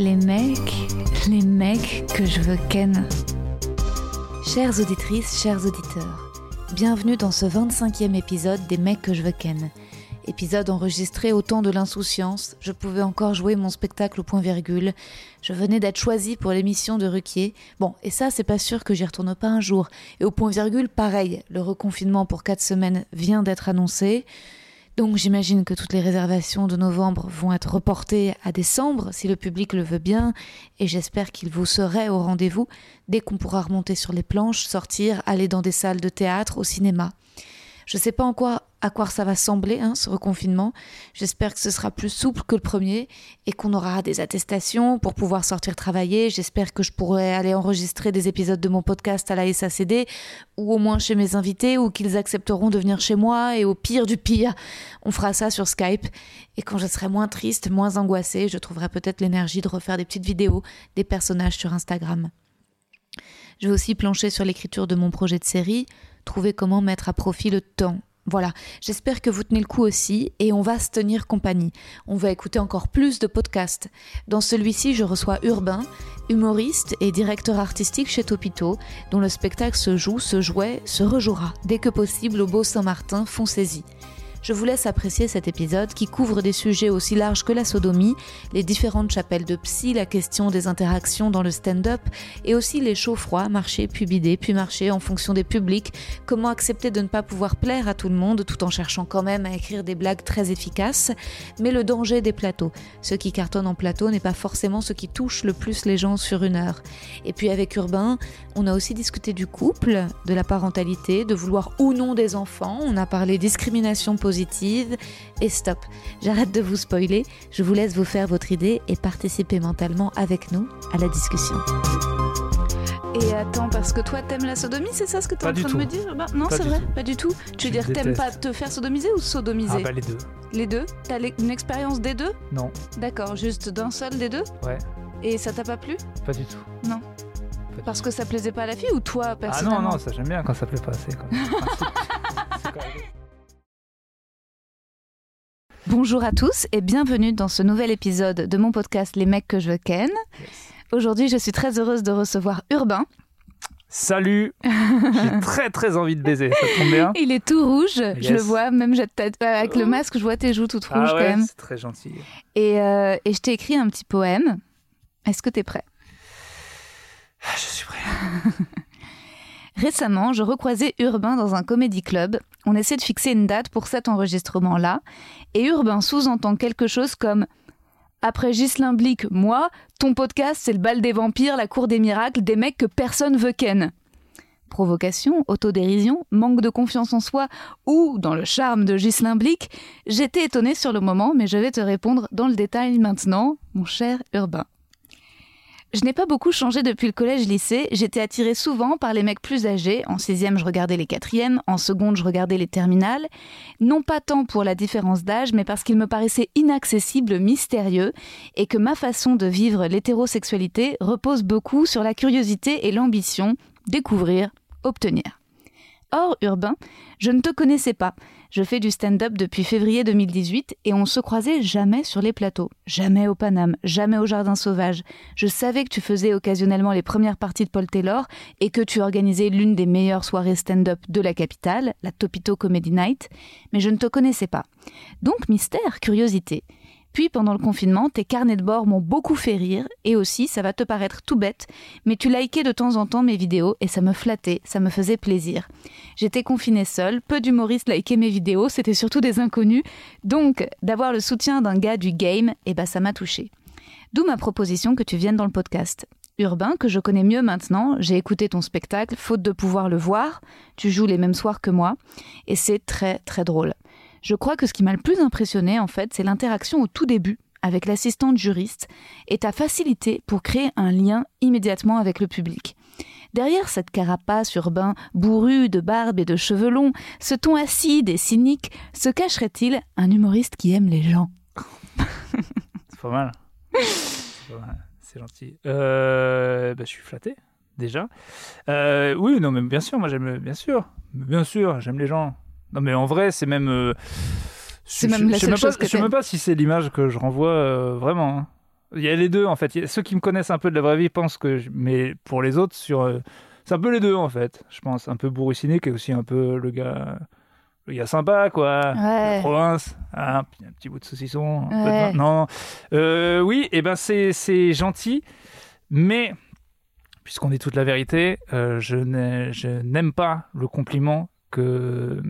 Les mecs, les mecs que je veux ken. Chères auditrices, chers auditeurs, bienvenue dans ce 25e épisode des mecs que je veux ken. Épisode enregistré au temps de l'insouciance, je pouvais encore jouer mon spectacle au point virgule, je venais d'être choisie pour l'émission de Ruquier. Bon, et ça, c'est pas sûr que j'y retourne pas un jour. Et au point virgule, pareil, le reconfinement pour 4 semaines vient d'être annoncé. Donc j'imagine que toutes les réservations de novembre vont être reportées à décembre si le public le veut bien et j'espère qu'il vous serait au rendez-vous dès qu'on pourra remonter sur les planches, sortir, aller dans des salles de théâtre, au cinéma. Je ne sais pas encore à quoi ça va sembler, hein, ce reconfinement. J'espère que ce sera plus souple que le premier et qu'on aura des attestations pour pouvoir sortir travailler. J'espère que je pourrai aller enregistrer des épisodes de mon podcast à la SACD ou au moins chez mes invités ou qu'ils accepteront de venir chez moi et au pire du pire, on fera ça sur Skype. Et quand je serai moins triste, moins angoissée, je trouverai peut-être l'énergie de refaire des petites vidéos des personnages sur Instagram. Je vais aussi plancher sur l'écriture de mon projet de série, trouver comment mettre à profit le temps. Voilà, j'espère que vous tenez le coup aussi et on va se tenir compagnie. On va écouter encore plus de podcasts. Dans celui-ci, je reçois Urbain, humoriste et directeur artistique chez Topito, dont le spectacle se joue, se jouait, se rejouera dès que possible au Beau Saint-Martin, foncez-y. Je vous laisse apprécier cet épisode qui couvre des sujets aussi larges que la sodomie, les différentes chapelles de psy, la question des interactions dans le stand-up et aussi les chauds froids, marcher puis bider puis marcher en fonction des publics, comment accepter de ne pas pouvoir plaire à tout le monde tout en cherchant quand même à écrire des blagues très efficaces, mais le danger des plateaux. Ce qui cartonne en plateau n'est pas forcément ce qui touche le plus les gens sur une heure. Et puis avec Urbain, on a aussi discuté du couple, de la parentalité, de vouloir ou non des enfants, on a parlé discrimination positive positive. Et stop, j'arrête de vous spoiler, je vous laisse vous faire votre idée et participer mentalement avec nous à la discussion. Et attends, parce que toi t'aimes la sodomie, c'est ça ce que tu es en train de me dire? Bah, Non, c'est vrai, pas du tout. Tu veux dire t'aimes pas te faire sodomiser ou sodomiser? Ah bah les deux. Les deux? T'as une expérience des deux? Non. D'accord, juste d'un seul des deux? Ouais. Et ça t'a pas plu? Pas du tout. Non. Pas Parce que ça plaisait pas à la fille ou toi tout. Ah personnellement non, non, ça j'aime bien quand ça plaît pas assez. C'est quoi Bonjour à tous et bienvenue dans ce nouvel épisode de mon podcast Les mecs que je ken. Aujourd'hui, je suis très heureuse de recevoir Urbain. Salut J'ai très très envie de baiser, ça tombe bien Il est tout rouge, je le vois, même euh, avec le masque, je vois tes joues toutes rouges Ah quand ouais, même. c'est très gentil. Et, euh, et je t'ai écrit un petit poème. Est-ce que t'es prêt? Ah, Je suis prêt. Récemment, je recroisais Urbain dans un comédie club. On essaie de fixer une date pour cet enregistrement-là. Et Urbain sous-entend quelque chose comme Après Ghislain Blic, moi, ton podcast, c'est le bal des vampires, la cour des miracles, des mecs que personne veut ken. Provocation, autodérision, manque de confiance en soi ou dans le charme de Ghislain Blic, j'étais étonnée sur le moment, mais je vais te répondre dans le détail maintenant, mon cher Urbain. Je n'ai pas beaucoup changé depuis le collège-lycée. J'étais attirée souvent par les mecs plus âgés. En sixième, je regardais les quatrièmes. En seconde, je regardais les terminales. Non pas tant pour la différence d'âge, mais parce qu'ils me paraissaient inaccessibles, mystérieux, et que ma façon de vivre l'hétérosexualité repose beaucoup sur la curiosité et l'ambition, découvrir, obtenir. Or, Urbain, je ne te connaissais pas. Je fais du stand-up depuis février 2018 et on se croisait jamais sur les plateaux, jamais au Paname, jamais au Jardin Sauvage. Je savais que tu faisais occasionnellement les premières parties de Paul Taylor et que tu organisais l'une des meilleures soirées stand-up de la capitale, la Topito Comedy Night, mais je ne te connaissais pas. Donc mystère, curiosité. Puis pendant le confinement, tes carnets de bord m'ont beaucoup fait rire et aussi, ça va te paraître tout bête, mais tu likais de temps en temps mes vidéos et ça me flattait, ça me faisait plaisir. J'étais confinée seule, peu d'humoristes likaient mes vidéos, c'était surtout des inconnus, donc d'avoir le soutien d'un gars du game, eh ben ça m'a touché. D'où ma proposition que tu viennes dans le podcast. Urbain, que je connais mieux maintenant, j'ai écouté ton spectacle, faute de pouvoir le voir, tu joues les mêmes soirs que moi, et c'est très très drôle. Je crois que ce qui m'a le plus impressionné, en fait, c'est l'interaction au tout début avec l'assistante juriste et ta facilité pour créer un lien immédiatement avec le public. Derrière cette carapace urbain bourrue de barbe et de cheveux longs, ce ton acide et cynique, se cacherait-il un humoriste qui aime les gens? C'est pas mal. C'est gentil. Euh, bah, je suis flatté, déjà. Euh, oui, non, mais bien sûr, moi j'aime, bien sûr. Bien sûr, j'aime les gens. Non, mais en vrai, c'est même. euh, C'est même la seule même pas- chose que Je sais même pas si c'est l'image que je renvoie euh, vraiment. hein. Il y a les deux, en fait. Il y a- ceux qui me connaissent un peu de la vraie vie pensent que. je- Mais pour les autres, sur. euh, C'est un peu les deux, en fait. Je pense. Un peu bourru cynique et aussi un peu le gars. Le gars sympa, quoi. Ouais. La province, hein, puis un petit bout de saucisson. un peu de Ouais. vin. Non, Euh, oui, et ben c'est c'est gentil, mais puisqu'on dit toute la vérité, euh, je n'aime pas le compliment que,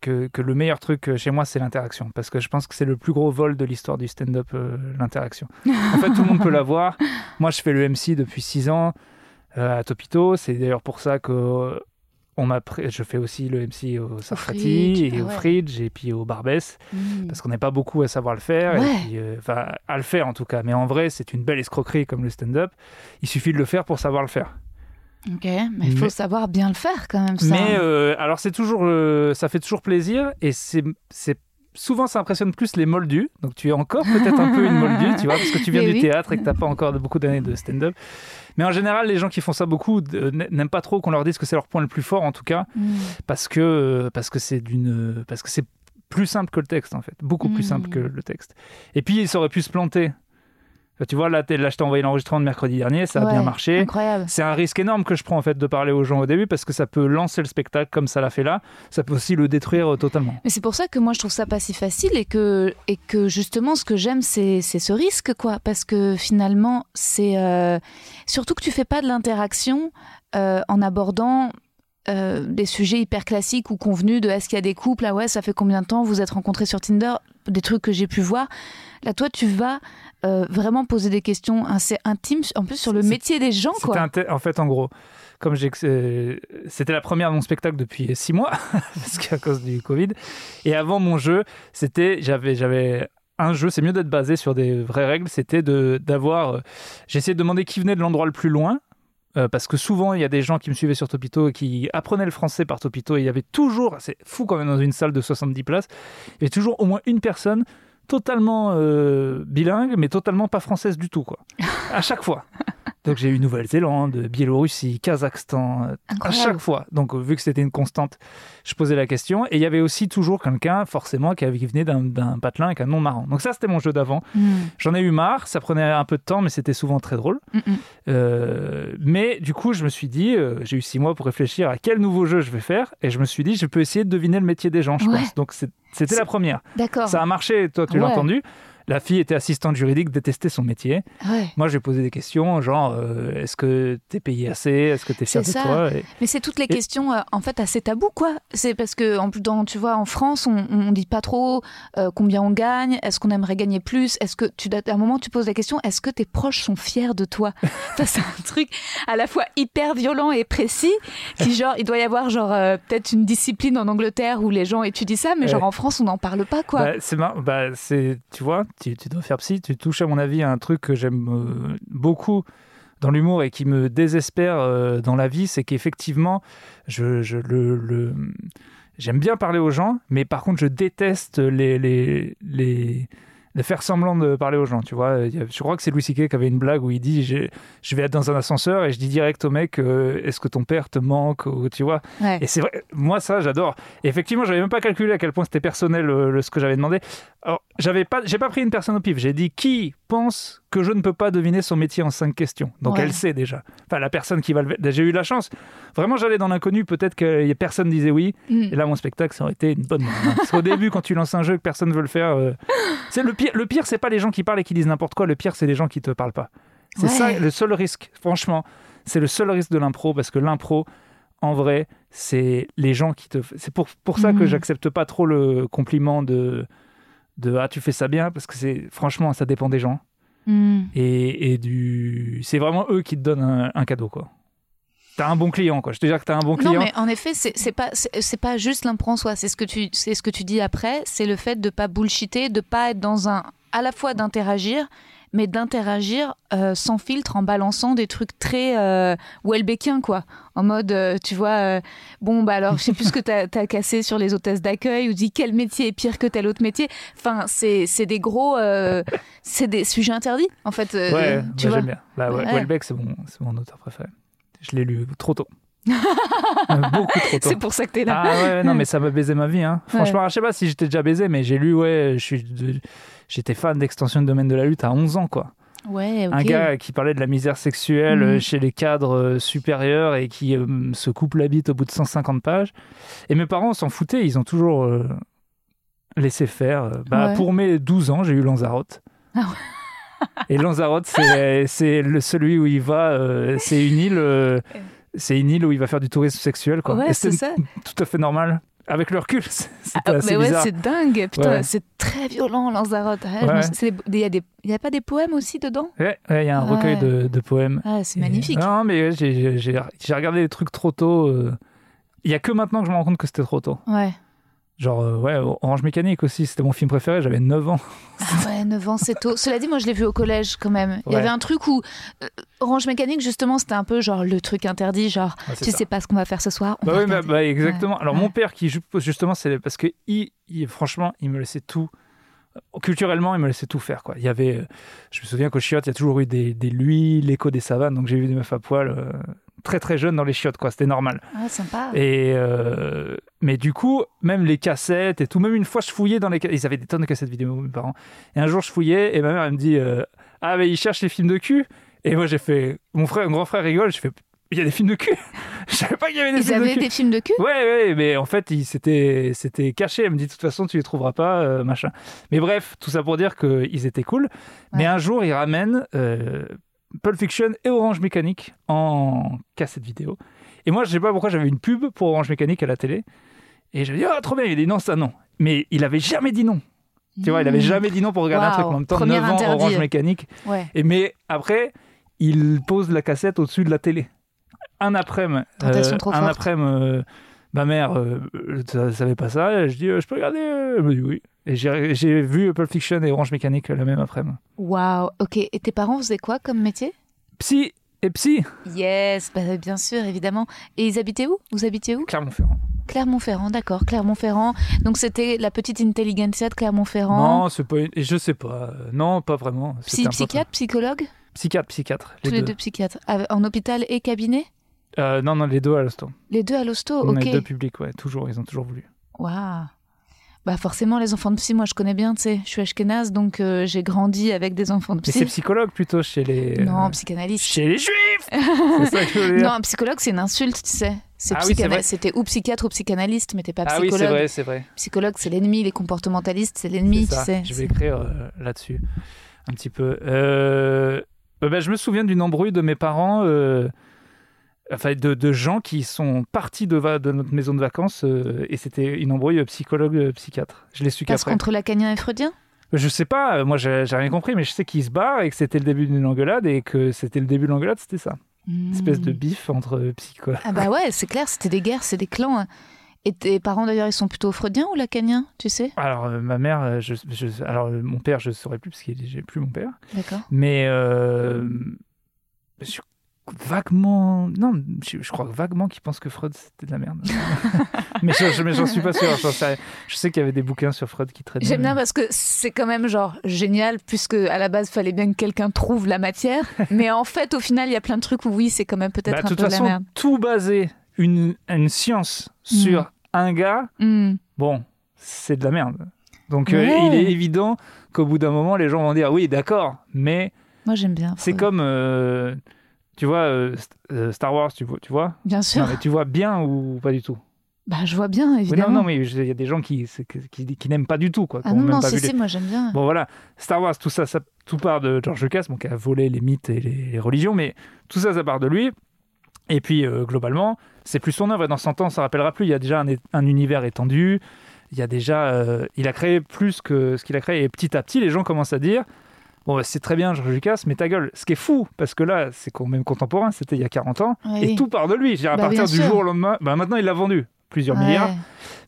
que que le meilleur truc chez moi c'est l'interaction, parce que je pense que c'est le plus gros vol de l'histoire du stand-up, euh, l'interaction. En fait, tout le monde peut l'avoir. Moi, je fais le MC depuis six ans euh, à Topito. C'est d'ailleurs pour ça que euh, on m'a je fais aussi le MC au Sarfati Fridge, et ah au. Fridge et puis au Barbès Mm. parce qu'on n'est pas beaucoup à savoir le faire, et Ouais. puis, euh, enfin à le faire en tout cas. Mais en vrai, c'est une belle escroquerie comme le stand-up. Il suffit de le faire pour savoir le faire. Ok, mais il faut Mais- savoir bien le faire quand même. Ça. Mais euh, alors c'est toujours, euh, ça fait toujours plaisir et c'est, souvent ça impressionne plus les moldus. Donc tu es encore peut-être un peu une moldue, tu vois, parce que tu viens Mais du oui. théâtre et que t'as pas encore beaucoup d'années de stand-up. Mais en général, les gens qui font ça beaucoup euh, n'aiment pas trop qu'on leur dise que c'est leur point le plus fort en tout cas. Mm. parce que parce que c'est d'une parce que c'est plus simple que le texte en fait beaucoup plus Mm. simple que le texte et puis ça aurait pu se planter tu vois là, je t'ai envoyé l'enregistrement de mercredi dernier ça a Ouais, bien marché Incroyable. c'est un risque énorme que je prends en fait de parler aux gens au début parce que ça peut lancer le spectacle comme ça l'a fait là ça peut aussi le détruire euh, totalement Mais c'est pour ça que moi je trouve ça pas si facile et que, et que justement ce que j'aime c'est c'est ce risque quoi. Parce que finalement c'est euh, surtout que tu fais pas de l'interaction euh, en abordant euh, des sujets hyper classiques ou convenus de est-ce qu'il y a des couples, ah ouais ça fait combien de temps vous êtes rencontrés sur Tinder, des trucs que j'ai pu voir. Là toi tu vas euh, vraiment poser des questions assez intimes en plus sur le métier des gens quoi. en fait, en gros, comme c'était la première de mon spectacle depuis six mois, parce qu'à cause du Covid. Et avant mon jeu, c'était, j'avais, j'avais un jeu. C'est mieux d'être basé sur des vraies règles. C'était de d'avoir. euh, j'ai essayé de demander qui venait de l'endroit le plus loin. euh, parce que souvent, il y a des gens qui me suivaient sur Topito et qui apprenaient le français par Topito. Et il y avait toujours, c'est fou quand même, dans une salle de 70 places, il y avait toujours au moins une personne totalement euh, bilingue, mais totalement pas française du tout, quoi. À chaque fois. Donc j'ai eu Nouvelle-Zélande, Biélorussie, Kazakhstan, euh, à chaque fois. Donc euh, vu que c'était une constante, je posais la question. Et il y avait aussi toujours quelqu'un, forcément, qui, avait, qui venait d'un- patelin avec un nom marrant. Donc ça, c'était mon jeu d'avant. Mm, J'en ai eu marre, ça prenait un peu de temps, mais c'était souvent très drôle. mm, mm. Euh, mais du coup, je me suis dit, euh, j'ai eu six mois pour réfléchir à quel nouveau jeu je vais faire. Et je me suis dit, je peux essayer de deviner le métier des gens, je Ouais. pense. Donc c'était la première. D'accord. Ça a marché, toi, tu l'as entendu. La fille était assistante juridique, détestait son métier. Ouais. Moi, j'ai posé des questions, genre, euh, est-ce que t'es payé assez? Est-ce que t'es fier de toi? Et- Mais c'est toutes les Et- questions euh, en fait assez tabou quoi. C'est parce que en plus dans tu vois en France on, on dit pas trop euh, combien on gagne, est-ce qu'on aimerait gagner plus, est-ce que tu à un moment tu poses la question est-ce que tes proches sont fiers de toi? Ça c'est un truc à la fois hyper violent et précis qui genre il doit y avoir genre peut-être une discipline en Angleterre où les gens étudient ça mais genre en France on n'en parle pas quoi. Bah, c'est bah, c'est tu vois, tu, dois faire psy, tu touches à mon avis à un truc que j'aime euh, beaucoup dans l'humour et qui me désespère euh, dans la vie, c'est qu'effectivement, je, j'aime bien parler aux gens, mais par contre, je déteste les les de faire semblant de parler aux gens, tu vois. Je crois que c'est Louis C.K. qui avait une blague où il dit je vais être dans un ascenseur et je dis direct au mec euh, est-ce que ton père te manque ou tu vois. Ouais. Et c'est vrai, moi ça j'adore. Et effectivement, j'avais même pas calculé à quel point c'était personnel euh, le- ce que j'avais demandé. Alors, j'avais pas, j'ai pas pris une personne au pif. J'ai dit qui pense que je ne peux pas deviner son métier en cinq questions. Donc Ouais. elle sait déjà. Enfin la personne qui va le. J'ai eu la chance. Vraiment, j'allais dans l'inconnu. Peut-être que personne disait oui. Mm. Et là, mon spectacle, ça aurait été une bonne. hein. Parce qu'au début, quand tu lances un jeu que personne veut le faire, euh, c'est le pire. Le pire, c'est pas les gens qui parlent et qui disent n'importe quoi. Le pire, c'est les gens qui te parlent pas. C'est Ouais. ça le seul risque. Franchement, c'est le seul risque de l'impro parce que l'impro, en vrai, c'est les gens qui te. C'est pour, pour ça que Mhm. j'accepte pas trop le compliment de de ah tu fais ça bien parce que c'est franchement ça dépend des gens Mm. et, et du c'est vraiment eux qui te donnent un, un cadeau quoi. T'as un bon client quoi. Je te dis que t'as un bon client. Non, mais en effet, c'est pas c'est pas juste l'impro en soi. C'est ce que tu c'est ce que tu dis après. C'est le fait de pas bullshiter, de pas être dans un à la fois d'interagir, mais d'interagir euh, sans filtre en balançant des trucs très euh, Welbeckiens, quoi. En mode, euh, tu vois, euh, bon, bah alors, je sais plus ce que t'as as cassé sur les hôtesses d'accueil ou dit quel métier est pire que tel autre métier. Enfin, c'est des gros. c'est des sujets interdits, en fait. Ouais, tu bah, vois. j'aime bien. Bah, ouais, Ouais. Houellebecq, c'est mon, auteur préféré. Je l'ai lu trop tôt. Beaucoup trop tôt. C'est pour ça que t'es là. Ah ouais, non, mais ça m'a baisé ma vie. Hein. Franchement, je sais pas si j'étais déjà baisé, mais j'ai lu, ouais, je suis j'étais fan d'extension de domaine de la lutte à 11 ans, quoi. Ouais. Un gars qui parlait de la misère sexuelle Mhm. euh, chez les cadres euh, supérieurs et qui euh, se coupe la bite au bout de 150 pages. Et mes parents s'en foutaient, ils ont toujours euh, laissé faire. Bah, Ouais. Pour mes 12 ans, j'ai eu Lanzarote. Ah Et Lanzarote, c'est celui où il va, euh, c'est une île. c'est une île où il va faire du tourisme sexuel. Quoi. Ouais, c'est ça. tout à fait normal. Avec le recul, c'est- Ah, assez mais ouais, bizarre. c'est dingue. Putain, Ouais. c'est très violent, Lanzarote. Je Ouais. me- c'est des- Il y, a il pas des poèmes aussi dedans? Ouais, il y a un recueil de, de poèmes. Ah, c'est Et- magnifique. Non, mais j'ai- regardé les trucs trop tôt. euh. Il y a que maintenant que je me rends compte que c'était trop tôt. Ouais. Genre, euh, ouais, Orange Mécanique aussi, c'était mon film préféré, j'avais 9 ans. Ah ouais, 9 ans, c'est tôt. Cela dit, moi, je l'ai vu au collège quand même. Il y avait un truc où euh, Orange Mécanique, justement, c'était un peu genre le truc interdit, genre tu sais pas ce qu'on va faire ce soir. on Bah va oui, bah, bah, exactement. Alors, Ouais. mon père, qui ju- justement, c'est parce que il, il- franchement, il me laissait tout. Culturellement, il me laissait tout faire. Quoi. Il y avait, euh, je me souviens qu'au chiottes, il y a toujours eu des, des lui, l'écho des savanes. Donc, j'ai vu des meufs à poil euh, très très jeunes dans les chiottes. quoi. C'était normal. Ah, sympa. Et euh, mais du coup, même les cassettes et tout, même une fois, je fouillais dans les ca- Ils avaient des tonnes de cassettes vidéo, mes parents. Et un jour, je fouillais et ma mère, elle me dit euh, Ah, mais ils cherchent les films de cul. Et moi, j'ai fait. Mon frère, mon grand frère rigole. J'ai fait Il y a des films de cul Je savais pas qu'il y avait des Ils films de avaient cul. des films de cul? Ouais, ouais, mais en fait, il s'était c'était caché. Elle me dit, de toute façon, tu les trouveras pas, euh, machin. Mais bref, tout ça pour dire qu'ils étaient cool. Mais un jour, ils ramènent euh, Pulp Fiction et Orange Mécanique en cassette vidéo. Et moi, je sais pas pourquoi j'avais une pub pour Orange Mécanique à la télé. Et me dis, oh, trop bien. Il a dit, non, ça, non. Mais il avait jamais dit non. Tu vois, il avait Mmh. jamais dit non pour regarder un truc. En même temps, Premier 9 ans. Orange Mécanique. Ouais. Et mais après, il pose la cassette au-dessus de la télé. Un après-midi, trop un après-midi, euh, ma mère euh, ne savait pas ça. Je dis, euh, je peux regarder euh Elle me dit oui. Et j'ai vu Pulp Fiction et Orange Mécanique le même après-midi. Waouh. Ok. Et tes parents faisaient quoi comme métier? Psy et psy, Yes, bah, bien sûr, évidemment. Et ils habitaient où? Vous habitiez où? Clermont-Ferrand. Clermont-Ferrand, d'accord. Clermont-Ferrand. Donc c'était la petite intelligentsia de Clermont-Ferrand? Non, c'est pas. une- Je sais pas. Non, pas vraiment. Psy, psychiatre, psychologue? Psychiatre, psychiatre. Tous les deux psychiatres. En hôpital et cabinet? Euh, non, non, les deux à l'hosto. Les deux à l'hosto, On ok. est deux publics, ouais, toujours. Ils ont toujours voulu. Waouh. Bah forcément, les enfants de psy, moi je connais bien, tu sais. Je suis ashkénaze, donc euh, j'ai grandi avec des enfants de Mais c'est psy. psychologue plutôt chez les. Non, euh, psychanalyste. Chez les juifs ça que je veux dire. Non, un psychologue, c'est une insulte, tu sais. C'est Ah oui, c'est psychana- vrai. C'était ou psychiatre ou psychanalyste, mais t'es pas Ah oui, psychologue. c'est vrai, c'est vrai. Psychologue, c'est l'ennemi. Les comportementalistes, c'est l'ennemi, tu sais. Je vais écrire euh, là-dessus un petit peu. Euh, ben, je me souviens d'une embrouille de mes parents, enfin de, de gens qui sont partis de, va- de notre maison de vacances euh, et c'était une embrouille psychologue-psychiatre. Je l'ai su Passe qu'après. contre lacanien et freudien Je sais pas, euh, moi j'ai rien compris, mais je sais qu'ils se barrent et que c'était le début d'une engueulade et que c'était le début de l'engueulade, c'était ça. Une espèce de Hmm. bif entre euh, psycho. Ah bah ouais, c'est clair, c'était des guerres, c'est des clans. hein. Et tes parents d'ailleurs, ils sont plutôt freudiens ou lacaniens, tu sais? Alors euh, ma mère, euh, je, je- alors euh, mon père, je saurais plus parce que j'ai plus mon père. D'accord. Mais euh, je- vaguement, non, je, je crois vaguement qu'ils pensent que Freud c'était de la merde. mais je- je- mais j'en suis pas sûr. sais. Je sais qu'il y avait des bouquins sur Freud qui traitaient. J'aime bien parce que c'est quand même genre génial puisque à la base fallait bien que quelqu'un trouve la matière, mais en fait au final il y a plein de trucs où oui c'est quand même peut-être Bah, un de toute peu de la façon, merde. tout baser une, une science sur un gars, Hmm. bon, c'est de la merde. Donc euh, il est évident qu'au bout d'un moment, les gens vont dire oui, d'accord, mais Moi j'aime bien. c'est comme, euh, tu vois, euh, euh, Star Wars, tu vois, tu vois? Bien sûr. Non, mais tu vois bien ou pas du tout? Bah je vois bien Oui, évidemment. non, non, mais il y a des gens qui, qui, qui n'aiment pas du tout, quoi. ah non non si les- si moi j'aime bien. Bon, voilà, Star Wars, tout ça, ça tout part de George Lucas, bon, qui a volé les mythes et les, les religions, mais tout ça, ça part de lui. Et puis, euh, globalement, c'est plus son œuvre. Et dans 100 ans, on ne rappellera plus. Il y a déjà un univers étendu. Il y a déjà... euh, il a créé plus que ce qu'il a créé. Et petit à petit, les gens commencent à dire... Bon, bah, c'est très bien, George Lucas, mais ta gueule. Ce qui est fou, parce que là, c'est quand même contemporain, c'était il y a 40 ans, Oui. et tout part de lui. Dire, à Bah, partir du sûr. jour au lendemain, bah, maintenant il l'a vendu, plusieurs Ouais. milliards.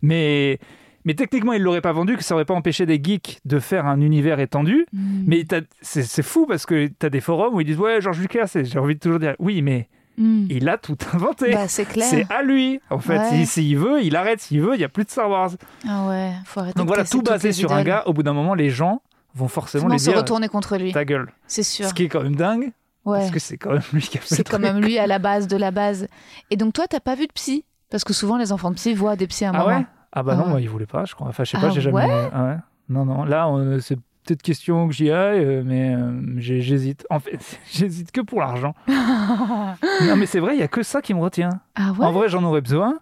Mais, Mais techniquement, il l'aurait pas vendu, que ça aurait pas empêché des geeks de faire un univers étendu. Hmm. Mais c'est fou parce que tu as des forums où ils disent Ouais, Georges Lucas, et j'ai envie de toujours dire Oui, mais Hmm. il a tout inventé. Bah, c'est à lui. En fait, Ouais. s'il veut, il arrête. S'il veut, il y a plus de Star Wars. Ah ouais, faut arrêter Donc voilà, tout basé sur un gars. Au bout d'un moment, les gens vont forcément lui se dire retourner contre lui, Ta gueule. c'est sûr. Ce qui est quand même dingue, Ouais. parce que c'est quand même lui qui a fait C'est quand même lui à la base de la base. Et donc toi, t'as pas vu de psy? Parce que souvent les enfants de psy voient des psys à un Ah moment. ouais? Ah bah Ah non, ouais. moi, il voulait pas, je crois. Enfin, je sais Ah pas, j'ai jamais. ouais? Ah ouais Non, non. Là, on- c'est peut-être question que j'y aille, euh, mais euh, j'hésite. En fait, j'hésite que pour l'argent. non, mais c'est vrai, il y a que ça qui me retient. Ah En vrai, j'en aurais besoin,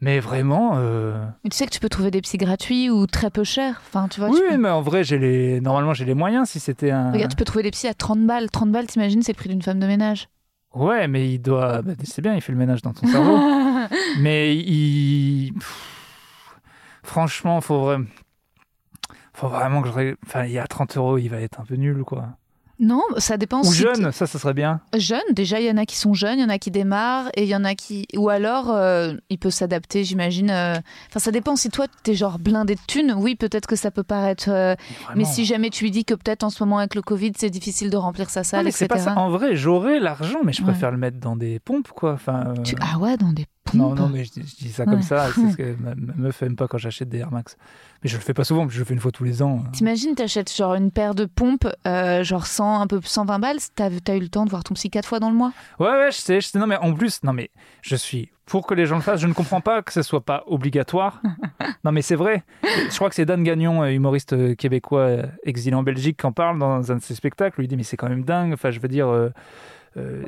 mais vraiment. euh, Mais Tu sais que tu peux trouver des psys gratuits ou très peu chers. Enfin, tu vois, Oui, tu peux... mais en vrai, j'ai les. Normalement, j'ai les moyens si c'était un. Regarde, tu peux trouver des psys à 30 balles. 30 balles, t'imagines, c'est le prix d'une femme de ménage. Ouais, mais il doit. bah, c'est bien, il fait le ménage dans ton cerveau. mais il. Pff, Franchement, faut vraiment. Faut vraiment que je. Enfin, il y a 30 euros, il va être un peu nul, quoi. Non, ça dépend. Ou si jeune, ça, ça serait bien. Jeune, déjà, il y en a qui sont jeunes, il y en a qui démarrent, et il y en a qui. Ou alors, euh, il peut s'adapter, j'imagine. euh, Enfin, ça dépend. Si toi, t'es genre blindé de thunes, oui, peut-être que ça peut paraître. euh, Mais si jamais tu lui dis que peut-être en ce moment, avec le Covid, c'est difficile de remplir sa Non, salle, mais etc. pas ça. En vrai, j'aurais l'argent, mais je Ouais. préfère le mettre dans des pompes, quoi. Enfin. Tu- Ah ouais, dans des pompes. Non, non, mais je, dis- je dis ça comme ça. C'est ce que ma, ma meuf aime pas quand j'achète des Air Max. Mais je le fais pas souvent, je le fais une fois tous les ans. T'imagines, t'achètes genre une paire de pompes, euh, genre 100, un peu 120 balles, t'as as eu le temps de voir ton psy quatre fois dans le mois? Ouais, ouais, je sais, je sais. Non, mais en plus, non, mais je suis pour que les gens le fassent. Je ne comprends pas que ce soit pas obligatoire. non, mais c'est vrai. Je crois que c'est Dan Gagnon, euh, humoriste euh, québécois exilé en Belgique, qui en parle dans un de ses spectacles. Il dit, mais c'est quand même dingue. Enfin, je veux dire, euh, euh,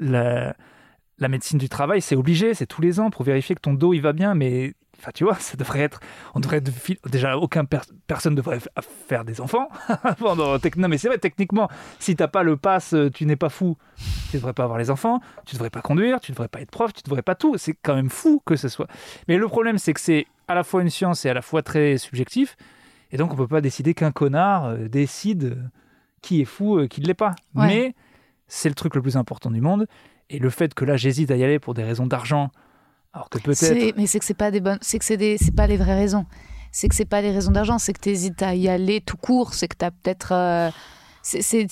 la- la médecine du travail, c'est obligé, c'est tous les ans pour vérifier que ton dos il va bien, mais. Enfin, tu vois, ça devrait être. On devrait être déjà aucun per- personne devrait faire des enfants. Non, mais c'est vrai. Techniquement, si t'as pas le pass, euh, tu n'es pas fou. Tu devrais pas avoir les enfants. Tu devrais pas conduire. Tu devrais pas être prof. Tu devrais pas tout. C'est quand même fou que ce soit. Mais le problème, c'est que c'est à la fois une science et à la fois très subjectif. Et donc, on peut pas décider qu'un connard euh, décide qui est fou, euh, qui ne l'est pas. Ouais. Mais c'est le truc le plus important du monde. Et le fait que là, j'hésite à y aller pour des raisons d'argent, alors que peut-être. Mais c'est que c'est pas des bonnes, c'est que c'est des, pas les vraies raisons. C'est que c'est pas les raisons d'argent, c'est que t'hésites à y aller tout court, c'est que t'as peut-être, euh, c'est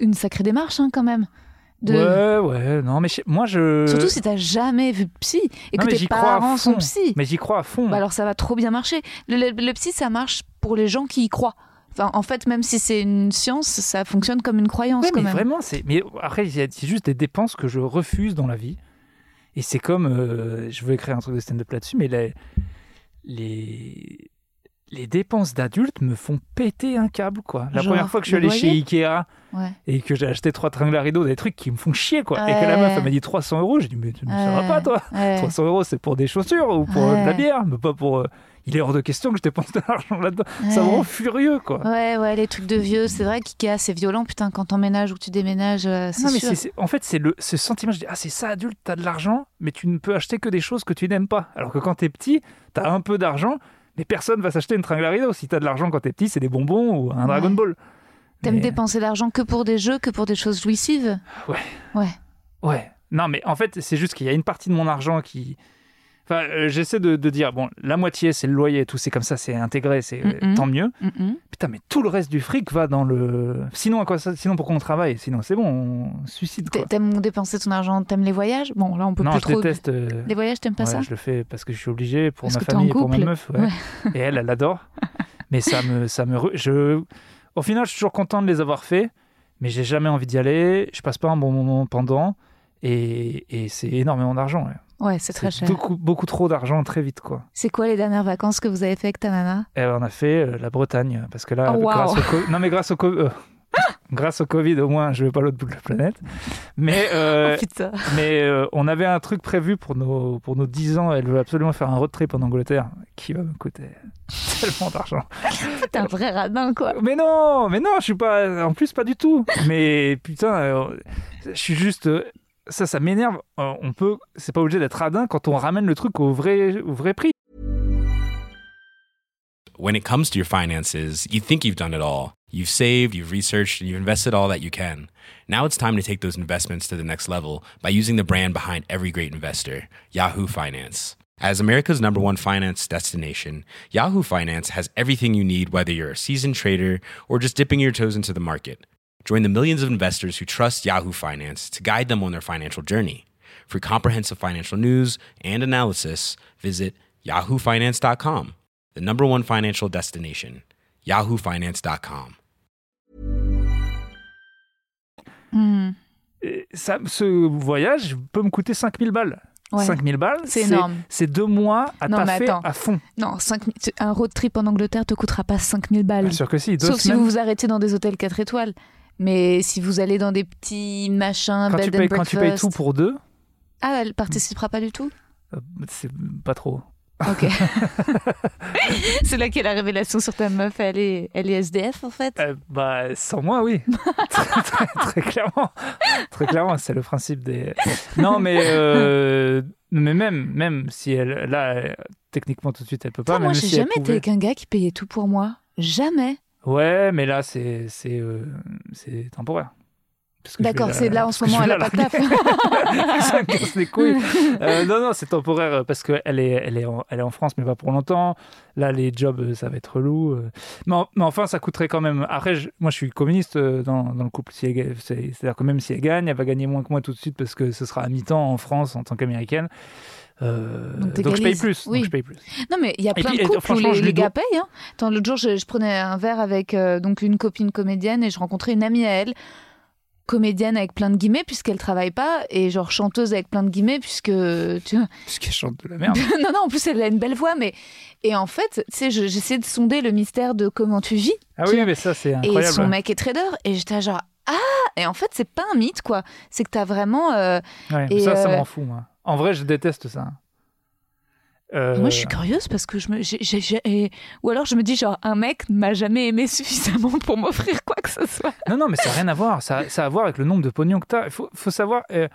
une sacrée démarche hein, quand même. De... Ouais, ouais, non, mais je- moi, je. Surtout si t'as jamais vu psy et Non, que tes j'y crois à parents sont fond. psy. Mais j'y crois à fond. Bah alors ça va trop bien marcher. Le, le- le psy, ça marche pour les gens qui y croient. Enfin, en fait, même si c'est une science, ça fonctionne comme une croyance Ouais, quand mais même. vraiment, c'est. Mais après, c'est juste des dépenses que je refuse dans la vie. Et c'est comme. euh, je veux écrire un truc de stand-up là-dessus, mais les. Les, les dépenses d'adultes me font péter un câble, quoi. La Genre, première fois que je suis allé chez Ikea Ouais. et que j'ai acheté trois tringles à rideaux, des trucs qui me font chier, quoi. Et que Ouais. la meuf, elle m'a dit 300 euros. J'ai dit, mais tu ne Ouais. sauras pas, toi. Ouais. 300 euros, c'est pour des chaussures ou pour de la Ouais. bière, mais pas pour. euh, Il est hors de question que je dépense de l'argent là-dedans. Ça me rend furieux, quoi. Ouais, ouais, les trucs de vieux, c'est vrai qu'IKEA, c'est violent, putain, quand t'emménages ou que tu déménages, euh, c'est Non, mais sûr. en fait, c'est le ce sentiment. Je dis, ah, c'est ça, adulte, t'as de l'argent, mais tu ne peux acheter que des choses que tu n'aimes pas. Alors que quand t'es petit, t'as un peu d'argent, mais personne va s'acheter une tringle à rideau. Si t'as de l'argent quand t'es petit, c'est des bonbons ou un Dragon. Ball. T'aimes Mais- dépenser l'argent que pour des jeux, que pour des choses jouissives? Ouais. Ouais. Ouais. Non, mais en fait, c'est juste qu'il y a une partie de mon argent qui. Enfin, euh, j'essaie de, de dire, bon, la moitié, c'est le loyer et tout, c'est comme ça, c'est intégré, c'est euh, tant mieux. Putain, mais tout le reste du fric va dans le. Sinon, à quoi ça Sinon, pourquoi on travaille? Sinon, c'est bon, on suicide, T'aimes dépenser ton argent, t'aimes les voyages? Bon, là, on peut Non, plus je trop. déteste. euh, Les voyages, t'aimes pas Ouais, ça? je le fais parce que je suis obligé pour Parce ma famille et pour ma meuf. ouais. Et elle, elle adore. mais ça me, ça me, je, au final, je suis toujours content de les avoir faits, mais j'ai jamais envie d'y aller. Je passe pas un bon moment pendant, et, et c'est énormément d'argent. Ouais. C'est très cher. beaucoup, beaucoup trop d'argent très vite, quoi. C'est quoi les dernières vacances que vous avez fait avec ta nana? Et on a fait euh, la Bretagne parce que là, Oh, wow. grâce au non mais grâce au co- euh, grâce au Covid, au moins, je vais pas l'autre bout de la planète. Mais euh, Oh Mais on avait un truc prévu pour nos, pour nos 10 ans. Elle veut absolument faire un road trip en Angleterre qui va me coûter tellement d'argent. T'es un vrai radin, quoi. Mais non, mais non, je suis pas. En plus, pas du tout. Mais putain, je suis juste. Ça, ça m'énerve. Euh, On peut. C'est pas obligé d'être radin quand on ramène le truc au vrai, au vrai prix. when it comes to your finances, you think you've done it all. You've saved, you've researched, and you've invested all that you can. Now it's time to take those investments to the next level by using the brand behind every great investor, Yahoo Finance. As America's number one finance destination, Yahoo Finance has everything you need, whether you're a seasoned trader or just dipping your toes into the market. Join the millions of investors who trust Yahoo Finance to guide them on their financial journey. For comprehensive financial news and analysis, visit yahoofinance.com, the number one financial destination, yahoofinance.com. Hmm. Et ça, ce voyage peut me coûter 5000 balles. Ouais. 5000 balles, C'est énorme. C'est deux mois à Non, taffer à fond. Non, 5 000 un road trip en Angleterre te coûtera pas 5000 balles. Bien sûr que si, Sauf si semaines. vous vous arrêtez dans des hôtels 4 étoiles. Mais si vous allez dans des petits machins, quand, bed tu and payes, quand tu payes tout pour deux, Ah, elle participera pas du tout? Euh, c'est pas trop. Ok. c'est là qu'est la révélation sur ta meuf. Elle est, elle est SDF en fait. Euh, bah, sans moi, oui. très, très- très clairement. Très clairement, c'est le principe des. Non, mais, euh, mais même, même si elle. Là, techniquement, tout de suite, elle peut pas. Moi, j'ai si jamais été avec un gars qui payait tout pour moi. Jamais. Ouais, mais là, c'est euh, temporaire. D'accord, c'est là en ce moment, elle vais a pas de taf. Ça me casse les couilles. Euh, non, non, c'est temporaire euh, parce qu'elle est, elle est, en, elle est en France, mais pas pour longtemps. Là, les jobs, euh, ça va être relou. Mais, en- mais enfin, ça coûterait quand même. Après, je- moi, je suis communiste dans, dans le couple. Si C'est-à-dire que même si elle gagne, elle va gagner moins que moi tout de suite parce que ce sera à mi-temps en France en tant qu'américaine. Euh, Donc, donc, je paye plus. Oui. Donc, je paye plus. Non, mais il y a Et plein puis, de et couples où les, gars payent. Hein. Attends, L'autre jour, je, je prenais un verre avec euh, donc une copine comédienne et je rencontrais une amie à elle, comédienne avec plein de guillemets puisqu'elle travaille pas et genre chanteuse avec plein de guillemets puisque tu vois. Parce qu'elle chante de la merde. non, non, en plus elle a une belle voix, mais et en fait, tu sais, je- j'essayais de sonder le mystère de comment tu vis. Ah oui, mais ça, c'est Et incroyable. son mec est trader et j'étais genre ah et en fait c'est pas un mythe quoi, c'est que t'as vraiment. euh, Ouais, Et, ça, ça m'en fout, moi. En vrai, je déteste ça. Euh, Moi, je suis curieuse parce que je me. Ou alors, je me dis, genre, un mec ne m'a jamais aimé suffisamment pour m'offrir quoi que ce soit. Non, non, mais ça n'a rien à voir. Ça, ça a à voir avec le nombre de pognon que tu as. Il faut, faut savoir. euh,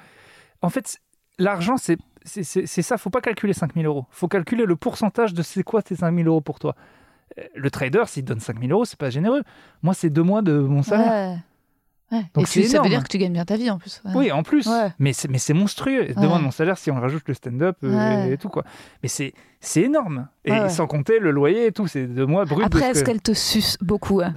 en fait, l'argent, c'est c'est- c'est c'est ça. faut pas calculer 5000 euros. faut calculer le pourcentage de c'est quoi tes 5000 euros pour toi. Euh, Le trader, s'il te donne 5000 euros, c'est pas généreux. Moi, c'est deux mois de mon salaire. Ouais. Ouais. Donc, et ça veut dire que tu gagnes bien ta vie en plus. ouais. Oui, en plus. Ouais. Mais c'est mais c'est monstrueux. Demande mon salaire si on rajoute le stand-up euh, et tout quoi. Mais c'est c'est énorme. Et sans compter le loyer et tout, c'est deux mois brut. Après, est-ce que- qu'elle te suce beaucoup hein?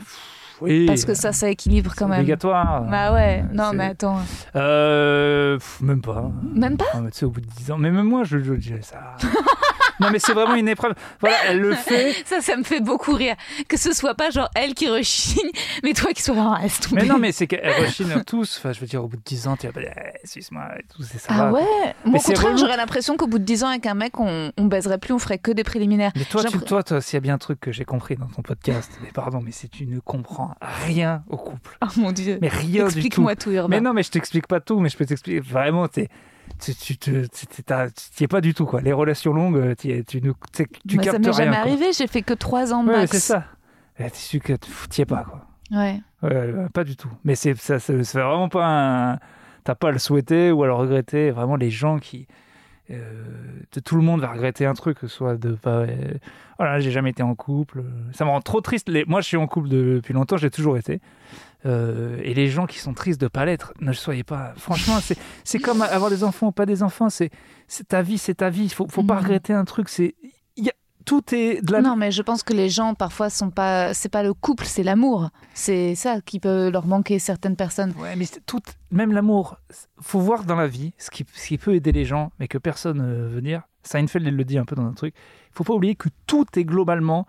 Oui, Parce que ça, ça équilibre quand même. obligatoire. Bah ouais, non, c'est- mais attends. Euh, pff, même pas. Même pas? Non, mais tu sais, au bout de 10 ans. Mais même moi, je, je dirais ça. non, mais c'est vraiment une épreuve. Voilà, elle le fait. Ça, ça me fait beaucoup rire. Que ce soit pas genre elle qui rechigne, mais toi qui sois vraiment laisse tomber. Mais non, mais c'est qu'elle rechigne tous. Enfin, je veux dire, au bout de 10 ans, tu vas pas dire, eh, suce-moi et tout, c'est ça. Ah va. ouais Mais Moi, au c'est contraire, j'aurais l'impression qu'au bout de 10 ans, avec un mec, on, on baiserait plus, on ferait que des préliminaires. Mais toi, tu, toi, toi, s'il y a bien un truc que j'ai compris dans ton podcast, mais pardon, mais si tu ne comprends rien au couple, Oh mon dieu. mais rien du tout. Explique-moi tout, Urbain. Mais non, mais je t'explique pas tout, mais je peux t'expliquer. Vraiment, t'es- tu, tu, tu, tu tu t'y es pas du tout, quoi. Les relations longues, tu, es- tu, ne- tu, tu Moi, ça captes m'est rien. jamais quoi. arrivé, j'ai fait que 3 ans Ouais, max. c'est ça. Tu sais que tu y es pas, quoi. Ouais. Ouais, ouais, pas du tout. Mais c'est ça, c'est c'est vraiment pas un. T'as pas à le souhaiter ou à le regretter. Vraiment, les gens qui. euh, tout le monde va regretter un truc, que ce soit de pas. euh, voilà, j'ai jamais été en couple. Ça me rend trop triste. Les, moi, je suis en couple depuis longtemps, j'ai toujours été. Euh, et les gens qui sont tristes de pas l'être, ne le soyez pas. Franchement, c'est c'est comme avoir des enfants ou pas des enfants. C'est c'est ta vie, c'est ta vie. Il faut, faut pas Mhm. regretter un truc. C'est il y a- tout est de la Non, mais je pense que les gens parfois sont pas. C'est pas le couple, c'est l'amour. C'est ça qui peut leur manquer certaines personnes. Ouais, mais tout, même l'amour, faut voir dans la vie ce qui, ce qui peut aider les gens, mais que personne ne veut dire. Seinfeld, il le dit un peu dans un truc. Il faut pas oublier que tout est globalement.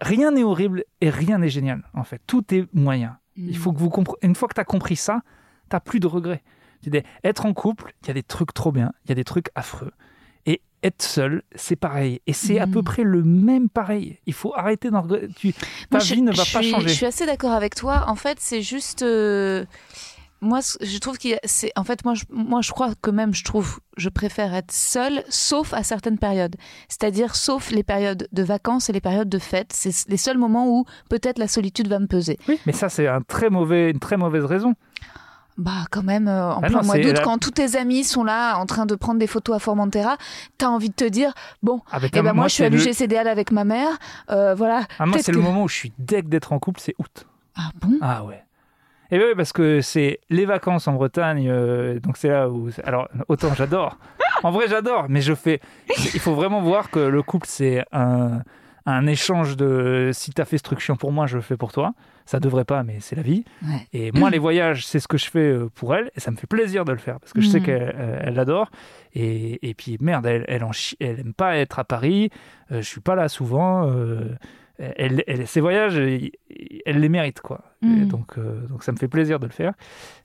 Rien n'est horrible et rien n'est génial, en fait. Tout est moyen. Il faut que vous. Une fois que tu as compris ça, tu plus de regrets. Être en couple, il y a des trucs trop bien, il y a des trucs affreux. Et être seul, c'est pareil. Et c'est à peu près le même pareil. Il faut arrêter d'en regretter. Tu- Ta Moi, je- vie ne je va pas suis- changer. Je suis assez d'accord avec toi. En fait, c'est juste. euh, Moi, je trouve qu'il c'est. En fait, moi je, moi, je crois que même, je trouve, je préfère être seule, sauf à certaines périodes. C'est-à-dire, sauf les périodes de vacances et les périodes de fêtes. C'est les seuls moments où peut-être la solitude va me peser. Oui, mais ça, c'est un très mauvais, une très mauvaise raison. Bah, quand même, euh, en Ah plein non, mois d'août, la- quand tous tes amis sont là en train de prendre des photos à Formentera, t'as envie de te dire bon, Ah, bah, eh ben moi, je suis à c'est le- l'UGCDL avec ma mère, euh, voilà. Ah, moi, c'est le moment où je suis deg d'être en couple, c'est août. Ah bon? Ah ouais. Et oui, parce que c'est les vacances en Bretagne, euh, donc c'est là où. Alors, autant j'adore. En vrai, j'adore, mais je fais. Il faut vraiment voir que le couple, c'est un, un échange de. Si tu as fait structure pour moi, je le fais pour toi. Ça devrait pas, mais c'est la vie. Ouais. Et moi, les voyages, c'est ce que je fais euh, pour elle, et ça me fait plaisir de le faire parce que je sais Mhm. qu'elle euh, elle adore. Et, et puis merde, elle, elle, en elle aime pas être à Paris. Euh, je suis pas là souvent. euh, elle, elle- ces voyages, elle, elle les mérite quoi. Mhm. donc, euh, donc ça me fait plaisir de le faire.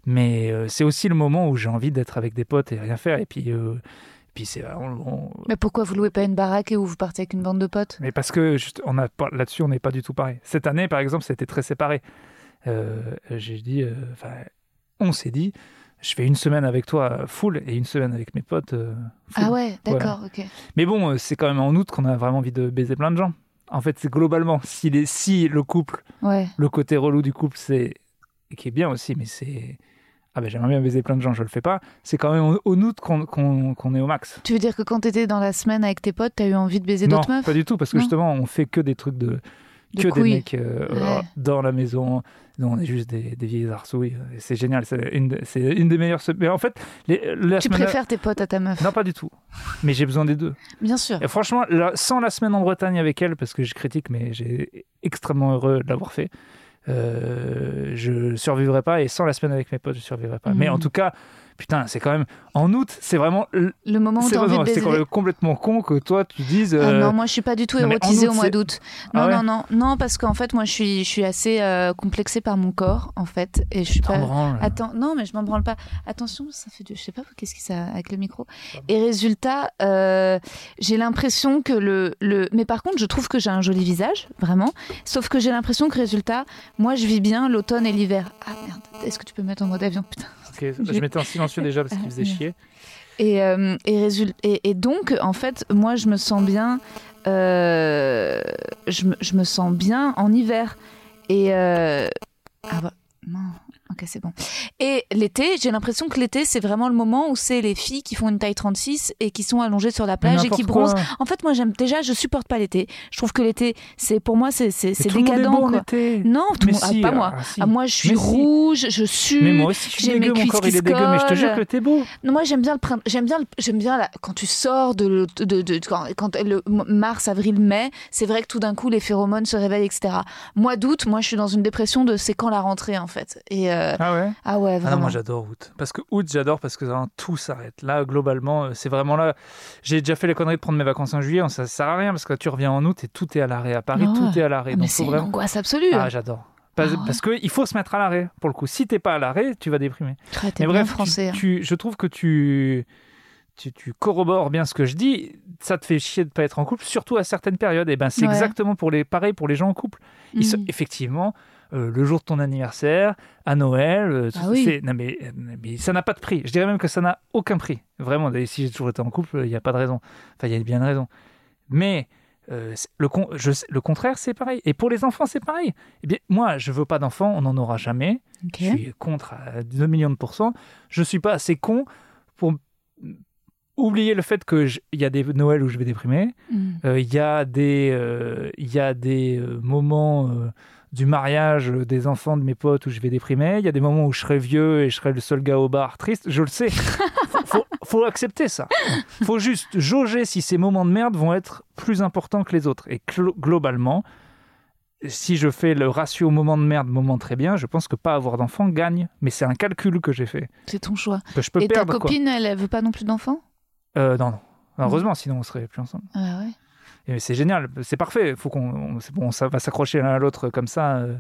Mais euh, c'est aussi le moment où j'ai envie d'être avec des potes et rien faire. Et puis, euh, puis c'est moment- Mais pourquoi vous louez pas une baraque et où vous partez avec une bande de potes? Mais parce que juste, on a là-dessus, on n'est pas du tout pareil. Cette année, par exemple, c'était très séparé. Euh, J'ai dit, euh, on s'est dit, je fais une semaine avec toi full et une semaine avec mes potes euh, full. Ah ouais, d'accord, ok. Mais bon, euh, c'est quand même en août qu'on a vraiment envie de baiser plein de gens. En fait, c'est globalement, si, les, si le couple, Ouais. le côté relou du couple, c'est qui est bien aussi, mais c'est ah ben j'aimerais bien baiser plein de gens, je le fais pas. C'est quand même en août qu'on est au max. Tu veux dire que quand t'étais dans la semaine avec tes potes, t'as eu envie de baiser Non, d'autres meufs? pas du tout, parce que Non. justement, on fait que des trucs de. Que des couilles. mecs euh, Ouais. dans la maison. Nous, on est juste des, des vieilles arsouilles. Et C'est génial. C'est une, des meilleures. Mais en fait, les, la Tu préfères tes potes à ta meuf Non, pas du tout. Mais j'ai besoin des deux. Bien sûr. Et franchement, sans la semaine en Bretagne avec elle, parce que je critique, mais j'ai extrêmement heureux de l'avoir fait. Euh, je survivrai pas et sans la semaine avec mes potes je survivrai pas mais Mhm. en tout cas putain c'est quand même en août c'est vraiment Le moment où c'est t'as envie de c'est baiser. quand même complètement con que toi tu dises Ah euh, non, moi je suis pas du tout non, érotisée août, au mois c'est- d'août. Ah Non, ouais non, non, non, parce qu'en fait, moi je suis, je suis assez euh, complexée par mon corps, en fait, et je suis pas. branles. Attends, non, mais je m'en branle pas. Attention, ça fait du. Je sais pas qu'est-ce qui ça avec le micro. Et résultat, euh, j'ai l'impression que le, le. Mais par contre, je trouve que j'ai un joli visage, vraiment. Sauf que j'ai l'impression que résultat, moi je vis bien l'automne et l'hiver. Ah merde, est-ce que tu peux me mettre en mode avion? Putain. Je mettais en silencieux déjà parce qu'il faisait Ah, chier. Et, euh, et, et donc, en fait, moi, je me sens bien. euh, je, me, je me sens bien en hiver. Et. euh, ah bah, non. Ok, c'est bon. Et l'été, j'ai l'impression que l'été, c'est vraiment le moment où c'est les filles qui font une taille 36 et qui sont allongées sur la plage et qui quoi. bronzent. En fait, moi, j'aime déjà, je supporte pas l'été. Je trouve que l'été, c'est pour moi, c'est c'est Mais c'est tout le monde est décadent. en quoi. Non, tout Mais monde- ah, pas ah, moi. ah, si. Ah, moi, je suis Mais si. rouge, je suis. Mais moi aussi, je suis dégueu, mon corps il est dégueu, mais je te jure que t'es beau. Non, moi j'aime bien le printemps. J'aime bien, le- j'aime bien la- quand tu sors de, le- de, de- quand, quand le mars, avril, mai. C'est vrai que tout d'un coup les phéromones se réveillent, etc. Mois d'août, moi je suis dans une dépression de c'est quand la rentrée en fait. Et euh, Ah ouais? ah ouais Ah non, vraiment. moi j'adore août. Parce que août, j'adore parce que tout s'arrête. Là, globalement, euh, c'est vraiment là. J'ai déjà fait les conneries de prendre mes vacances en juillet. Ça sert à rien parce que tu reviens en août et tout est à l'arrêt. À Paris, Ah ouais. tout est à l'arrêt. Ah, mais Donc, c'est une vraiment. angoisse absolue. Ah, j'adore. Parce, Ah ouais. parce qu'il faut se mettre à l'arrêt, pour le coup. Si t'es pas à l'arrêt, tu vas déprimer. Ouais, t'es Mais bref, tu- français. hein. tu- je trouve que tu, tu, tu corrobores bien ce que je dis. Ça te fait chier de pas être en couple, surtout à certaines périodes. Et ben, c'est Ouais. exactement pour les, pareil pour les gens en couple. Ils sont- Mhm. effectivement, euh, le jour de ton anniversaire, à Noël, euh, tout- Ah oui. non, mais, euh, mais ça n'a pas de prix. Je dirais même que ça n'a aucun prix. Vraiment, et si j'ai toujours été en couple, il n'y a pas de raison. Enfin, il y a bien une raison. Mais euh, le, con- je sais- le contraire, c'est pareil. Et pour les enfants, c'est pareil. Eh bien, moi, je veux pas d'enfants, on n'en aura jamais. Je suis contre à 2 millions de pourcents. Je suis pas assez con pour oublier le fait qu'il y a des Noëls où je vais déprimer. Euh, Il y a des, euh, il y a des euh, moments euh, du mariage des enfants de mes potes où je vais déprimer. Il y a des moments où je serai vieux et je serai le seul gars au bar triste. Je le sais. faut, faut, faut accepter ça. faut juste jauger si ces moments de merde vont être plus importants que les autres. Et globalement, si je fais le ratio moment de merde, moment très bien, je pense que pas avoir d'enfant gagne. Mais c'est un calcul que j'ai fait. C'est ton choix. Que je peux Et ta quoi. copine, elle, elle veut pas non plus d'enfants Euh, non, non. Heureusement, sinon on serait plus ensemble. Ah ouais. Et c'est génial, c'est parfait. Faut qu'on, on- c'est bon, ça va s'accrocher l'un à l'autre comme ça euh,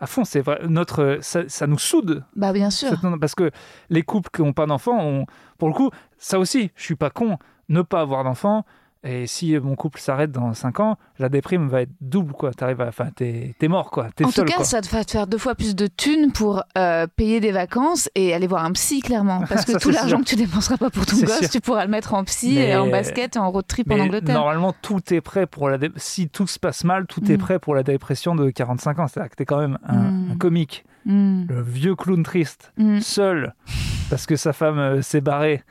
à fond. C'est vrai, notre, ça, ça nous soude Bah bien sûr. parce que les couples qui n'ont pas d'enfants, ont- pour le coup, ça aussi, je suis pas con. Ne pas avoir d'enfants. Et si mon couple s'arrête dans 5 ans, la déprime va être double, quoi. T'arrives à, enfin, t'es, mort, quoi. En seul, tout cas, quoi. ça te va te faire deux fois plus de thunes pour euh, payer des vacances et aller voir un psy, clairement. Parce que Ça, tout l'argent que tu dépenseras pas pour ton gosse, sûr. tu pourras le mettre en psy Mais- et en basket et en road trip en Angleterre. normalement, tout est prêt pour la. dé- Si tout se passe mal, tout est Mm. prêt pour la dépression de 45 ans. C'est-à-dire que t'es quand même un, Mm. un comique, Mm. le vieux clown triste. Seul parce que sa femme euh, s'est barrée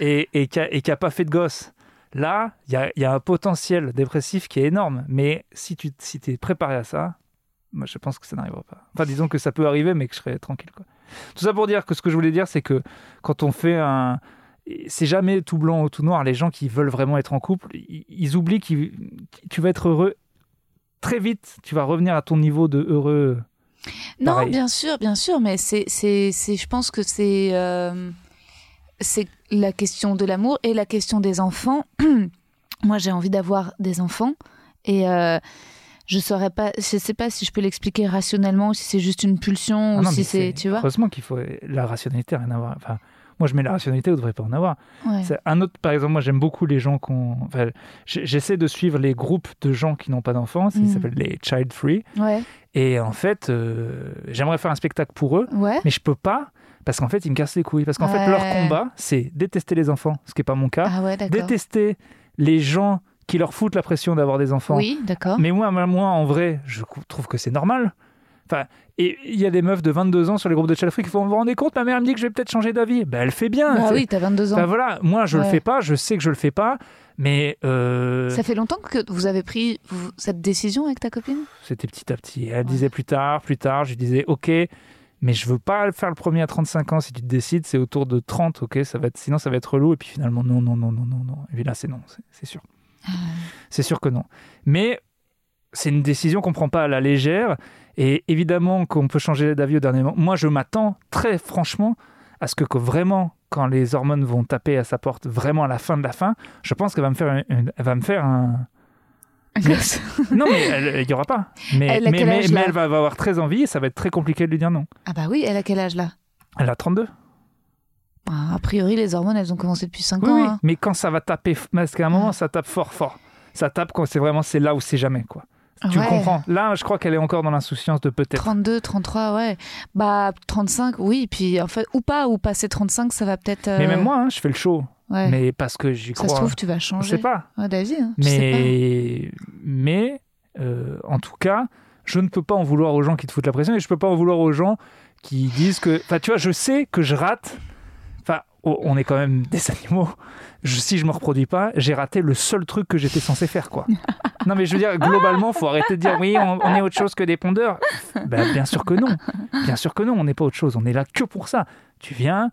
et, et qui n'a pas fait de gosse. Là, il y a, il y a un potentiel dépressif qui est énorme. Mais si tu si es préparé à ça, moi, je pense que ça n'arrivera pas. Enfin, disons que ça peut arriver, mais que je serai tranquille. Quoi. Tout ça pour dire que ce que je voulais dire, c'est que quand on fait un. C'est jamais tout blanc ou tout noir. Les gens qui veulent vraiment être en couple, ils, oublient que tu vas être heureux très vite. Tu vas revenir à ton niveau de heureux. Non, bien sûr, bien sûr, mais c'est, c'est, je pense que c'est, euh, c'est la question de l'amour et la question des enfants. Moi, j'ai envie d'avoir des enfants et euh, je saurais pas, je sais pas si je peux l'expliquer rationnellement ou si c'est juste une pulsion ah ou si c'est, tu vois. Heureusement qu'il faut la rationalité, rien à voir. Enfin, moi, je mets la rationalité, vous ne devrez pas en avoir. Un autre, par exemple, moi, j'aime beaucoup les gens qu'on. Enfin, j'essaie de suivre les groupes de gens qui n'ont pas d'enfants. Ils mm. s'appellent les child free. Ouais. Et en fait, euh, j'aimerais faire un spectacle pour eux, mais je peux pas parce qu'en fait, ils me cassent les couilles. Parce qu'en fait, leur combat, c'est détester les enfants, ce qui n'est pas mon cas. Ah détester les gens qui leur foutent la pression d'avoir des enfants. Oui, d'accord. Mais moi, moi, en vrai, je trouve que c'est normal. Enfin, et il y a des meufs de 22 ans sur les groupes de free qui font Vous vous rendez compte, ma mère me dit que je vais peut-être changer d'avis. Ben, elle fait bien. Ah oui, t'as 22 ans. Ben, voilà, moi, je le fais pas, je sais que je le fais pas, mais. Euh, Ça fait longtemps que vous avez pris cette décision avec ta copine? C'était petit à petit. Elle disait plus tard, plus tard. Je disais Ok, mais je veux pas faire le premier à 35 ans. Si tu te décides, c'est autour de 30, ok, ça va être, sinon ça va être relou. Et puis finalement, non, non, non, non, non, non. Et puis là, c'est non, c'est sûr. Ah. C'est sûr que non. Mais c'est une décision qu'on prend pas à la légère. Et évidemment qu'on peut changer d'avis au dernier moment. Moi, je m'attends très franchement à ce que, vraiment, quand les hormones vont taper à sa porte, vraiment à la fin de la fin, je pense qu'elle va me faire, elle va me faire un. non, mais il n'y aura pas. Mais, elle, mais, mais, elle va, avoir très envie et ça va être très compliqué de lui dire non. Ah bah oui, elle a quel âge là? Elle a 32. Ah, a priori, les hormones, elles ont commencé depuis 5 ans. Oui, hein. mais quand ça va taper, parce qu'à un moment, ça tape fort, fort. Ça tape quand c'est vraiment, c'est là où c'est jamais, quoi. Tu comprends Là, je crois qu'elle est encore dans l'insouciance de peut-être. 32, 33, ouais. Bah, 35, oui. Puis, en fait, ou pas, ou passer 35, ça va peut-être. Mais même euh, moi, hein, je fais le show. Mais parce que j'y crois. Ça se trouve, tu vas changer. Je sais pas. Ouais, David, hein, mais, mais euh, en tout cas, je ne peux pas en vouloir aux gens qui te foutent la pression et je peux pas en vouloir aux gens qui disent que. Enfin, tu vois, je sais que je rate. Oh, on est quand même des animaux si je me reproduis pas, j'ai raté le seul truc que j'étais censé faire, quoi. non, mais je veux dire, globalement, faut arrêter de dire oui, on, est autre chose que des pondeurs. Ben, bien sûr que non. Bien sûr que non, on n'est pas autre chose. On est là que pour ça. Tu viens,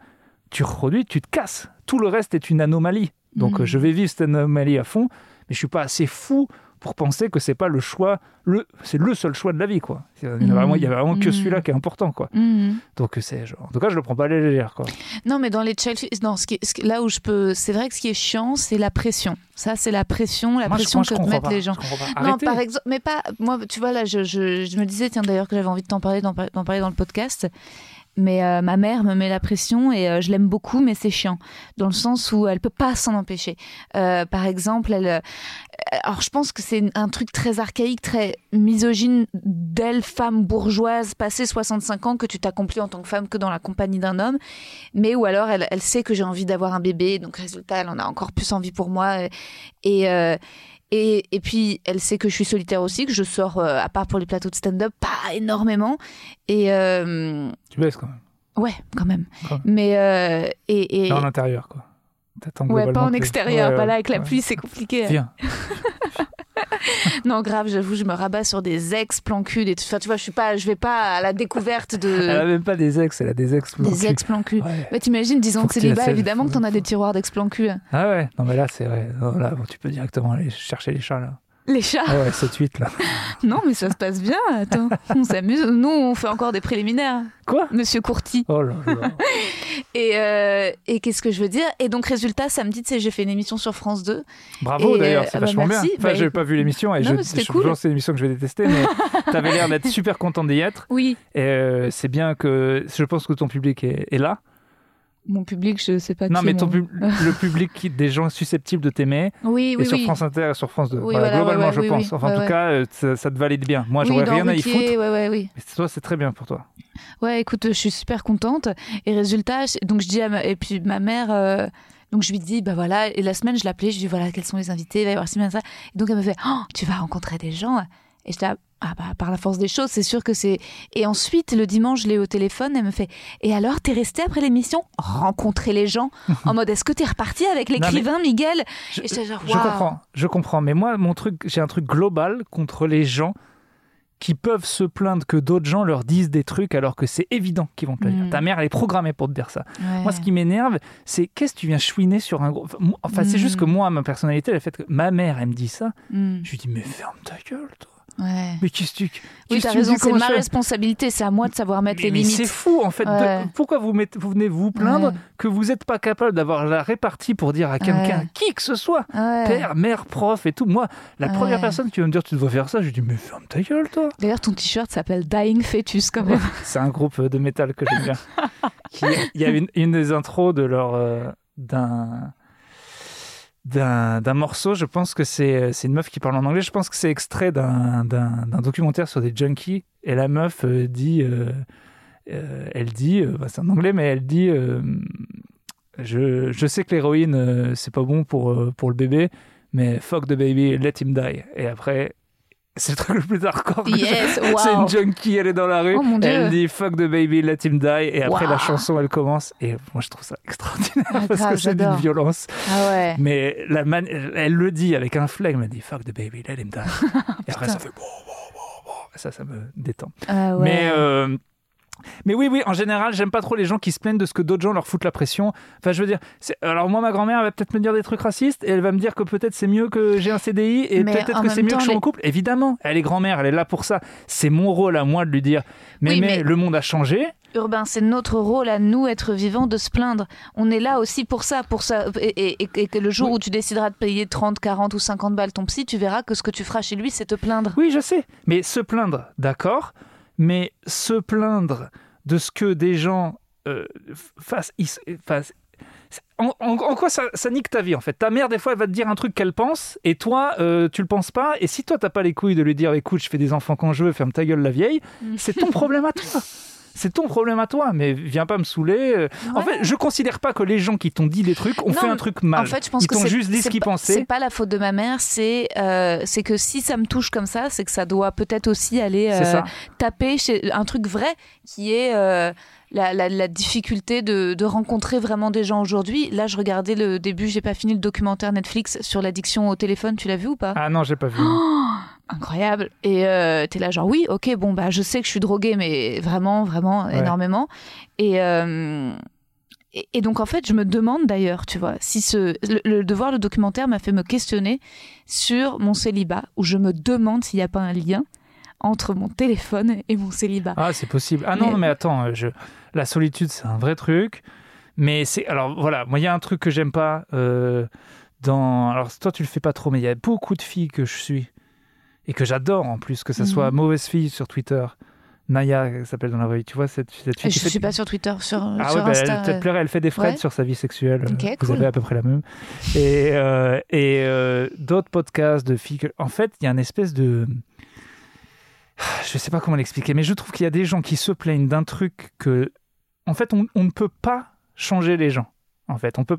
tu reproduis, tu te casses. Tout le reste est une anomalie. Donc, mm. je vais vivre cette anomalie à fond, mais je suis pas assez fou pour penser que c'est pas le choix, le, c'est le seul choix de la vie, quoi. Il y a vraiment, il y a vraiment que mmh. celui-là qui est important, quoi. Mmh. Donc c'est, genre, en tout cas, je le prends pas à la légère, quoi. Non, mais dans les challenges, non, ce qui, là où je peux, c'est vrai que ce qui est chiant, c'est la pression. Ça, c'est la pression, la pression que mettent les gens. Non, par exemple, mais pas, moi, tu vois là, je, je, je me disais, tiens, d'ailleurs, que j'avais envie de t'en parler, d'en parler dans le podcast. Mais euh, ma mère me met la pression et euh, je l'aime beaucoup, mais c'est chiant. Dans le sens où elle peut pas s'en empêcher. Euh, par exemple, elle. alors je pense que c'est un truc très archaïque, très misogyne d'elle, femme bourgeoise, passée 65 ans, que tu t'accomplis en tant que femme que dans la compagnie d'un homme. Mais ou alors elle, elle sait que j'ai envie d'avoir un bébé, donc résultat, elle en a encore plus envie pour moi. Et. Et, et, puis, elle sait que je suis solitaire aussi, que je sors, euh, à part pour les plateaux de stand-up, pas énormément. Et, euh... Tu baisses quand même Ouais, quand même. Mais. Euh, et, et... en intérieur, quoi. Ouais, pas en extérieur, pas là avec la pluie, c'est compliqué. Viens. non, grave, j'avoue, je me rabats sur des ex plan cul. Des... Enfin, tu vois, je suis pas, je vais pas à la découverte de. Elle a même pas des ex, elle a des ex plan Des ex plan cul. Ouais. t'imagines, disons que c'est célibat, évidemment que t'en as des tiroirs d'ex plan cul. Ah ouais, non, mais là, c'est vrai. là, tu peux directement aller chercher les chats, là. Les chats ah Ouais, 7-8 là. non, mais ça se passe bien, attends. On s'amuse. Nous, on fait encore des préliminaires. Quoi? Monsieur Courty. Oh là là. et, euh, et qu'est-ce que je veux dire? Et donc, résultat, samedi, tu sais, j'ai fait une émission sur France 2. Bravo d'ailleurs, c'est euh, vachement bah, bien. Enfin, bah, j'ai pas vu l'émission et je, je cool. c'est une émission que je vais détester, mais t'avais l'air d'être super contente d'y être. Oui. Et euh, c'est bien que je pense que ton public est là mon public, je sais pas. Non, mais ton le public des gens susceptibles de t'aimer. Oui, oui, et sur France Inter et sur France 2. globalement, je pense. enfin, en tout cas, euh, ça, te valide bien. Moi, j'aurais rien à y foutre. Ouais, ouais, oui. Mais toi, c'est très bien pour toi. Ouais, écoute, je suis super contente. Et résultat, donc je dis à ma... et puis ma mère. Euh, donc je lui dis, bah voilà, et la semaine je l'appelais, je lui dis voilà, quels sont les invités, il va y avoir ça. Et donc elle me fait, oh, tu vas rencontrer des gens. Et je dis, ah bah par la force des choses, c'est sûr que c'est. Et ensuite le dimanche, je l'ai au téléphone, elle me fait Et alors, t'es resté après l'émission rencontrer les gens? En mode Est-ce que t'es reparti avec l'écrivain Miguel? je, comprends, je comprends. Mais moi, mon truc, j'ai un truc global contre les gens qui peuvent se plaindre que d'autres gens leur disent des trucs alors que c'est évident qu'ils vont te le dire. Mm. Ta mère, elle est programmée pour te dire ça. Ouais. Moi, ce qui m'énerve, c'est qu'est-ce que tu viens chouiner sur un gros. Enfin, c'est juste que moi, ma personnalité, le fait que ma mère, elle me dit ça, Mm. je lui dis, mais ferme ta gueule, toi. Ouais. Mais qu'est-ce que tu. Oui, t'as raison, c'est ma responsabilité, c'est à moi de savoir mettre mais, les mais c'est limites. fou en fait. de- pourquoi vous, mettez- vous venez vous plaindre Ouais. que vous n'êtes pas capable d'avoir la répartie pour dire à quelqu'un, qui que ce soit, père, mère, prof et tout. Moi, la première personne qui va me dire tu dois faire ça, je lui dis mais ferme ta gueule toi. D'ailleurs, ton t-shirt s'appelle Dying Fetus quand même. C'est un groupe de métal que j'aime bien. Il y une, une des intros de leur euh, d'un d'un morceau. Je pense que c'est une meuf qui parle en anglais. Je pense que c'est extrait d'un documentaire sur des junkies. Et la meuf euh, dit, euh, euh, elle dit, bah, c'est en anglais, mais elle dit, je je sais que l'héroïne c'est pas bon pour pour le bébé, mais fuck the baby, let him die. Et après. C'est le truc le plus hardcore. Yes, c'est wow. une junkie, elle est dans la rue. Oh elle dit fuck the baby, let him die. Et après, Wow. la chanson, elle commence. Et moi, je trouve ça extraordinaire Ah, parce grave, que c'est d'une violence. Ah ouais. Mais la man- elle le dit avec un flegme. Elle dit fuck the baby, let him die. et après, ça fait bon, bon, bon, bon. Ça, ça me détend. Ah ouais. Mais. euh, mais oui, oui, en général, j'aime pas trop les gens qui se plaignent de ce que d'autres gens leur foutent la pression. Enfin, je veux dire, c'est- alors moi, ma grand-mère va peut-être me dire des trucs racistes et elle va me dire que peut-être c'est mieux que j'ai un CDI et peut-être que c'est mieux que je sois en couple. Évidemment, elle est grand-mère, elle est là pour ça. C'est mon rôle à moi de lui dire, mais, Oui, mais, mais- le monde a changé. Urbain, c'est notre rôle à nous, être vivants, de se plaindre. On est là aussi pour ça, pour ça. Et, et- et que le jour Oui. où tu décideras de payer 30, 40 ou 50 balles ton psy, tu verras que ce que tu feras chez lui, c'est te plaindre. Oui, je sais. Mais se plaindre, d'accord. Mais se plaindre de ce que des gens euh, fassent. ils- fassent- en, en- en quoi ça, ça nique ta vie en fait? Ta mère des fois elle va te dire un truc qu'elle pense et toi euh, tu le penses pas et si toi t'as pas les couilles de lui dire écoute je fais des enfants quand je veux ferme ta gueule la vieille Mm. c'est ton problème à toi c'est ton problème à toi mais viens pas me saouler euh. en fait je considère pas que les gens qui t'ont dit des trucs ont Non, fait un truc mal En fait, je pense ils t'ont juste dit ce qu'ils pensaient C'est pas la faute de ma mère, c'est euh, c'est que si ça me touche comme ça, c'est que ça doit peut-être aussi aller euh, taper chez un truc vrai qui est euh, la, la- la difficulté de, de rencontrer vraiment des gens aujourd'hui. Là, je regardais le début, j'ai pas fini le documentaire Netflix sur l'addiction au téléphone. Tu l'as vu ou pas? Ah non j'ai pas vu Oh, incroyable. Et euh, t'es là genre oui, ok, bon bah je sais que je suis droguée, mais vraiment, vraiment Ouais. énormément. Et, euh, et et donc en fait, je me demande d'ailleurs, tu vois, si ce le, le- de voir le documentaire m'a fait me questionner sur mon célibat, où je me demande s'il n'y a pas un lien entre mon téléphone et mon célibat. Ah, c'est possible. Ah non, Mais- non, mais attends, euh, je... la solitude, c'est un vrai truc. Mais c'est. Alors voilà, moi, il y a un truc que j'aime pas euh, dans. Alors toi, tu le fais pas trop, mais il y a beaucoup de filles que je suis et que j'adore en plus, que ce soit Mhm. mauvaise fille sur Twitter. Naya, elle s'appelle dans la vraie vie. Tu vois, cette, cette fille je qui fait- suis pas sur Twitter, sur, Ah sur ouais, bah, Insta. elle, peut-être pleurer, elle fait des ouais. sur sa vie sexuelle. Ok, Vous cool. avez à peu près la même. Et, euh, et euh, d'autres podcasts de filles. que- En fait, il y a une espèce de. Je sais pas comment l'expliquer, mais je trouve qu'il y a des gens qui se plaignent d'un truc que. En fait, on, on ne peut pas changer les gens. En fait, on peut.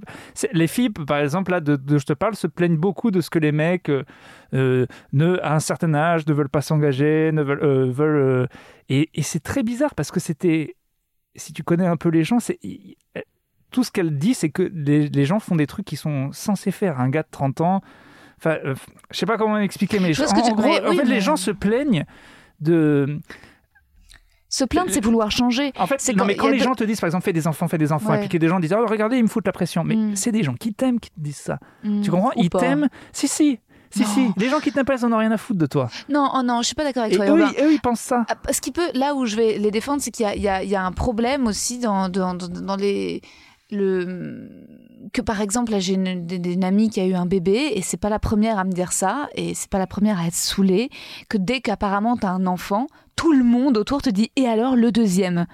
Les filles, par exemple, là, de, de je te parle, se plaignent beaucoup de ce que les mecs, euh, euh, ne, à un certain âge, ne veulent pas s'engager, ne veulent, euh, veulent. Et, et c'est très bizarre parce que c'était si tu connais un peu les gens, c'est tout ce qu'elle dit, c'est que les, les gens font des trucs qu'ils sont censés faire. Un gars de 30 ans, enfin, euh, je sais pas comment expliquer, mais Je en, que tu- en gros, mais en oui, fait, mais- les gens se plaignent de. Se plaindre, c'est vouloir changer. En fait, C'est quand- mais quand les gens te disent, par exemple, fais des enfants, fais des enfants, Ouais. et puis que des gens disent, oh, regardez, ils me foutent la pression. Mais Mm. c'est des gens qui t'aiment qui te disent ça. Hmm, Tu comprends? Ou Ils t'aiment? Si, si. Si, Non. si. Les gens qui t'aiment pas, ils en ont rien à foutre de toi. Non, oh non, je suis pas d'accord avec Et toi. eux, eux, ils pensent ça. Ah, Ce qui peut, là où je vais les défendre, c'est qu'il y a, y, y un problème aussi dans, dans, dans- dans les. Le, que par exemple, là, j'ai une, une- une amie qui a eu un bébé et c'est pas la première à me dire ça et c'est pas la première à être saoulée. Que dès qu'apparemment t'as un enfant, tout le monde autour te dit et alors le deuxième?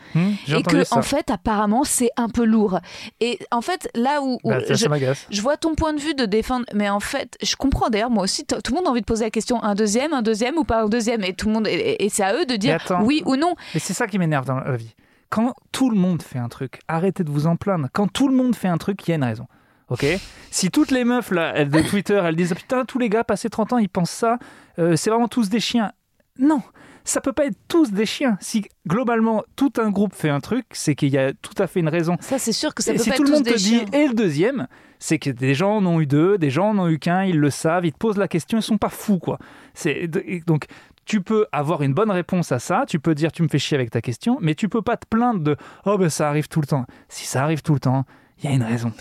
J'ai et que ça. en fait apparemment c'est un peu lourd. Et en fait là où, où Bah, je, vois ton point de vue de défendre, mais en fait, je comprends d'ailleurs, moi aussi, tout le monde a envie de poser la question un deuxième, un deuxième ou pas un deuxième, et tout le monde, et, et c'est à eux de dire attends. oui ou non. Et c'est ça qui m'énerve dans la vie. Quand tout le monde fait un truc, arrêtez de vous en plaindre. Quand tout le monde fait un truc, il y a une raison. Ok? Si toutes les meufs là, elles, de Twitter, elles disent putain, tous les gars passés 30 ans, ils pensent ça, euh, c'est vraiment tous des chiens. Non, ça peut pas être tous des chiens. Si globalement tout un groupe fait un truc, c'est qu'il y a tout à fait une raison. Ça, c'est sûr que ça Et peut si pas tout être le monde tous te des dit chiens. et le deuxième, c'est que des gens en ont eu deux, des gens en ont eu qu'un, ils le savent, ils te posent la question, ils sont pas fous quoi. C'est donc tu peux avoir une bonne réponse à ça, tu peux dire tu me fais chier avec ta question, mais tu peux pas te plaindre de oh ben ça arrive tout le temps. Si ça arrive tout le temps, il y a une raison.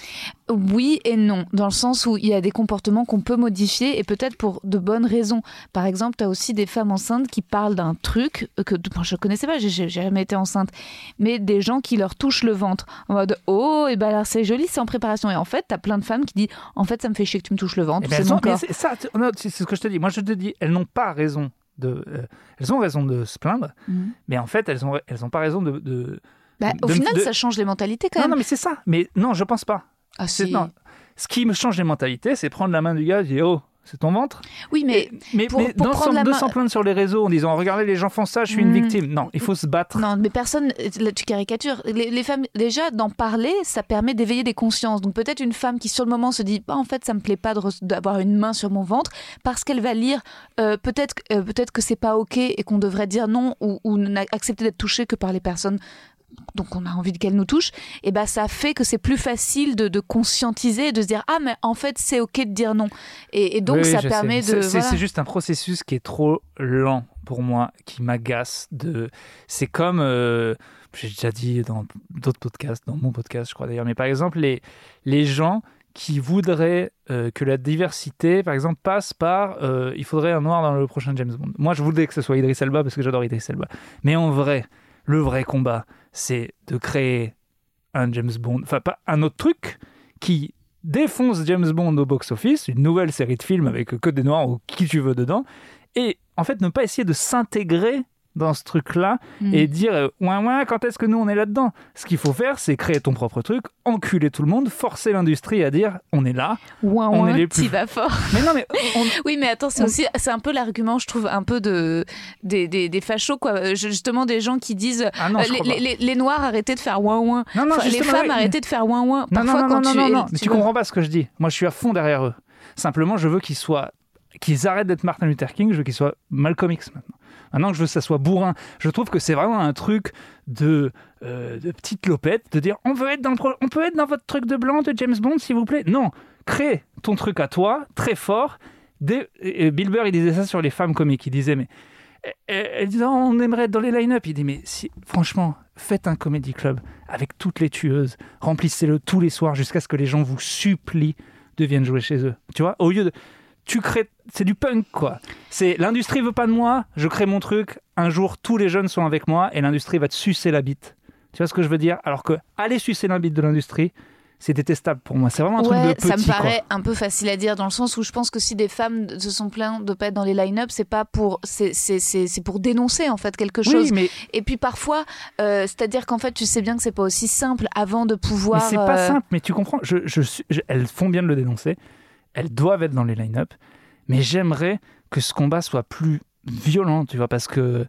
Oui et non, dans le sens où il y a des comportements qu'on peut modifier et peut-être pour de bonnes raisons. Par exemple, tu as aussi des femmes enceintes qui parlent d'un truc que moi, je connaissais pas, j'ai jamais été enceinte, mais des gens qui leur touchent le ventre en mode oh, et ben alors c'est joli, c'est en préparation. Et en fait, tu as plein de femmes qui disent en fait, ça me fait chier que tu me touches le ventre. C'est mon corps. ça, c'est ce que je te dis. Moi, je te dis, elles n'ont pas raison. De, euh, elles ont raison de se plaindre, Mhm. mais en fait, elles ont, elles ont pas raison de. de- Bah, au de- final, de- ça change les mentalités quand Non, même. non, mais c'est ça. Mais non, je pense pas. Ah, C'est- si. non. Ce qui me change les mentalités, c'est prendre la main du gars et dire oh, c'est ton ventre. Oui, mais Mais, pour- mais pour prendre la de main- s'en plaindre sur les réseaux en disant regardez les gens font ça, je suis une Mm. victime. Non, il faut se battre. Non, mais personne, là, tu caricatures. Les, les femmes, déjà, d'en parler, ça permet d'éveiller des consciences. Donc peut-être une femme qui, sur le moment, se dit, bah, en fait, ça me plaît pas d'avoir une main sur mon ventre, parce qu'elle va lire, euh, peut-être euh, peut-être que c'est pas OK et qu'on devrait dire non ou, ou accepter d'être touché que par les personnes donc on a envie qu'elles nous touchent, et ben ça fait que c'est plus facile de, de conscientiser, de se dire ah mais en fait c'est ok de dire non, et, et donc Oui, ça permet sais. de C'est c'est- voilà. c'est juste un processus qui est trop lent pour moi, qui m'agace. De... C'est comme. euh, J'ai déjà dit dans d'autres podcasts, dans mon podcast, je crois d'ailleurs, mais par exemple, les, les gens qui voudraient euh, que la diversité, par exemple, passe par euh, il faudrait un noir dans le prochain James Bond. Moi, je voudrais que ce soit Idris Elba parce que j'adore Idris Elba. Mais en vrai, le vrai combat, c'est de créer un James Bond, enfin pas un autre truc qui défonce James Bond au box-office, une nouvelle série de films avec que des noirs ou qui tu veux dedans, et en fait ne pas essayer de s'intégrer dans ce truc-là Mm. et dire euh, ouin ouin quand est-ce que nous on est là-dedans? Ce qu'il faut faire, c'est créer ton propre truc, enculer tout le monde, forcer l'industrie à dire on est là. Ouin, on est les plus- vas fort. Mais non mais on- Oui, mais attends, c'est On- aussi, c'est un peu l'argument, je trouve, un peu de des, des, des fachos, quoi. Euh, Justement, des gens qui disent ah non, euh, les, noirs arrêtez de faire ouin ouin. Non, non, Enfin, les femmes mais- arrêtez de faire ouin ouin. Non, Parfois, non, non, quand non, tu, non, non, mais tu comprends pas ce que je dis. Moi, je suis à fond derrière eux. Simplement, je veux qu'ils soient, qu'ils arrêtent d'être Martin Luther King. Je veux qu'ils soient Malcolm X maintenant. Maintenant que je veux que ça soit bourrin, je trouve que c'est vraiment un truc de, euh, de petite lopette, de dire on peut être dans votre truc de blanc de James Bond, s'il vous plaît? Non, crée ton truc à toi, très fort. Des- et Bill Burr, il disait ça sur les femmes comiques. Il disait mais elle elle disait, Oh, on aimerait être dans les line-up. Il dit, mais si, franchement, faites un comédie club avec toutes les tueuses, remplissez-le tous les soirs jusqu'à ce que les gens vous supplient de viennent jouer chez eux. Tu vois, au lieu de. Tu crées. C'est du punk, quoi. C'est l'industrie veut pas de moi, je crée mon truc. Un jour, tous les jeunes sont avec moi et l'industrie va te sucer la bite. Tu vois ce que je veux dire? Alors que aller sucer la bite de l'industrie, c'est détestable pour moi. C'est vraiment un truc de petit. ça me quoi. paraît un peu facile à dire dans le sens où je pense que si des femmes se sont plaintes de pas être dans les line-up, c'est pas pour c'est pour dénoncer en fait quelque chose. Oui, mais, Et puis parfois, euh, c'est-à-dire qu'en fait, tu sais bien que c'est pas aussi simple avant de mais pouvoir. c'est pas euh, simple. Mais tu comprends je, je suis- je- Elles font bien de le dénoncer. Elles doivent être dans les line-up. Mais j'aimerais que ce combat soit plus violent, tu vois, parce que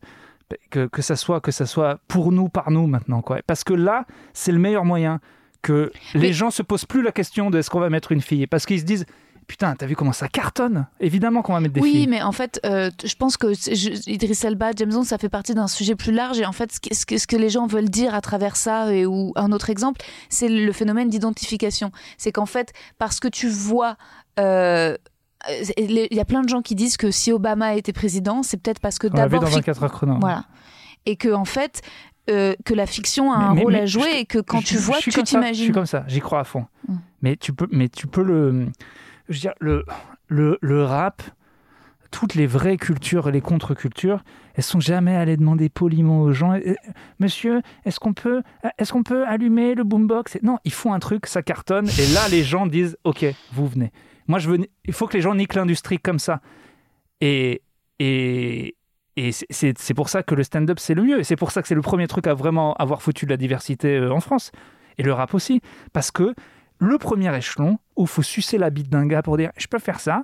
que, que ça soit que ça soit pour nous par nous maintenant quoi parce que là c'est le meilleur moyen que les gens se posent plus la question de est-ce qu'on va mettre une fille parce qu'ils se disent putain t'as vu comment ça cartonne? Évidemment qu'on va mettre des oui, filles mais en fait, euh, je pense que je- Idriss Elba, James Bond, ça fait partie d'un sujet plus large. Et en fait, ce que, ce que- ce que les gens veulent dire à travers ça, et, ou un autre exemple, c'est le phénomène d'identification. C'est qu'en fait, parce que tu vois. Euh, Il y a plein de gens qui disent que si Obama était président, c'est peut-être parce que d'abord. dans fic- 24 heures chrono Voilà. Et que, en fait, euh, que la fiction a Mais- un mais- rôle mais à jouer je- et que quand Je- tu vois, tu ça, Je suis t'imagines. comme ça, j'y crois à fond. Mm. Mais tu peux, mais tu peux le, je veux dire le, le, le rap, toutes les vraies cultures et les contre-cultures, elles sont jamais allées demander poliment aux gens, Monsieur, est-ce qu'on peut, est-ce qu'on peut allumer le boombox? Non, ils font un truc, ça cartonne, et là les gens disent, ok, vous venez. Moi je veux, il faut que les gens niquent l'industrie comme ça. Et et et c'est- pour ça que le stand-up, c'est le mieux. Et c'est pour ça que c'est le premier truc à vraiment avoir foutu de la diversité euh, en France. Et le rap aussi. Parce que le premier échelon, où faut sucer la bite d'un gars pour dire je peux faire ça,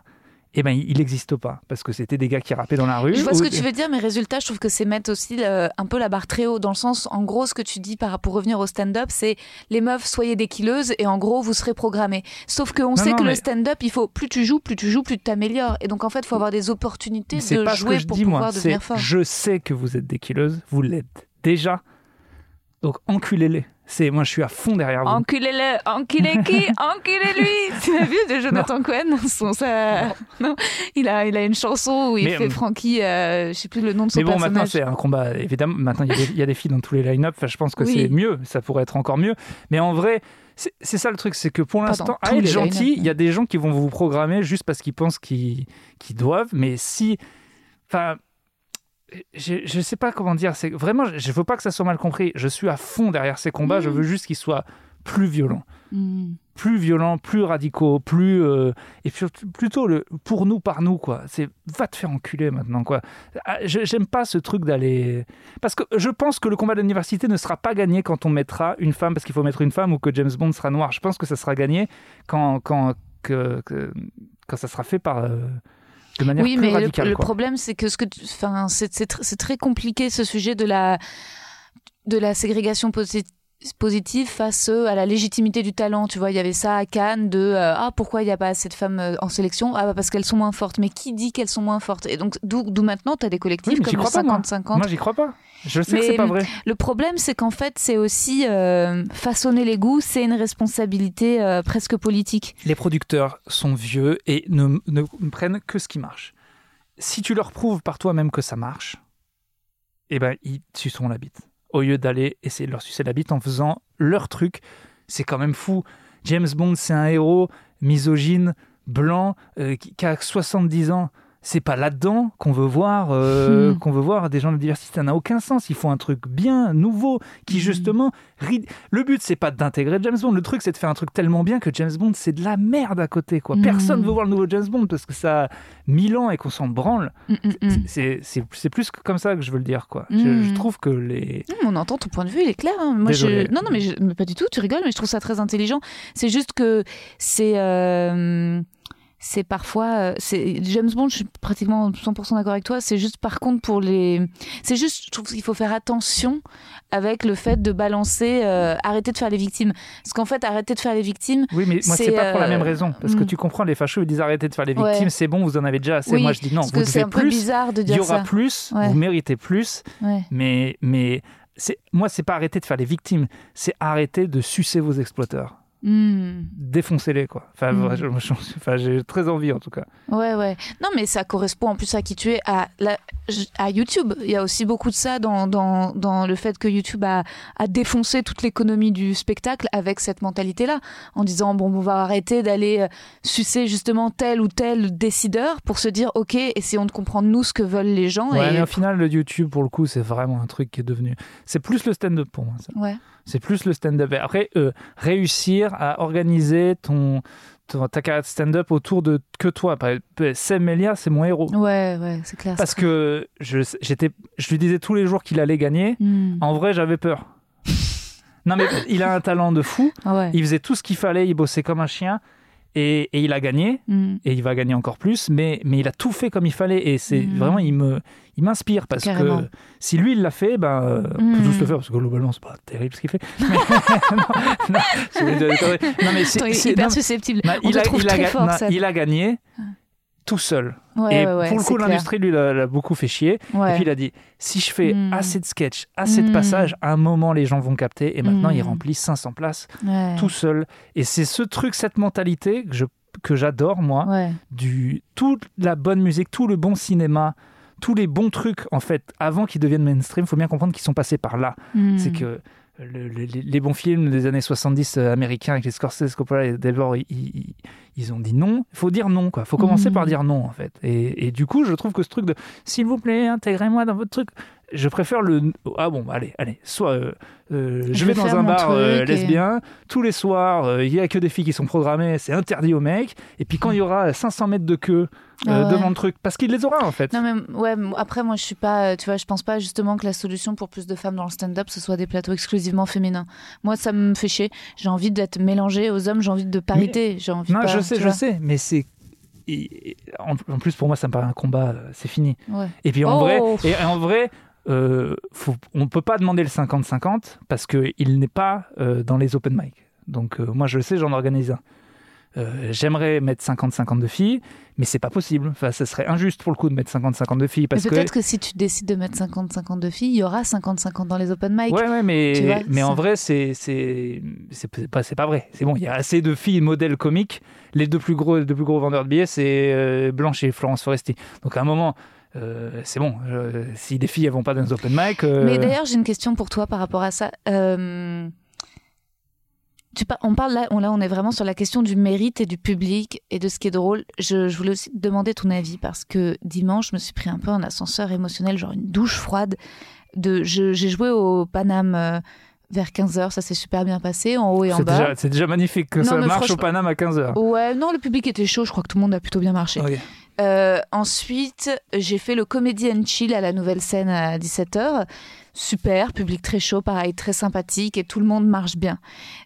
eh ben il n'existe pas. Parce que c'était des gars qui rappaient dans la rue. Je vois ce que tu veux dire, mais résultat, je trouve que c'est mettre aussi un peu la barre très haut. Dans le sens, en gros, ce que tu dis par, pour revenir au stand-up, c'est les meufs, soyez des killeuses et en gros, vous serez programmés. Sauf qu'on sait non, que le stand-up, il faut plus tu joues, plus tu joues, plus tu t'améliores. Et donc, en fait, il faut avoir des opportunités C'est de pas ce jouer que je pour dis, pouvoir moi. C'est devenir fort. je sais que vous êtes des killeuses, vous l'êtes déjà. Donc enculez-les. C'est moi, je suis à fond derrière vous. Enculez-le, enculez qui, enculez-lui. Tu as vu de Jonathan Cohen son, ça... non, il a, il a une chanson où il Mais, fait euh, Frankie, euh, je sais plus le nom de son Mais bon, maintenant, personnage. c'est un combat. Évidemment, maintenant, il y a des- il y, a des filles dans tous les line-up. Enfin, je pense que Oui. c'est mieux. Ça pourrait être encore mieux. Mais en vrai, c'est ça le truc. C'est que pour l'instant, à être gentil, il y a des gens qui vont vous programmer juste parce qu'ils pensent qu'ils qu'ils doivent. Mais si. Enfin. Je, je sais pas comment dire. C'est vraiment. Je veux pas que ça soit mal compris. Je suis à fond derrière ces combats. Je Mm. veux juste qu'ils soient plus violents Hmm. plus violents, plus radicaux, plus euh, et puis plutôt le pour nous par nous quoi. C'est va te faire enculer maintenant quoi. Ah, je- J'aime pas ce truc d'aller parce que je pense que le combat de l'université ne sera pas gagné quand on mettra une femme parce qu'il faut mettre une femme ou que James Bond sera noir. Je pense que ça sera gagné quand quand que, que- quand ça sera fait par euh, de manière Oui, plus mais le, radicale. le quoi. problème, c'est que ce que, enfin, c'est c'est tr- c'est très compliqué ce sujet de la de la ségrégation posi- positive face euh, à la légitimité du talent. Tu vois, il y avait ça à Cannes de euh, ah pourquoi il n'y a pas assez de femmes euh, en sélection? Ah bah, parce qu'elles sont moins fortes. Mais qui dit qu'elles sont moins fortes? Et donc d'où maintenant tu as des collectifs Oui, mais j'y comme le crois pas, moi. 50-50. Moi j'y crois pas. Je sais que c'est pas vrai. Le problème, c'est qu'en fait, c'est aussi euh, façonner les goûts, c'est une responsabilité euh, presque politique. les producteurs sont vieux et ne, ne prennent que ce qui marche. Si tu leur prouves par toi-même que ça marche, eh ben, ils suceront la bite. Au lieu d'aller essayer de leur sucer la bite en faisant leur truc, c'est quand même fou. James Bond, c'est un héros misogyne, blanc, euh, qui, qui a 70 ans. C'est pas là-dedans qu'on veut voir, euh, Hmm. qu'on veut voir des gens de diversité. Ça n'a aucun sens. Il faut un truc bien, nouveau, qui Hmm. justement. Le but, c'est pas d'intégrer James Bond. Le truc, c'est de faire un truc tellement bien que James Bond, c'est de la merde à côté. Quoi. Hmm. Personne veut voir le nouveau James Bond parce que ça a mille ans et qu'on s'en branle. Mm, mm, mm. C'est- plus que comme ça que je veux le dire. Quoi. Je, je trouve que les. On entend ton point de vue, il est clair. hein. Moi, je... Non, non, mais, je- mais pas du tout, tu rigoles, mais je trouve ça très intelligent. C'est juste que c'est. euh, C'est parfois. euh, c'est James Bond, je suis pratiquement 100% d'accord avec toi. C'est juste, par contre, pour les. C'est juste, je trouve qu'il faut faire attention avec le fait de balancer. euh, arrêter de faire les victimes. Parce qu'en fait, arrêter de faire les victimes. Oui, mais moi, c'est pas pour la euh, même raison. Parce que hmm. tu comprends, les fachos, ils disent arrêtez de faire les Ouais. victimes, c'est bon, vous en avez déjà assez. Oui, moi, je dis non, vous devez un peu plus. bizarre de Il dire y aura ça. plus, Ouais. vous méritez plus, Ouais. mais, mais c'est, moi, c'est pas arrêter de faire les victimes, c'est arrêter de sucer vos exploiteurs. Hmm. Défoncez-les, quoi. Enfin, Mm. je- enfin, j'ai très envie, en tout cas. Ouais, ouais. Non, mais ça correspond en plus à qui tu es, à, la- à YouTube. Il y a aussi beaucoup de ça dans, dans, dans le fait que YouTube a, a défoncé toute l'économie du spectacle avec cette mentalité-là, en disant, bon, on va arrêter d'aller euh, sucer justement tel ou tel décideur pour se dire, ok, essayons de comprendre nous ce que veulent les gens. Ouais, et... mais au final, le YouTube, pour le coup, c'est vraiment un truc qui est devenu. C'est plus le stand-up pour moi, ça. Ouais. C'est plus le stand-up. Et Après, euh, réussir à organiser ton, ton- ta carrière de stand-up autour de que toi. Sam Melia, c'est mon héros. Ouais, ouais, c'est clair. Parce que je, j'étais, je lui disais tous les jours qu'il allait gagner. Hmm. En vrai, j'avais peur. non, mais il a un talent de fou. Ah ouais. Il faisait tout ce qu'il fallait. Il bossait comme un chien. Et, et il a gagné. Hmm. Et il va gagner encore plus. Mais, mais il a tout fait comme il fallait. Et c'est Mm. vraiment, il, me, il m'inspire. Parce Carrément. que si lui, il l'a fait, ben, euh, on peut Mm. tous le faire. Parce que globalement, c'est pas terrible ce qu'il fait. Mais- non, mais c'est- hyper non, susceptible. non, On il, te a, il, a, très ga- fort, non, Seb. il a gagné tout seul. Ouais, et ouais, ouais, pour le coup, l'industrie, lui, l'a, beaucoup fait chier. Et puis il a dit si je fais Mm. assez de sketchs, assez de Mm. passages, à un moment, les gens vont capter. Et maintenant, il remplit 500 places tout seul. Et c'est ce truc, cette mentalité que, je, que j'adore, moi, du toute la bonne musique, tout le bon cinéma, tous les bons trucs, en fait, avant qu'ils deviennent mainstream, il faut bien comprendre qu'ils sont passés par là. Hmm. C'est que le- le- les, les bons films des années 70 euh, américains avec les Scorsese, Coppola et Delvor, ils, ils- ils ont dit non. Il faut dire non, quoi. Il faut commencer Mhm. par dire non, en fait. Et, et du coup, je trouve que ce truc de s'il vous plaît, intégrez-moi dans votre truc, je préfère le ah bon, allez, allez, soit euh, euh, je, Je vais dans un bar euh, et- lesbien tous les soirs, euh, il y a que des filles qui sont programmées, c'est interdit aux mecs. Et puis quand il y aura 500 mètres de queue Ah ouais. devant le truc, parce qu'il les aura en fait. Non mais ouais, après moi je suis pas, tu vois, je pense pas justement que la solution pour plus de femmes dans le stand-up ce soit des plateaux exclusivement féminins. Moi ça me fait chier. J'ai envie d'être mélangée aux hommes, j'ai envie de parité, j'ai envie. non, pas, je sais, je vois. sais, mais c'est et- en, plus pour moi ça me paraît un combat, c'est fini. Ouais. Et puis en Oh. vrai, et en vrai, euh, faut- on peut pas demander le 50-50 parce que il n'est pas euh, dans les open mic. Donc euh, moi je le sais, j'en organise un. j'aimerais mettre 50-50 de filles, mais c'est pas possible. Enfin, ce serait injuste pour le coup de mettre 50-50 de filles. Parce mais peut-être que... si tu décides de mettre 50-50 de filles, il y aura 50-50 dans les open mic. Ouais, ouais mais, mais en vrai, c'est pas, pas vrai. C'est bon, il y a assez de filles modèles comiques. Les deux plus gros, deux plus gros vendeurs de billets, c'est Blanche et Florence Foresti. Donc à un moment, euh, c'est bon. si des filles ne vont pas dans les open mic. Mais d'ailleurs, j'ai une question pour toi par rapport à ça. Euh, on parle là on, là, on est vraiment sur la question du mérite et du public et de ce qui est drôle. Je, voulais aussi te demander ton avis parce que dimanche, je me suis pris un peu un ascenseur émotionnel, genre une douche froide. De, j'ai joué au Paname euh, vers 15h, ça s'est super bien passé, en haut et en bas. C'est déjà magnifique que ça marche au Paname à 15h. Ouais, non, le public était chaud, je crois que tout le monde a plutôt bien marché. Euh, ensuite, j'ai fait le Comedy and Chill à la nouvelle scène à 17h super, public très chaud, pareil, très sympathique et tout le monde marche bien.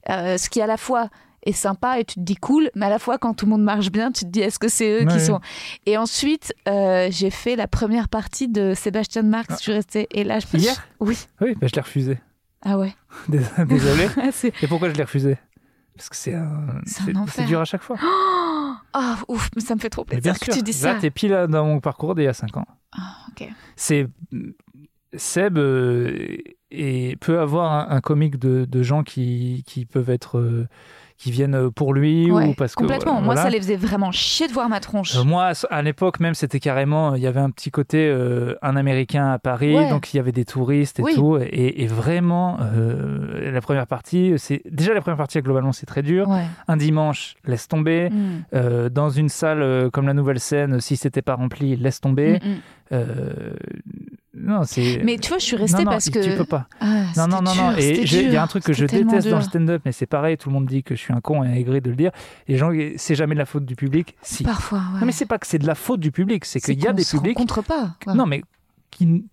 Euh, ce qui à la fois est sympa et tu te dis cool, mais à la fois quand tout le monde marche bien, tu te dis est-ce que c'est eux qui sont? Et ensuite, euh, j'ai fait la première partie de Sébastien Marx, ah. je suis restée. Et là, je Hier? Oui. Oui, bah, je l'ai refusé. Ah ouais. Désolé. et pourquoi je l'ai refusé? Parce que c'est un... c'est dur à chaque fois. Ah, oh, ouf, ça me fait trop plaisir que tu dis ça. Là, t'es pile dans mon parcours d'il y a 5 ans. Ah, ok. C'est Seb euh, peut avoir un, un comique de, de, gens qui, qui peuvent être euh, qui viennent pour lui ou parce que complètement. moi, ça les faisait vraiment chier de voir ma tronche. Euh, moi, à l'époque même, c'était carrément, il y avait un petit côté un Américain à Paris, donc il y avait des touristes et tout, et, vraiment la première partie, c'est déjà la première partie globalement c'est très dur. Un dimanche, laisse tomber. Mm. dans une salle comme la Nouvelle Scène, si c'était pas rempli, laisse tomber. Mm, mm. Non, c'est. Mais tu vois, je suis restée parce que. Tu peux pas. Ah, non, non, non, non. Et il y a un truc que je déteste dans le stand-up, mais c'est pareil, tout le monde dit que je suis un con et aigri de le dire. Les gens, c'est jamais de la faute du public. Si. Parfois, ouais. Non, mais c'est pas que c'est de la faute du public, c'est qu'il y a des publics. contre pas. Non, mais qui,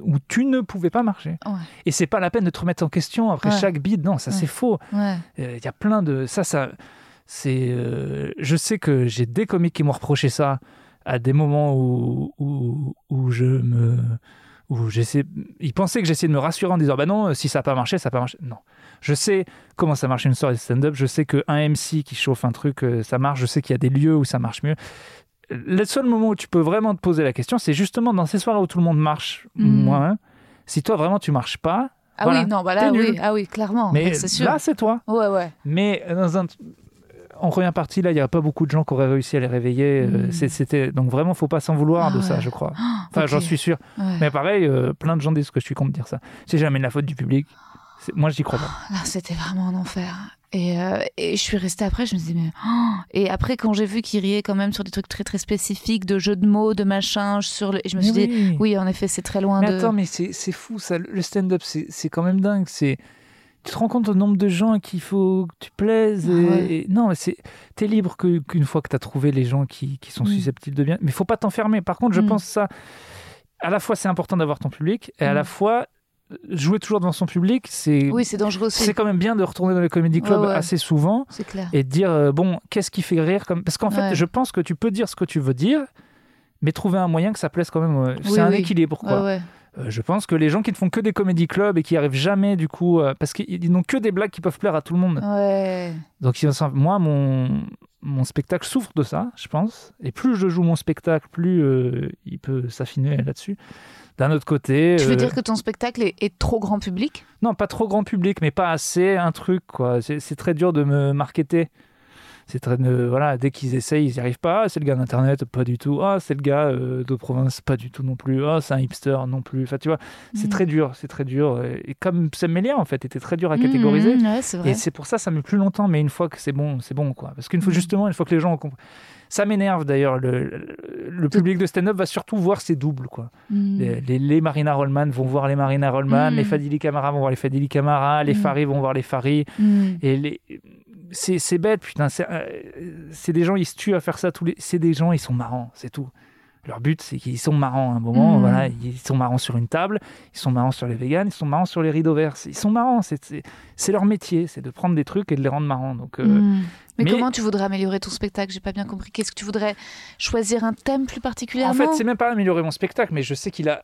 où tu ne pouvais pas marcher. Ouais. Et c'est pas la peine de te remettre en question après chaque bide. Non, ça c'est faux. Euh, il y a plein de. Ça, ça. C'est. Euh, je sais que j'ai des comiques qui m'ont reproché ça à des moments où, où, où je me où j'essaie. Ils pensaient que j'essayais de me rassurer en disant bah non, si ça n'a pas marché, ça n'a pas marché. Non. Je sais comment ça marche une soirée de stand-up. Je sais qu'un MC qui chauffe un truc, euh, ça marche. Je sais qu'il y a des lieux où ça marche mieux. Le seul moment où tu peux vraiment te poser la question, c'est justement dans ces soirées où tout le monde marche mm. moins. Si toi vraiment tu marches pas, ah oui, non, bah là, oui, ah oui, clairement. Mais sûr. là, c'est toi. Ouais, ouais. Mais dans un, en première partie, là, il n'y a pas beaucoup de gens qui auraient réussi à les réveiller. Hmm. C'était donc vraiment, faut pas s'en vouloir de ah ça, je crois. Enfin, j'en suis sûr. Mais pareil, euh, plein de gens disent que je suis con de dire ça. C'est jamais la faute du public. Moi, j'y crois pas. Ah, c'était vraiment un enfer. Et, euh, et, je suis restée après, je me disais, mais. Oh et après, quand j'ai vu qu'il riait quand même sur des trucs très très spécifiques, de jeux de mots, de machin, sur le... je me suis dit, oui, en effet, c'est très loin mais de. Attends, mais c'est fou, ça. Le stand-up, c'est quand même dingue. C'est tu te rends compte au nombre de gens qu'il faut que tu plaises. Et, non, c'est t'es libre qu'une fois que tu as trouvé les gens qui, qui sont mm. susceptibles de bien. Mais il faut pas t'enfermer. Par contre, je mm. pense ça. À la fois, c'est important d'avoir ton public, et à la mm. fois, jouer toujours devant son public, c'est oui, c'est dangereux. C'est quand même bien de retourner dans les comédie clubs assez souvent clair. et de dire euh, bon, qu'est-ce qui fait rire comme parce qu'en fait, je pense que tu peux dire ce que tu veux dire, mais trouver un moyen que ça plaise quand même. c'est un équilibre quoi. Euh, je pense que les gens qui ne font que des comédie clubs et qui arrivent jamais du coup euh, parce qu'ils n'ont que des blagues qui peuvent plaire à tout le monde. Donc moi mon mon spectacle souffre de ça, je pense. Et plus je joue mon spectacle, plus euh, il peut s'affiner là-dessus. D'un autre côté. Tu veux dire que ton spectacle est, est, trop grand public? Non, pas trop grand public, mais pas assez un truc, quoi. C'est très dur de me marketer. C'est très, voilà, dès qu'ils essayent, ils n'y arrivent pas. Ah, c'est le gars d'internet, pas du tout. Ah, c'est le gars euh, de province, pas du tout non plus. Ah, c'est un hipster, non plus. Enfin, tu vois, c'est mm. très dur, c'est très dur. Et, comme Sam Melia, en fait, était très dur à mm, catégoriser. et c'est pour ça, ça met plus longtemps. Mais une fois que c'est bon, c'est bon, quoi. Parce qu'une fois, mm. justement, une fois que les gens ont compris. Ça m'énerve d'ailleurs. Le, le, public de stand-up va surtout voir ses doubles. Quoi. Les, les, Marina Rollman vont voir les Marina Rollman, les Fadili Camara vont voir les Fadili Camara, les Farid vont voir les Farid. Et les, c'est bête, putain. Euh, c'est des gens, ils se tuent à faire ça tous les. C'est des gens, ils sont marrants, c'est tout. Leur but, c'est qu'ils sont marrants à un moment. Mmh. Voilà, ils sont marrants sur une table, ils sont marrants sur les véganes, ils sont marrants sur les rideaux verts. Ils sont marrants. C'est leur métier, c'est de prendre des trucs et de les rendre marrants. Donc, euh, mmh. mais, comment tu voudrais améliorer ton spectacle? J'ai pas bien compris. Qu'est-ce que tu voudrais choisir un thème plus particulièrement? En fait, c'est même pas améliorer mon spectacle, mais je sais qu'il a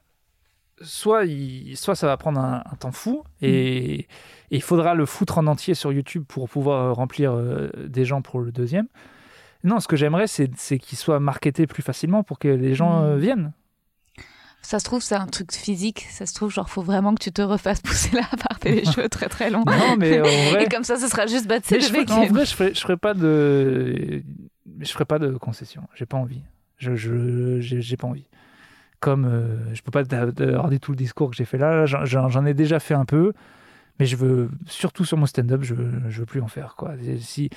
soit, il, soit ça va prendre un, un temps fou et, et il faudra le foutre en entier sur YouTube pour pouvoir euh, remplir euh, des gens pour le deuxième. Non, ce que j'aimerais, c'est qu'il soit marketé plus facilement pour que les gens Mm. euh, viennent. Ça se trouve, c'est un truc physique. Ça se trouve, genre, faut vraiment que tu te refasses pousser la barbe et les cheveux très très longs. Non, mais en vrai. Et comme ça, ce sera juste, tu sais, Mais je le ferais- mec. en vrai, je ferais, je ferais pas de, je ferais pas de concession. J'ai pas envie. Je, je, j'ai pas envie. Comme euh, je peux pas regarder tout le discours que j'ai fait là. là, j'en ai déjà fait un peu, mais je veux surtout sur mon stand-up, je, je veux plus en faire quoi. Si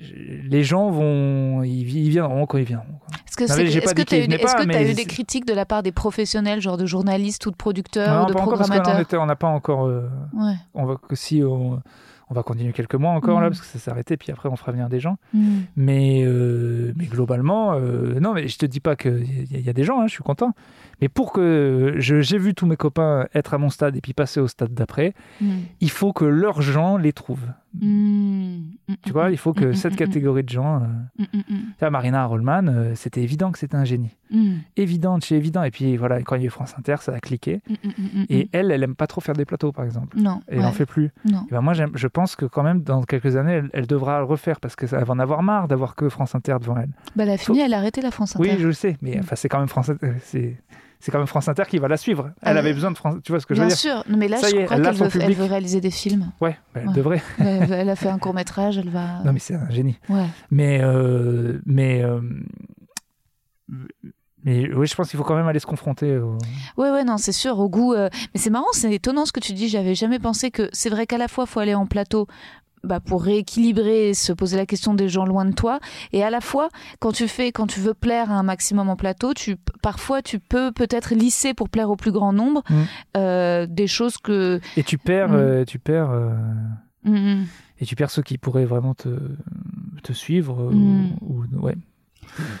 les gens vont, ils, viendront quand ils viendront. Est-ce que Non, c'est- mais j'ai est-ce pas que dit tu as eu, des critiques de la part des professionnels, genre de journalistes ou de producteurs Non, ou de programmateurs on n'a pas encore. euh, Ouais. on va si on, on va continuer quelques mois encore là Mhm. parce que ça s'est arrêté puis après on fera venir des gens. Mm. Mais, euh, mais globalement, euh, non, mais je te dis pas qu'il y, a- y a des gens, hein, je suis content. Mais pour que j'ai vu tous mes copains être à mon stade et puis passer au stade d'après, Mm. il faut que leurs gens les trouvent. Mm. Mm. Tu vois, il faut que cette catégorie de gens. euh, Marina Rollman, euh, c'était évident que c'était un génie. Évident, de chez évident. Et puis voilà, quand il y a eu France Inter, ça a cliqué. Et elle, elle aime pas trop faire des plateaux, par exemple. non, Et elle en fait plus. non. Et ben moi, je pense que quand même, dans quelques années, elle, elle devra le refaire parce qu'elle va en avoir marre d'avoir que France Inter devant elle. Bah, elle a fini, elle a arrêté la France Inter. Oui, je le sais, mais enfin, c'est quand même France Inter, c'est c'est quand même France Inter qui va la suivre. Elle Euh, avait besoin de France, tu vois ce que je veux Bien dire sûr, non, mais là, Ça je est, crois qu'elle veut, elle public. veut réaliser des films. Ouais, bah, elle Ouais. devrait. elle, a fait un court métrage, elle va. Non, mais c'est un génie. Ouais. Mais euh, mais euh, mais oui, je pense qu'il faut quand même aller se confronter. au- Ouais, ouais, non, c'est sûr, au goût. euh, Mais c'est marrant, c'est étonnant ce que tu dis. J'avais jamais pensé que c'est vrai qu'à la fois, faut aller en plateau. Bah, pour rééquilibrer, se poser la question des gens loin de toi, et à la fois quand tu fais, quand tu veux plaire à un maximum en plateau, tu parfois tu peux peut-être lisser pour plaire au plus grand nombre Mm. euh, des choses que Et tu perds, Mm. euh, tu perds, euh, Mm, mm. et tu perds ceux qui pourraient vraiment te te suivre. Ou, ou- ouais.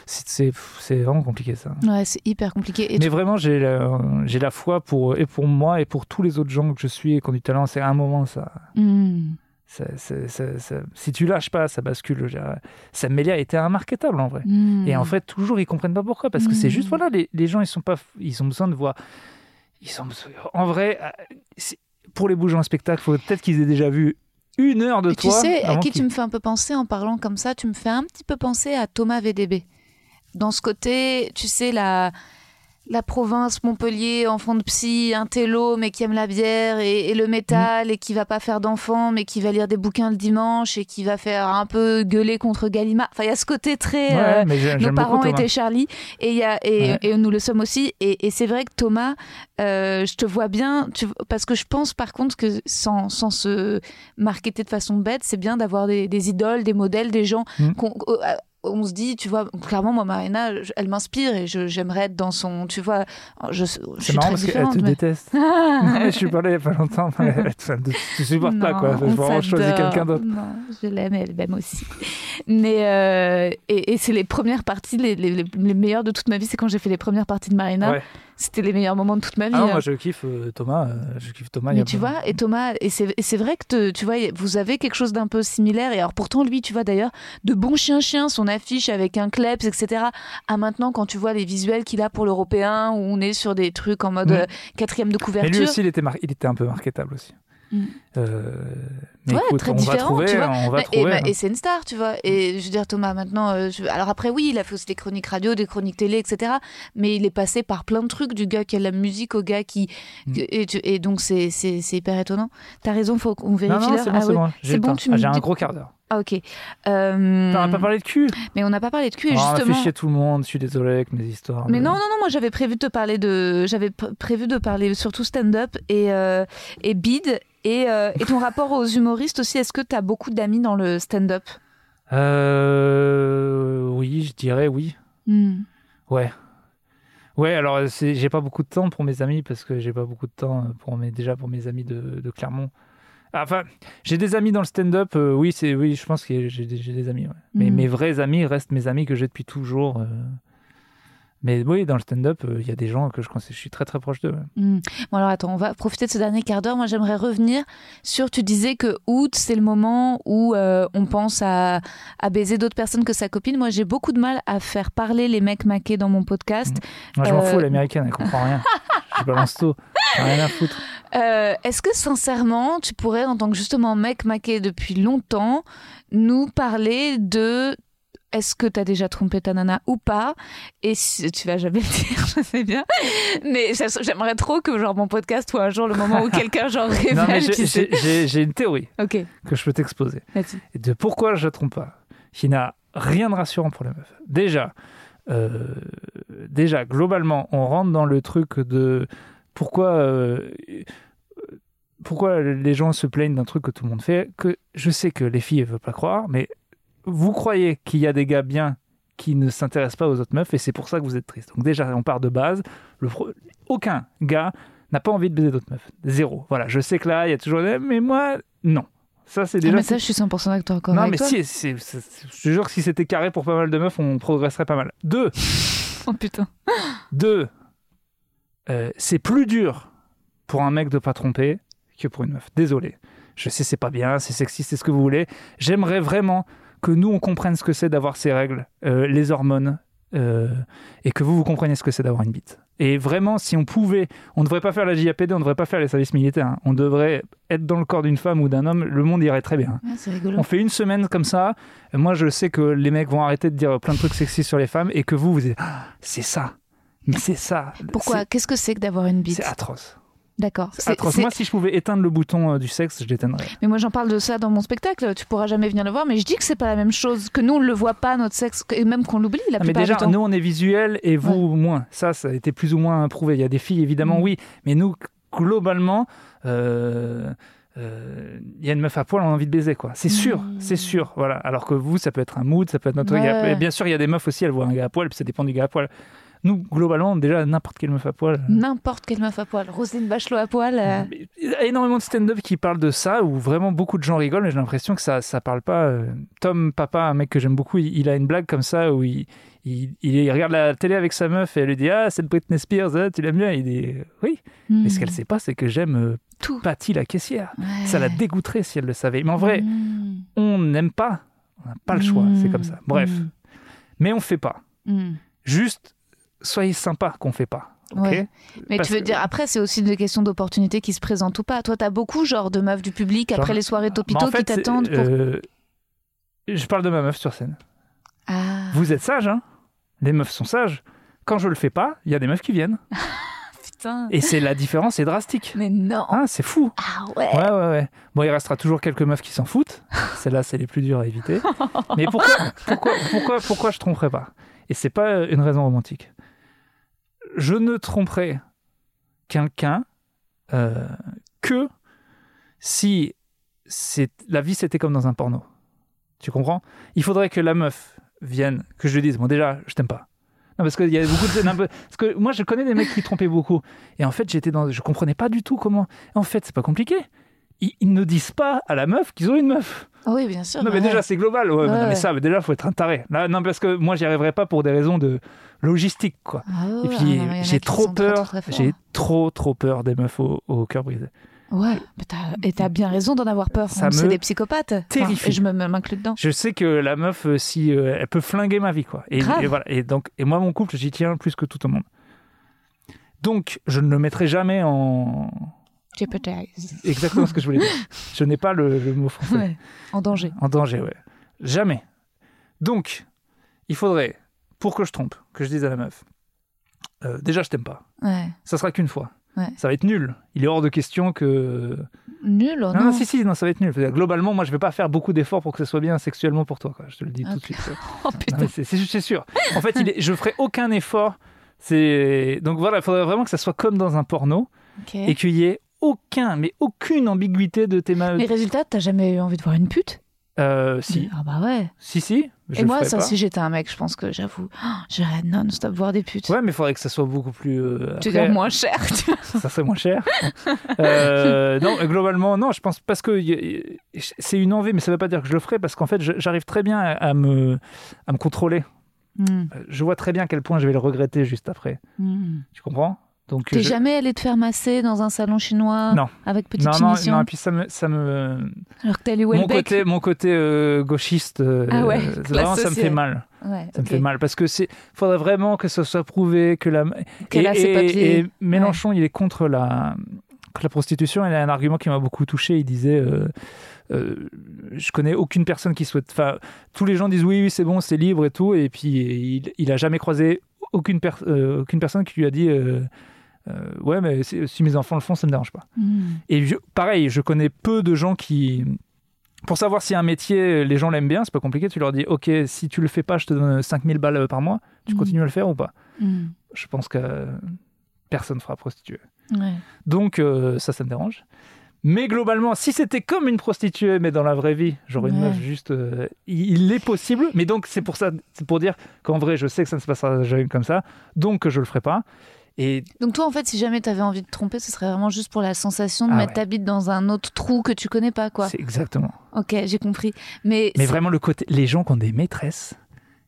C'est- vraiment compliqué ça. ouais, c'est hyper compliqué. Et Mais tu- vraiment, j'ai la, la foi pour et pour moi et pour tous les autres gens que je suis et qui ont du talent. C'est à un moment ça. Ça, ça- ça- ça- si tu lâches pas, ça bascule. Je dirais. Sam Melia était immarketable en vrai. Mm. Et en fait, toujours, ils comprennent pas pourquoi. Parce que c'est juste, voilà, les, les gens, ils sont pas, ils ont besoin de voir. Ils ont besoin- En vrai, c'est- pour les bouger en spectacle, faut peut-être qu'ils aient déjà vu une heure de Et tu toi. sais, à qui tu me fais un peu penser en parlant comme ça Tu me fais un petit peu penser à Thomas VDB. Dans ce côté, tu sais, la, la province, Montpellier, enfant de psy, un télo, mais qui aime la bière et, et le métal, et qui va pas faire d'enfants, mais qui va lire des bouquins le dimanche, et qui va faire un peu gueuler contre Gallimard. Enfin, il y a ce côté très... Ouais, euh, nos beaucoup parents étaient Charlie et, y a, et, Ouais. et nous le sommes aussi. Et, c'est vrai que Thomas, euh, je te vois bien, tu, parce que je pense par contre que sans, sans se marketer de façon bête, c'est bien d'avoir des, des idoles, des modèles, des gens Mm. qu'on. On se dit, tu vois, clairement, moi, Marina, elle m'inspire et je- j'aimerais être dans son. Tu vois, je, suis marrant très parce qu'elle te mais- déteste. je suis parlé il y a pas longtemps. mais elle- Tu supportes pas, quoi. Je vraiment choisir quelqu'un d'autre. Non, je l'aime et elle m'aime aussi. Mais euh, et, et c'est les premières parties, les, les, les- les meilleures de toute ma vie, c'est quand j'ai fait les premières parties de Marina. Ouais. C'était les meilleurs moments de toute ma vie. Ah non, hein. moi, je kiffe euh, Thomas. euh, je kiffe Thomas. y Mais a tu pas- vois, et Thomas, et c'est vrai que te- tu vois, vous avez quelque chose d'un peu similaire. Et alors pourtant, lui, tu vois d'ailleurs, de bon chien-chien, son affiche avec un kleps, etc. À maintenant, quand tu vois les visuels qu'il a pour l'européen, où on est sur des trucs en mode Mm. euh, quatrième de Mais couverture. lui aussi, il était, mar- il était un peu marketable aussi. Mm. Euh, mais Ouais, écoute, très on va différent, trouver, tu vois. on va Mais- et, trouver. bah, hein. et c'est une star, tu vois. Et je veux dire, Thomas, maintenant, euh, je- alors après, oui, il a fait aussi des chroniques radio, des chroniques télé, etc. Mais il est passé par plein de trucs, du gars qui a la musique au gars qui. Mm. Et, tu- et donc, c'est c'est- c'est hyper étonnant. T'as raison, faut qu'on Non, vérifie non, l'heure. c'est bon, Ah c'est ouais. bon. J'ai bon, me Ah, un gros quart d'heure. Ah, ok. Euh, T'en as pas parlé de cul Mais on n'a pas parlé de cul, et Oh, On a fait justement. chier tout le monde, je suis désolé avec mes histoires. Mais non, non, non, moi j'avais prévu de te parler de. J'avais pr- prévu de parler surtout stand-up et, euh, et bid. Et, euh, et ton rapport aux humoristes aussi, est-ce que tu as beaucoup d'amis dans le stand-up? Euh, oui, je dirais oui. Hmm. Ouais. Ouais, alors j'ai pas beaucoup de temps pour mes amis parce que j'ai pas beaucoup de temps pour mes, déjà pour mes amis de, de Clermont. Enfin, j'ai des amis dans le stand-up, euh, oui, c'est oui, je pense que j'ai des, amis. ouais. Mais Mhm. mes vrais amis restent mes amis que j'ai depuis toujours. euh. Mais oui, dans le stand-up, euh, il y a des gens que je, je suis très très proche d'eux. Hmm. Bon alors attends, on va profiter de ce dernier quart d'heure. Moi j'aimerais revenir sur, tu disais que août c'est le moment où euh, on pense à, à baiser d'autres personnes que sa copine. Moi j'ai beaucoup de mal à faire parler les mecs maqués dans mon podcast. Moi, je m'en Euh, fous, l'américaine, elle comprend rien. je balance tout. Rien à foutre. Euh, Est-ce que sincèrement, tu pourrais, en tant que justement mec maqué depuis longtemps, nous parler de est-ce que tu as déjà trompé ta nana ou pas? Et si, tu vas jamais le dire, je sais bien. Mais j'aimerais trop que genre mon podcast soit un jour le moment où quelqu'un genre révèle. Non, mais j'ai- une théorie que je peux t'exposer. Et de pourquoi je ne trompe pas, qui n'a rien de rassurant pour les meufs. Déjà, euh, déjà, globalement, on rentre dans le truc de pourquoi, euh, pourquoi les gens se plaignent d'un truc que tout le monde fait. Que je sais que les filles ne veulent pas croire, mais vous croyez qu'il y a des gars bien qui ne s'intéressent pas aux autres meufs et c'est pour ça que vous êtes triste. Donc déjà, on part de base. Le pro- Aucun gars n'a pas envie de baiser d'autres meufs. Zéro. Voilà, je sais que là, il y a toujours des... Mais moi, non. Ça, c'est Ah, déjà... mais ça, je suis 100% d'accord encore Non, avec mais toi. si, c'est- c'est- c'est- je te jure que si c'était carré pour pas mal de meufs, on progresserait pas mal. Deux, Oh putain. deux euh, c'est plus dur pour un mec de pas tromper que pour une meuf. Désolé. Je sais, c'est pas bien, c'est sexiste, c'est ce que vous voulez. J'aimerais vraiment que nous, on comprenne ce que c'est d'avoir ces règles, euh, les hormones, euh, et que vous, vous compreniez ce que c'est d'avoir une bite. Et vraiment, si on pouvait, on ne devrait pas faire la JAPD, on ne devrait pas faire les services militaires. hein. On devrait être dans le corps d'une femme ou d'un homme, le monde irait très bien. Rigolo. On fait une semaine comme ça. Moi, je sais que les mecs vont arrêter de dire plein de trucs sexistes sur les femmes et que vous, vous êtes. Ah, c'est ça. Mais c'est ça. Pourquoi? Qu'est-ce que c'est que d'avoir une bite? C'est atroce. D'accord. C'est C'est- atroce. c'est- Moi, si je pouvais éteindre le bouton euh, du sexe, je l'éteindrais. Mais moi, j'en parle de ça dans mon spectacle. Tu pourras jamais venir le voir, mais je dis que c'est pas la même chose. Que nous, on le voit pas, notre sexe, et même qu'on l'oublie la Ah, mais plupart déjà, du temps. nous, on est visuel et vous, moins. Ça, ça a été plus ou moins prouvé. Il y a des filles, évidemment, Mm. oui. Mais nous, globalement, euh, euh, il y a une meuf à poil, on a envie de baiser, quoi. C'est sûr, Mm. c'est sûr. Voilà. Alors que vous, ça peut être un mood, ça peut être notre. Ouais. Et bien sûr, il y a des meufs aussi, elles voient un gars à poil, puis ça dépend du gars à poil. Nous, globalement, déjà, n'importe quelle meuf à poil. euh, N'importe quelle meuf à poil. Roselyne Bachelot à poil. euh, Il y a énormément de stand-up qui parlent de ça, où vraiment beaucoup de gens rigolent, mais j'ai l'impression que ça ça parle pas. euh, Tom Papa, un mec que j'aime beaucoup, il, il a une blague comme ça où il, il, il regarde la télé avec sa meuf et elle lui dit Ah, c'est Britney Spears, hein, tu l'aimes bien? Il dit Oui. Mais ce hmm, qu'elle sait pas, c'est que j'aime euh, Tout. Patty la caissière. Ouais. Ça la dégoûterait si elle le savait. Mais en vrai, Hmm. on n'aime pas. On n'a pas le choix, c'est comme ça. Bref. Hmm. Mais on fait pas. Hmm. Juste, soyez sympa qu'on fait pas. ok Ouais. Mais Parce tu veux que- dire, après, c'est aussi des questions d'opportunités qui se présentent ou pas. Toi, t'as beaucoup, genre, de meufs du public Genre- après les soirées Bah, Topito en fait, qui t'attendent pour. euh, Je parle de ma meuf sur scène. Ah, Vous êtes sage, hein? Les meufs sont sages. Quand je le fais pas, il y a des meufs qui viennent. putain. Et c'est la différence est drastique. Mais non. Ah, c'est fou. Ah ouais. Ouais, ouais, ouais. Bon, il restera toujours quelques meufs qui s'en foutent. Celles-là, c'est les plus dures à éviter. Mais pourquoi, pourquoi, pourquoi, pourquoi je tromperais pas? Et c'est pas une raison romantique. Je ne tromperai quelqu'un euh, que si la vie c'était comme dans un porno. Tu comprends? Il faudrait que la meuf vienne, que je lui dise, bon déjà, je t'aime pas. Non, parce y a beaucoup parce que moi, je connais des mecs qui trompaient beaucoup. Et en fait, j'étais dans... Je comprenais pas du tout comment... En fait, c'est pas compliqué. Ils, ne disent pas à la meuf qu'ils ont une meuf. Ah oui, bien sûr. Non, mais ouais. déjà, c'est global. Ouais, mais, non, Ouais. mais ça, mais déjà, faut être un taré. Là, non, parce que moi, j'y arriverais pas pour des raisons de logistique, quoi. Ah Et puis, j'ai trop peur. J'ai trop, trop peur des meufs au, au cœur brisé. Ouais, et t'as bien raison d'en avoir peur. C'est des psychopathes. Enfin, terrifie. et je me m'inclus dedans. Je sais que la meuf, euh, si euh, elle peut flinguer ma vie, quoi. Et, Grave. et voilà. Et donc, et moi, mon couple, j'y tiens plus que tout au monde. Donc, je ne le mettrai jamais en. Jeopardize. Exactement ce que je voulais dire. Je n'ai pas le, le mot français. Ouais. En danger. En danger, ouais. Jamais. Donc, il faudrait, pour que je trompe, que je dise à la meuf, euh, déjà, je t'aime pas. Ouais. Ça sera qu'une fois. Ouais. Ça va être nul. Il est hors de question que. Nul, non, non. non, si, si, non, ça va être nul. Globalement, moi, je vais pas faire beaucoup d'efforts pour que ce soit bien sexuellement pour toi. Quoi. Je te le dis tout de suite. Oh c'est, sûr. En fait, il est- je ferai aucun effort. C'est donc voilà, il faudrait vraiment que ça soit comme dans un porno et qu'il y ait aucun, mais aucune ambiguïté de tes mains. Mais résultat, t'as jamais eu envie de voir une pute? Euh, si, Ah bah ouais. si, si. Je et moi, ça, pas. si j'étais un mec, je pense que j'avoue, oh, j'irais non-stop voir des putes. Ouais, mais il faudrait que ça soit beaucoup plus. euh, tu après, moins cher, tu ça serait moins cher. Euh, non, globalement, non, je pense parce que c'est une envie, mais ça veut pas dire que je le ferai parce qu'en fait, j'arrive très bien à, à me, à me contrôler. Hmm, Euh, Je vois très bien à quel point je vais le regretter juste après. hmm. Tu comprends? Donc, T'es je- jamais allé te faire masser dans un salon chinois Non. avec petite non, non, finition non, et puis ça me, ça me, alors que t'es allé mon côté, mon côté euh, gauchiste, euh, Ah ouais, euh, vraiment, ça me fait mal. Ouais, Ça me fait mal parce que c'est, faudrait vraiment que ce soit prouvé que la. Qu'elle et, a ses et- et Mélenchon, il est contre la, la prostitution. Il a un argument qui m'a beaucoup touché. Il disait. euh, euh, je connais aucune personne qui souhaite. Enfin, tous les gens disent oui, oui, c'est bon, c'est libre et tout. Et puis, il, il a jamais croisé aucune, per- euh, aucune personne qui lui a dit euh, euh, Ouais, mais si, mes enfants le font, ça me dérange pas. Hmm. Et je- pareil, je connais peu de gens qui. Pour savoir si un métier, les gens l'aiment bien, c'est pas compliqué. Tu leur dis Ok, si tu le fais pas, je te donne 5000 balles par mois. Tu Mhm. continues à le faire ou pas? Hmm. Je pense que euh, personne fera prostituée. Ouais. Donc, euh, ça, ça me dérange. Mais globalement, si c'était comme une prostituée, mais dans la vraie vie, genre une Ouais. meuf juste. euh, il, est possible. Mais donc, c'est pour ça, c'est pour dire qu'en vrai, je sais que ça ne se passera jamais comme ça. Donc, je le ferai pas. Et Donc toi, en fait, si jamais t'avais envie de tromper, ce serait vraiment juste pour la sensation de Ah mettre ouais. ta bite dans un autre trou que tu connais pas, quoi. c'est exactement. Ok, j'ai compris. Mais, Mais vraiment, le côté. Les gens qui ont des maîtresses,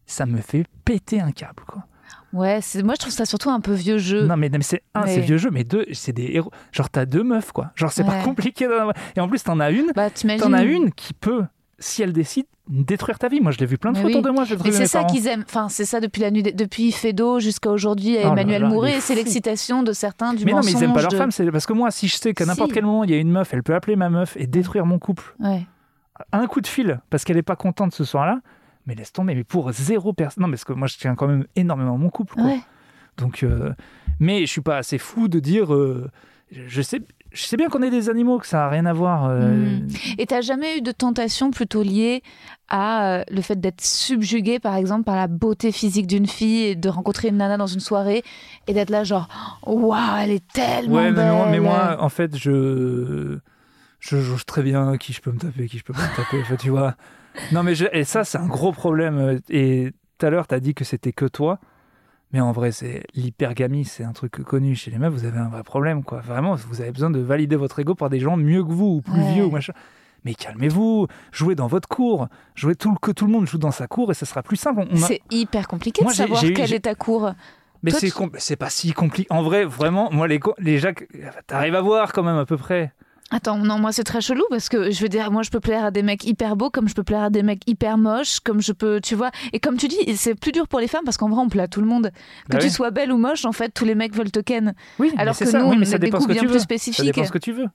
ça me fait péter un câble, quoi. ouais, c'est moi je trouve ça surtout un peu vieux jeu. Non, mais, mais c'est un, Mais- c'est vieux jeu, mais deux, c'est des héros. Genre, t'as deux meufs, quoi. Genre, c'est pas compliqué. Et en plus, t'en as une, Bah t'imagines. t'en as une qui peut, si elle décide, détruire ta vie. Moi, je l'ai vu plein de Mais fois oui. autour de moi. Mais c'est ça qu'ils aiment. Enfin, c'est ça depuis la nuit, depuis Fedo jusqu'à aujourd'hui, Oh là Emmanuel Mouret. est C'est l'excitation de certains du Mais non, mais ils aiment pas leur de- femme. C'est parce que moi, si je sais qu'à n'importe Si. quel moment, il y a une meuf, elle peut appeler ma meuf et détruire mon couple. Ouais. Un coup de fil, parce qu'elle est pas contente ce soir-là. Mais laisse tomber, mais pour zéro personne. Non, parce que moi, je tiens quand même énormément à mon couple. Quoi. Ouais. Donc, euh, mais je suis pas assez fou de dire. euh, je sais, je sais bien qu'on est des animaux, que ça a rien à voir. euh, Mm. Et t'as jamais eu de tentation plutôt liée à euh, le fait d'être subjugué, par exemple, par la beauté physique d'une fille et de rencontrer une nana dans une soirée et d'être là genre waouh, elle est tellement Ouais, mais, belle. moi, mais moi, en fait, je je jauge très bien qui je peux me taper, qui je peux pas me taper. Enfin, tu vois. Non, mais je- et ça, c'est un gros problème. Et tout à l'heure, t'as dit que c'était que toi. Mais en vrai, c'est l'hypergamie, c'est un truc connu chez les meufs. Vous avez un vrai problème, quoi. Vraiment, vous avez besoin de valider votre ego par des gens mieux que vous ou plus Ouais. vieux ou machin. Mais calmez-vous, jouez dans votre cour, jouez tout que tout le monde joue dans sa cour et ça sera plus simple. A- C'est hyper compliqué Moi, de savoir eu- quelle est ta cour. Mais c'est tu- pas si compliqué. En vrai, vraiment, moi, les, les Jacques, t'arrives à voir quand même à peu près. Attends, non, moi c'est très chelou parce que je veux dire, moi je peux plaire à des mecs hyper beaux comme je peux plaire à des mecs hyper moches, comme je peux, tu vois. Et comme tu dis, c'est plus dur pour les femmes parce qu'en vrai on plaît à tout le monde. Que Bah tu oui. sois belle ou moche, en fait, tous les mecs veulent te ken. Oui, mais Alors que ça. nous, oui, on mais ça dépend ce que bien tu plus veux. Ça dépend ce que tu veux.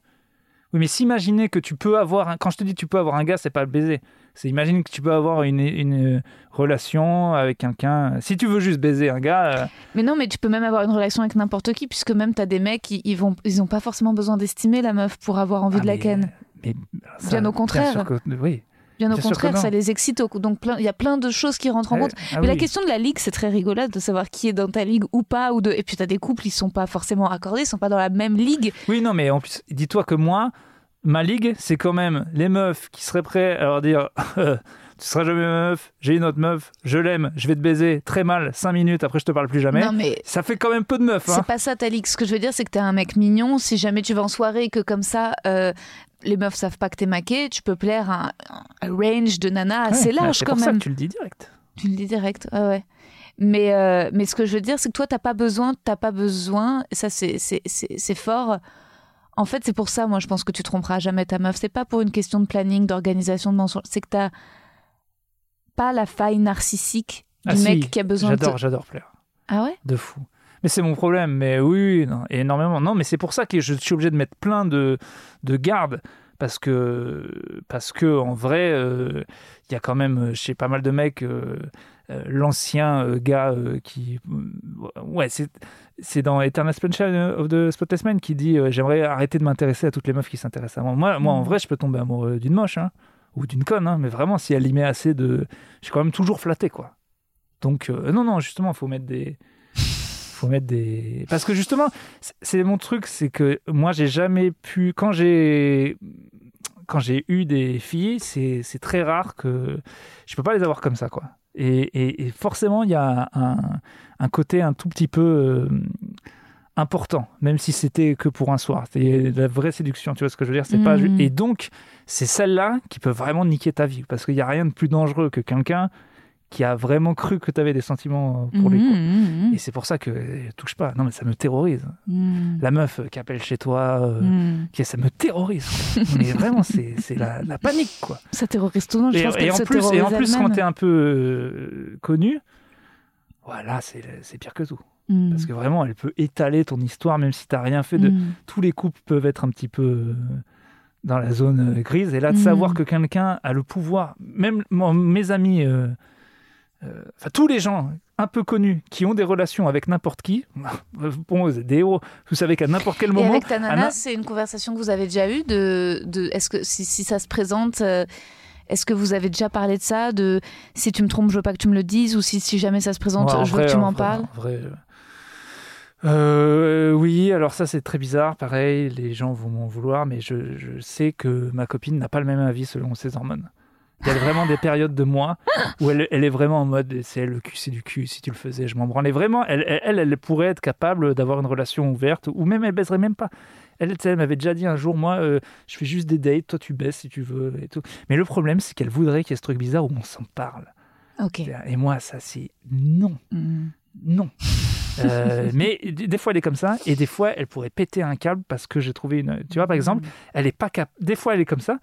Oui, mais s'imaginer que tu peux avoir un... Quand je te dis tu peux avoir un gars, c'est pas le baiser. C'est imaginer que tu peux avoir une, une euh, relation avec quelqu'un. Si tu veux juste baiser un gars, euh, Mais non, mais tu peux même avoir une relation avec n'importe qui, puisque même t'as des mecs, ils, ils vont, ils ont pas forcément besoin d'estimer la meuf pour avoir envie ah, de la ken. mais ça, Bien au contraire. que- oui. Bien au bien contraire, ça les excite. Donc il y a plein de choses qui rentrent en compte. Ah Mais la question de la ligue, c'est très rigolote de savoir qui est dans ta ligue ou pas. Ou de... Et puis t'as des couples, ils sont pas forcément accordés, ils sont pas dans la même ligue. Oui, non, mais en plus, dis-toi que moi, ma ligue, c'est quand même les meufs qui seraient prêts à leur dire Tu seras jamais ma meuf, j'ai une autre meuf, je l'aime, je vais te baiser très mal, 5 minutes, après je te parle plus jamais. Non, mais Ça fait quand même peu de meufs. Hein. c'est pas ça ta ligue. Ce que je veux dire, c'est que t'es un mec mignon. Si jamais tu vas en soirée et que comme ça, euh, les meufs savent pas que t'es maqué, tu peux plaire à un, un range de nanas assez Ouais, large quand pour ça même. que tu le dis direct. Tu le dis direct, ouais, ouais. Mais, euh, mais ce que je veux dire, c'est que toi, t'as pas besoin, t'as pas besoin, ça c'est fort. En fait, c'est pour ça, moi, je pense que tu tromperas jamais ta meuf. C'est pas pour une question de planning, d'organisation, de mensonge. C'est que t'as pas la faille narcissique du Ah si, mec qui a besoin de. J'adore, j'adore plaire. Ah ouais? De fou. Mais c'est mon problème. Mais oui, non, énormément. Non, mais c'est pour ça que je suis obligé de mettre plein de, de gardes. Parce que, parce que en vrai, euh, il y a quand même euh, chez pas mal de mecs, euh, l'ancien gars euh, qui. ouais, c'est, c'est dans Eternal Sunshine of the Spotless Mind qui dit euh, J'aimerais arrêter de m'intéresser à toutes les meufs qui s'intéressent à moi. Moi, moi en Mm. vrai, je peux tomber amoureux d'une moche. hein, ou d'une conne. hein, mais vraiment, si elle y met assez de. Je suis quand même toujours flatté, quoi. Donc, euh, non, non, justement, il faut mettre des. faut mettre des. Parce que justement, c'est- mon truc, c'est que moi, j'ai jamais pu. Quand j'ai. Quand j'ai eu des filles, c'est c'est très rare que. Je peux pas les avoir comme ça, quoi. Et, et- et forcément, il y a un, un côté un tout petit peu. euh, important, même si c'était que pour un soir. C'est la vraie séduction, tu vois ce que je veux dire? C'est pas Mhm. Et donc, c'est celle-là qui peut vraiment niquer ta vie, parce qu'il n'y a rien de plus dangereux que quelqu'un qui a vraiment cru que tu avais des sentiments pour lui. Mhm, quoi. mhm, Et c'est pour ça que euh, touche pas. Non, mais ça me terrorise. La meuf euh, qui appelle chez toi, euh, qui, ça me terrorise. mais vraiment, c'est la, la panique, quoi. Ça terrorise tout le monde. Je Et, pense et qu'elle en se plus, et en plus, quand t'es un peu euh, connu, voilà, c'est pire que tout. Parce que vraiment, elle peut étaler ton histoire, même si t'as rien fait de. Tous les couples peuvent être un petit peu euh, dans la zone euh, grise. Et là, de savoir que quelqu'un a le pouvoir, même moi, mes amis, euh, euh, enfin tous les gens un peu connus qui ont des relations avec n'importe qui, êtes des héros. Vous savez qu'à n'importe quel Et moment. avec ta nana, Anna- c'est une conversation que vous avez déjà eue de, de est-ce que si, si ça se présente, euh, est-ce que vous avez déjà parlé de ça, de si tu me trompes, je veux pas que tu me le dises, ou si, si jamais ça se présente, Ouais, je veux que tu en m'en parles. vrai, euh, euh, oui, alors ça c'est très bizarre. Pareil, les gens vont m'en vouloir, mais je, je sais que ma copine n'a pas le même avis selon ses hormones. Il y a vraiment des périodes de mois où elle, elle est vraiment en mode c'est le cul, c'est du cul. Si tu le faisais, je m'en branlais vraiment. Elle, elle, pourrait être capable d'avoir une relation ouverte ou même elle baiserait même pas. Elle, elle m'avait déjà dit un jour, moi, euh, je fais juste des dates, toi tu baisses si tu veux et tout. Mais le problème, c'est qu'elle voudrait qu'il y ait ce truc bizarre où on s'en parle. Ok. Et moi, ça c'est non Mhm. non. Euh, mais des fois elle est comme ça et des fois elle pourrait péter un câble parce que j'ai trouvé une tu vois par exemple elle est pas cap des fois elle est comme ça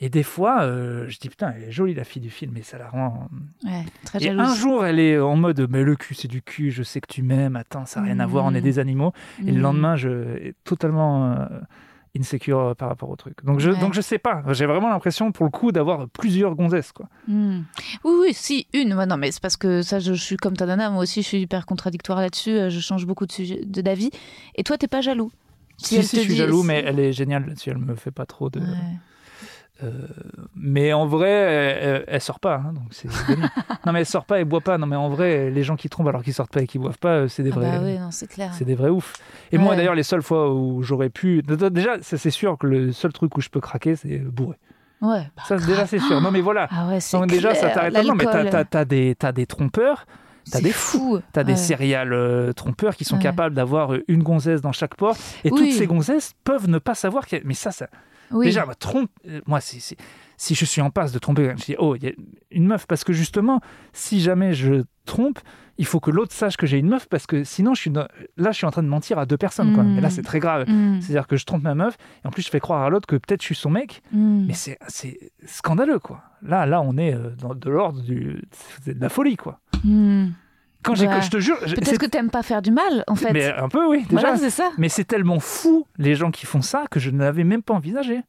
et des fois euh, je dis putain elle est jolie la fille du film et ça la rend Ouais, très et un jour elle est en mode mais le cul c'est du cul je sais que tu m'aimes attends ça n'a rien à voir on est des animaux et le Mhm. lendemain je est totalement euh, insecure par rapport au truc donc je Ouais. donc je sais pas j'ai vraiment l'impression pour le coup d'avoir plusieurs gonzesses quoi Mhm. Oui, oui, si, une. Non, mais c'est parce que ça, je, je suis comme ta nana, moi aussi, je suis hyper contradictoire là-dessus, euh, je change beaucoup de d'avis. Et toi, t'es pas jaloux si elle si, te je suis dit- jaloux mais elle est géniale là-dessus elle me fait pas trop de Ouais. Euh, mais en vrai, elle, elle sort pas. hein, donc c'est non, mais elle sort pas et boit pas. Non, mais en vrai, les gens qui trompent alors qu'ils sortent pas et qui boivent pas, c'est des Ah vrais. bah oui, c'est clair. C'est des vrais oufs. Et moi, d'ailleurs, les seules fois où j'aurais pu. Déjà, c'est sûr que le seul truc où je peux craquer, c'est bourré. Ouais. bah, Ça, déjà, c'est sûr. Non, mais voilà. Ah ouais, Donc, déjà, ça t'arrête là. Non, mais t'as, t'as- t'as des, trompeurs, t'as des fous. t'as des céréales euh, trompeurs qui sont Ouais. capables d'avoir une gonzesse dans chaque port. Et Oui. toutes ces gonzesses peuvent ne pas savoir a- Mais ça, ça, Oui. Déjà, bah, trompe, euh, moi, si, si, si je suis en passe de tromper, je dis, oh, il y a une meuf, parce que justement, si jamais je trompe, il faut que l'autre sache que j'ai une meuf, parce que sinon, je suis dans- là, je suis en train de mentir à deux personnes, quoi. Mm. Et là, c'est très grave. Mhm. C'est-à-dire que je trompe ma meuf, et en plus, je fais croire à l'autre que peut-être je suis son mec, Mhm. mais c'est scandaleux, quoi. Là, là, on est euh, dans de l'ordre du, de la folie, quoi. Quand j'ai, je te jure, Peut-être que t'aimes pas faire du mal, en fait. mais un peu, oui, déjà. Voilà, c'est ça. Mais c'est tellement fou, les gens qui font ça, que je ne l'avais même pas envisagé.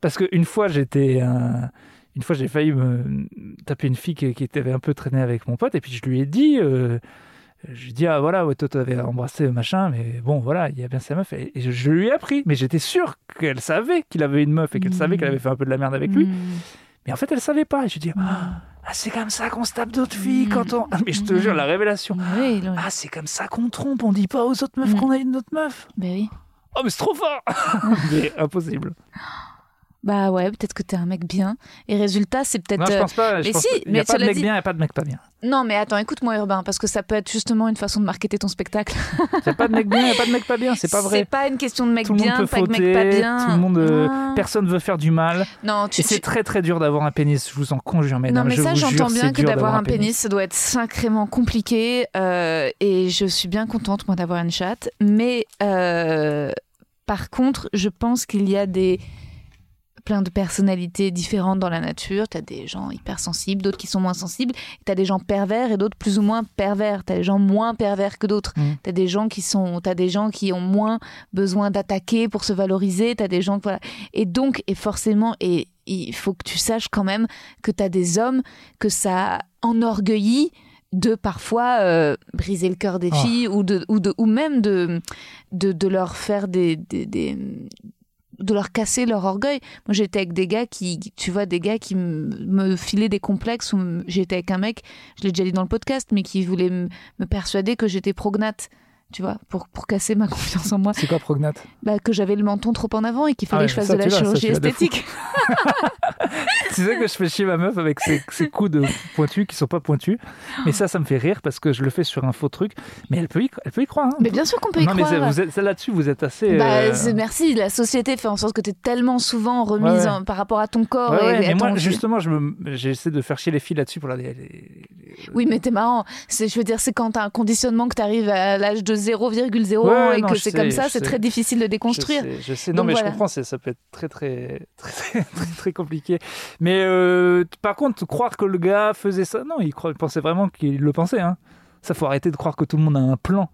Parce qu'une fois, j'étais. euh, Une fois, j'ai failli me taper une fille qui, qui était un peu traînée avec mon pote, et puis je lui ai dit. euh, je lui ai dit, ah voilà, ouais, toi, t'avais embrassé machin, mais bon, voilà, il y a bien sa meuf. Et, et je, je lui ai appris, mais j'étais sûr qu'elle savait qu'il avait une meuf et qu'elle savait qu'elle avait fait un peu de la merde avec lui. Mhm. Mais en fait, elle savait pas. Et je lui ai dit, ah, ah, c'est comme ça qu'on se tape d'autres filles Mhm. quand on. Ah, mais je te jure, la révélation. Oui, oui. Ah, c'est comme ça qu'on trompe, on dit pas aux autres meufs Mhm. qu'on a une autre meuf. Ben oui. Oh, mais c'est trop fort Mais impossible. Bah ouais, peut-être que t'es un mec bien. Et résultat, c'est peut-être. Non, je euh, pense pas. Je mais pense si, Il n'y mais a pas de mec dit- bien, il n'y a pas de mec pas bien. Non, mais attends, écoute-moi, Urbain, parce que ça peut être justement une façon de marketer ton spectacle. Il n'y a pas de mec bien, il n'y a pas de mec pas bien. C'est pas vrai. C'est pas une question de mec Tout bien, pas de fauter, mec pas bien. tout le monde, euh, Ah. personne veut faire du mal. Non, tu, Et c'est très très dur d'avoir un pénis, je vous en conjure, Non, mesdames. mais je ça, j'entends bien que d'avoir un pénis, ça doit être sacrément compliqué. euh, et je suis bien contente, moi, d'avoir une chatte. Mais euh, par contre, je pense qu'il y a des plein de personnalités différentes dans la nature. Tu as des gens hypersensibles, d'autres qui sont moins sensibles. Tu as des gens pervers et d'autres plus ou moins pervers. Tu as des gens moins pervers que d'autres. Mm. Tu as des gens qui sont t'as des gens qui ont moins besoin d'attaquer pour se valoriser, tu as des gens voilà. Et donc et forcément et il faut que tu saches quand même que tu as des hommes que ça enorgueillit de parfois euh, briser le cœur des Oh. filles ou de ou de ou même de de, de leur faire des, des, des- de leur casser leur orgueil. Moi, j'étais avec des gars qui, tu vois, des gars qui me filaient des complexes. J'étais avec un mec, je l'ai déjà dit dans le podcast, mais qui voulait me persuader que j'étais prognate. Tu vois, pour, pour casser ma confiance en moi. C'est quoi Prognat? Bah, que j'avais le menton trop en avant et qu'il fallait Ah ouais, que je fasse ça, de la vois, chirurgie esthétique. Tu sais que je fais chier ma meuf avec ses, coups de pointus qui sont pas pointus. Mais ça, ça me fait rire parce que je le fais sur un faux truc. Mais elle peut y, elle peut y croire. hein. Mais bien sûr qu'on peut y non, croire. mais vous êtes, là-dessus, vous êtes assez. Bah, euh, merci. La société fait en sorte que tu es tellement souvent remise Ouais, ouais. en- par rapport à ton corps. et mais ton- moi, justement, je me- j'essaie de faire chier les filles là-dessus pour la. les- les- Oui, mais t'es marrant. Je veux dire, c'est quand t'as un conditionnement que t'arrives à l'âge de 0,01 Ouais, et non, que c'est comme ça, c'est très difficile de déconstruire. Je sais, je sais. Non, Donc mais voilà. je comprends, ça peut être très, très, très, très, très, compliqué. Mais euh, par contre, croire que le gars faisait ça, non, il, croit- il pensait vraiment qu'il le pensait. Hein. Ça, faut arrêter de croire que tout le monde a un plan.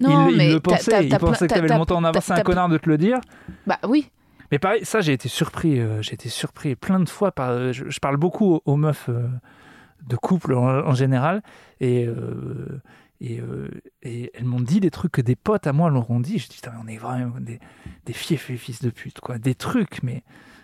Non, il, il mais le t'as- pensait, t'as- il t'as pensait que t'avais le montant en avant. t'as- C'est un connard de te le dire. Bah oui. Mais pareil, ça, j'ai été surpris. euh, j'ai été surpris plein de fois. Par, euh, je, je parle beaucoup aux, aux meufs euh, de couple en, en général. Et, et, euh, et elles m'ont dit des trucs que des potes à moi leur ont dit. Je dis, on est vraiment des, des fiefs et fils de pute. Quoi. Des trucs, mais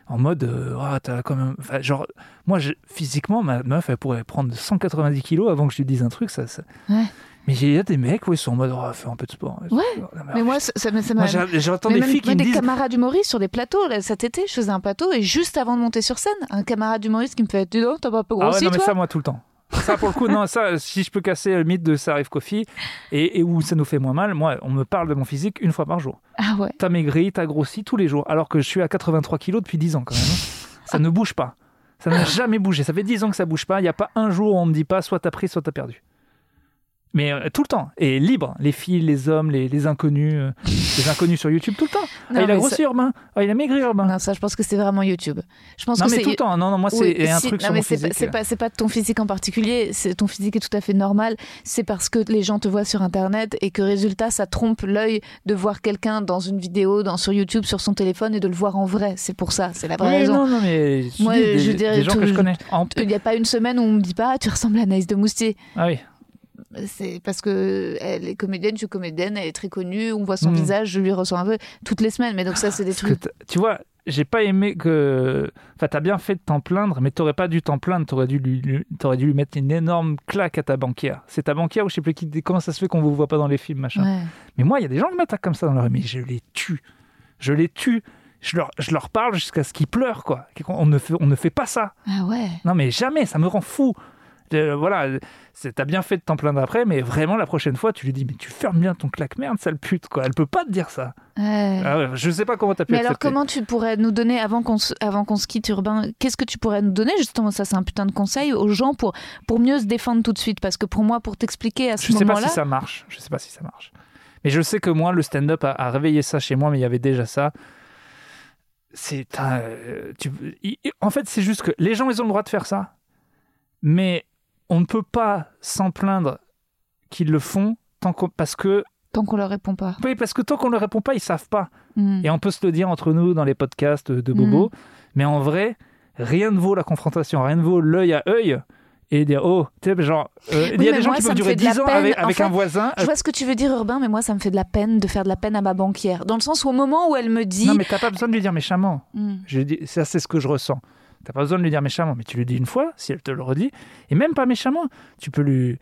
en mode, euh, Ah, t'as quand même. enfin, genre, moi, je- physiquement, ma meuf, elle pourrait prendre 190 kilos avant que je lui dise un truc. Ça, ça- Ouais. Mais il y a des mecs, où ils sont en mode, oh, fais un peu de sport. Ouais, Non, Mais moi, ça, ça, moi, m'a- j'entends des même, filles qui me des disent. camarades humoristes sur des plateaux. Là, cet été, je faisais un plateau et juste avant de monter sur scène, un camarade humoriste qui me fait donc, t'as pas un peu Ah ouais, grossi, non, mais toi ça, moi, tout le temps. Ça, pour le coup, non, ça, si je peux casser le mythe de ça arrive Coffee et, et où ça nous fait moins mal, moi, on me parle de mon physique une fois par jour. Ah ouais. T'as maigri, t'as grossi tous les jours, alors que je suis à 83 kilos depuis 10 ans quand même. Ça ne bouge pas. Ça n'a jamais bougé. Ça fait 10 ans que ça bouge pas. Il n'y a pas un jour où on me dit pas soit t'as pris, soit t'as perdu. Mais euh, tout le temps. Et libre. Les filles, les hommes, les, les inconnus. euh, les inconnus sur YouTube, tout le temps. Non, ah, il a grossi Urbain. Ah, il a maigri Urbain. Non, ça, je pense que c'est vraiment YouTube. Je pense Non, que mais c'est. tout le temps. Non, non, moi, c'est Oui, un si- truc non, sur mais mon c'est pas, pas, c'est pas ton physique en particulier, c'est ton physique est tout à fait normal. C'est parce que les gens te voient sur Internet et que résultat, ça trompe l'œil de voir quelqu'un dans une vidéo, dans, sur YouTube, sur son téléphone et de le voir en vrai. C'est pour ça, c'est la vraie Oui, raison. non, non, mais je Moi, dis des, je dirais des gens que tout- je connais. En- Il n'y a pas une semaine où on me dit pas, Ah, tu ressembles à Anaïs de Moustier. Ah oui. C'est parce que elle est comédienne, je suis comédienne, elle est très connue, on voit son Mm. visage, je lui ressens un peu toutes les semaines. Mais donc ça, c'est des trucs. tu vois, j'ai pas aimé que. Enfin, t'as bien fait de t'en plaindre, mais t'aurais pas dû t'en plaindre. T'aurais dû, lui, dû lui mettre une énorme claque à ta banquière. C'est ta banquière ou je sais plus qui. Comment ça se fait qu'on vous voit pas dans les films, machin. Ouais. Mais moi, il y a des gens qui m'attaquent comme ça dans leur mais je les tue. Je les tue. Je leur, je leur parle jusqu'à ce qu'ils pleurent, quoi. On ne, fait, on ne fait pas ça. Ah ouais. Non, mais jamais, ça me rend fou. Euh, voilà, t'as bien fait de t'en plaindre après, mais vraiment, la prochaine fois, tu lui dis, mais tu fermes bien ton claque-merde, sale pute, quoi. Elle peut pas te dire ça. Ouais. Ah je sais pas comment t'as pu Mais alors, comment tu pourrais nous donner, avant qu'on se, quitte, Urbain, qu'est-ce que tu pourrais nous donner, justement, ça c'est un putain de conseil, aux gens pour, pour mieux se défendre tout de suite Parce que pour moi, pour t'expliquer à ce Je sais pas moment-là. si ça marche. Je sais pas si ça marche. Mais je sais que moi, le stand-up a, a réveillé ça chez moi, mais il y avait déjà ça. C'est euh, en fait, c'est juste que les gens, ils ont le droit de faire ça, mais on ne peut pas s'en plaindre qu'ils le font tant qu'on- parce que Tant qu'on leur répond pas. oui, parce que tant qu'on ne leur répond pas, ils savent pas. Hmm. Et on peut se le dire entre nous dans les podcasts de Bobo, mais en vrai, rien ne vaut la confrontation, rien ne vaut l'œil à œil et dire oh, tu sais, genre, euh, il y a des gens moi, qui peuvent durer fait de la 10 ans peine. avec, En avec fait, un voisin. Je vois ce que tu veux dire, Urbain, mais moi, ça me fait de la peine de faire de la peine à ma banquière. Dans le sens où, au moment où elle me dit. Non, mais t'as pas besoin de lui dire méchamment. Hmm. Je dis, ça, c'est ce que je ressens. T'as pas besoin de lui dire méchamment, mais tu lui dis une fois, si elle te le redit, et même pas méchamment, tu peux lui.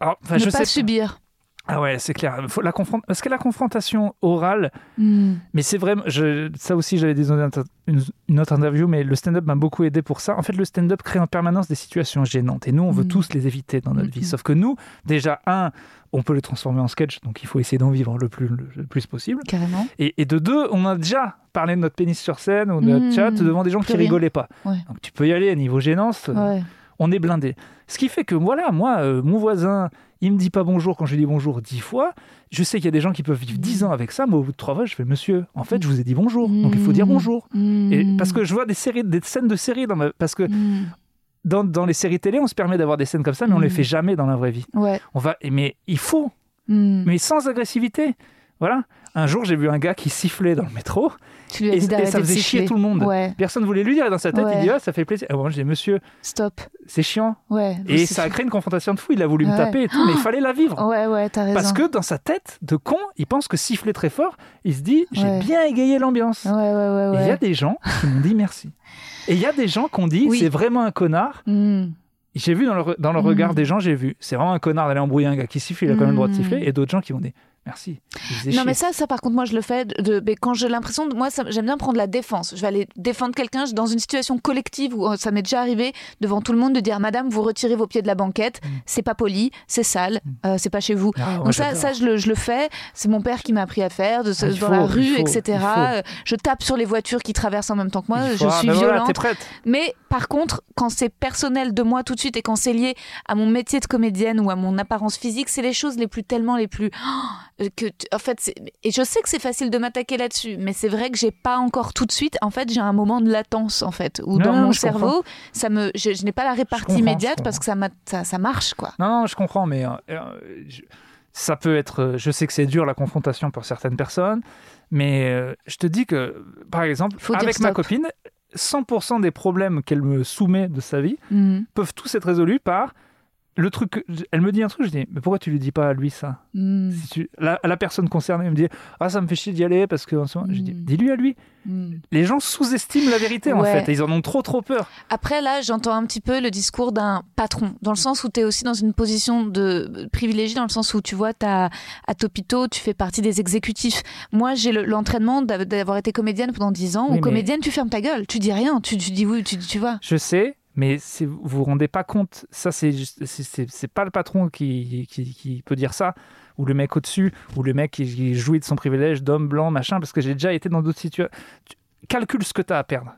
Alors, ne je pas sais. subir. Ah ouais, c'est clair. Faut la confront- Parce que la confrontation orale, Hmm. mais c'est vraiment. Je... Ça aussi, j'avais des une, une autre interview, mais le stand-up m'a beaucoup aidé pour ça. En fait, le stand-up crée en permanence des situations gênantes, et nous, on veut Mhm. tous les éviter dans notre vie. Mhm. Sauf que nous, déjà, un, on peut les transformer en sketch, donc il faut essayer d'en vivre le plus, le plus possible. Carrément. Et, et de deux, on a déjà parlé de notre pénis sur scène ou de notre chat devant des gens qui rien. rigolaient pas. Ouais. Donc tu peux y aller à niveau gênance, euh, Ouais. On est blindé. Ce qui fait que voilà, moi, euh, mon voisin, il me dit pas bonjour quand je lui dis bonjour dix fois. Je sais qu'il y a des gens qui peuvent vivre dix ans avec ça, mais au bout de trois fois, je fais monsieur. En fait, je vous ai dit bonjour, donc il faut dire Mmh. bonjour. Et Hmm. parce que je vois des séries, des scènes de séries dans ma... parce que dans, dans les séries télé, on se permet d'avoir des scènes comme ça, mais on les Mmh. fait jamais dans la vraie vie. Ouais. On va, et- mais il faut, mais sans agressivité. Voilà. Un jour, j'ai vu un gars qui sifflait dans le métro Tu lui as et, dit ça faisait chier tout le monde. Ouais. Personne voulait lui dire. Et dans sa tête, Ouais. il dit Ah, ça fait plaisir. Et moi, je dis Monsieur, Stop. c'est chiant. Ouais. Et ça a créé une confrontation de fou. Il a voulu me taper et tout, mais il fallait la vivre. Ouais, ouais, t'as raison. Parce que dans sa tête de con, il pense que siffler très fort, il se dit J'ai bien égayé l'ambiance. Ouais, ouais, ouais, il y a des gens qui m'ont dit merci. Et il y a des gens qui ont dit Oui. C'est vraiment un connard. Hmm. J'ai vu dans le, re- dans le Mm. regard des gens, j'ai vu C'est vraiment un connard d'aller embrouiller un gars qui siffle, il a quand même le droit de Mm. siffler. Et d'autres gens qui vont dire Merci. Non, mais ça, ça, par contre, moi, je le fais. De, quand j'ai l'impression, de- moi, j'aime bien prendre la défense. Je vais aller défendre quelqu'un dans une situation collective où euh, ça m'est déjà arrivé devant tout le monde de dire, Madame, vous retirez vos pieds de la banquette. C'est pas poli, c'est sale, euh, c'est pas chez vous. Ah, Donc ça, ça je, le, je le fais. C'est mon père qui m'a appris à faire, de, Ah, dans faut, la rue, faut, etc. Euh, Je tape sur les voitures qui traversent en même temps que moi. Je ah, suis ben voilà, violente. Mais par contre, quand c'est personnel de moi tout de suite et quand c'est lié à mon métier de comédienne ou à mon apparence physique, c'est les choses les plus tellement les plus oh, que tu- en fait et je sais que c'est facile de m'attaquer là-dessus, mais c'est vrai que j'ai pas encore tout de suite. En fait, j'ai un moment de latence en fait où Non, dans non, mon cerveau, ça me je, je n'ai pas la répartie immédiate parce que ça, ça ça marche quoi. Non, non, je comprends, mais euh, euh, je- ça peut être. euh, Je sais que c'est dur la confrontation pour certaines personnes, mais euh, je te dis que, par exemple, Faut avec ma copine, 100% des problèmes qu'elle me soumet de sa vie Mhm. peuvent tous être résolus par le truc. Elle me dit un truc, je dis, mais pourquoi tu lui dis pas à lui ça? Si tu, la, la personne concernée me dit, ah, ça me fait chier d'y aller parce que. en ce moment- Je dis, Mm. dis-lui à lui. Mhm. Les gens sous-estiment la vérité en fait, et ils en ont trop trop peur. Après, là, j'entends un petit peu le discours d'un patron, dans le sens où tu es aussi dans une position de privilégiée, dans le sens où tu vois, as, à Topito, tu fais partie des exécutifs. Moi, j'ai le- l'entraînement d'av- d'avoir été comédienne pendant 10 ans, Oui, ou mais- comédienne, tu fermes ta gueule, tu dis rien, tu, tu dis oui, tu, tu vois. Je sais, mais vous vous rendez pas compte. Ça, c'est c'est- pas le patron qui, qui, qui peut dire ça, ou le mec au-dessus, ou le mec qui, jouit de son privilège d'homme blanc, machin, parce que j'ai déjà été dans d'autres situations. Tu- Calcule ce que tu as à perdre.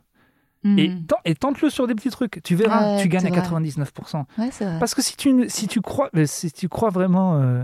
Et, ten- et tente-le sur des petits trucs. Tu verras, Ouais, tu gagnes à vrai. 99%. Ouais, c'est vrai. Parce que si tu, si tu, crois, si tu crois vraiment euh,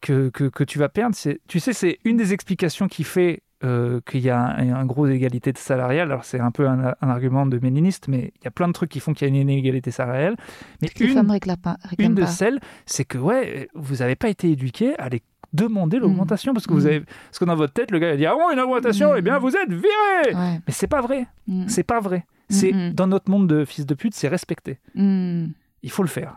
que, que, que tu vas perdre, tu sais, c'est une des explications qui fait euh, qu'il y a un, un gros égalité salariale. Alors, c'est un peu un, un argument de méniniste, mais il y a plein de trucs qui font qu'il y a une inégalité salariale. Mais Les une, femmes réclament pas. réclament une de pas. celles, c'est que ouais, vous n'avez pas été éduqué à aller demander l'augmentation parce que vous Mm. avez parce que dans votre tête le gars il dit ah bon une augmentation Mm. eh bien vous êtes viré Ouais. mais c'est pas vrai Mhm. c'est pas vrai c'est Mm, mm. dans notre monde de fils de pute c'est respecté. Il faut le faire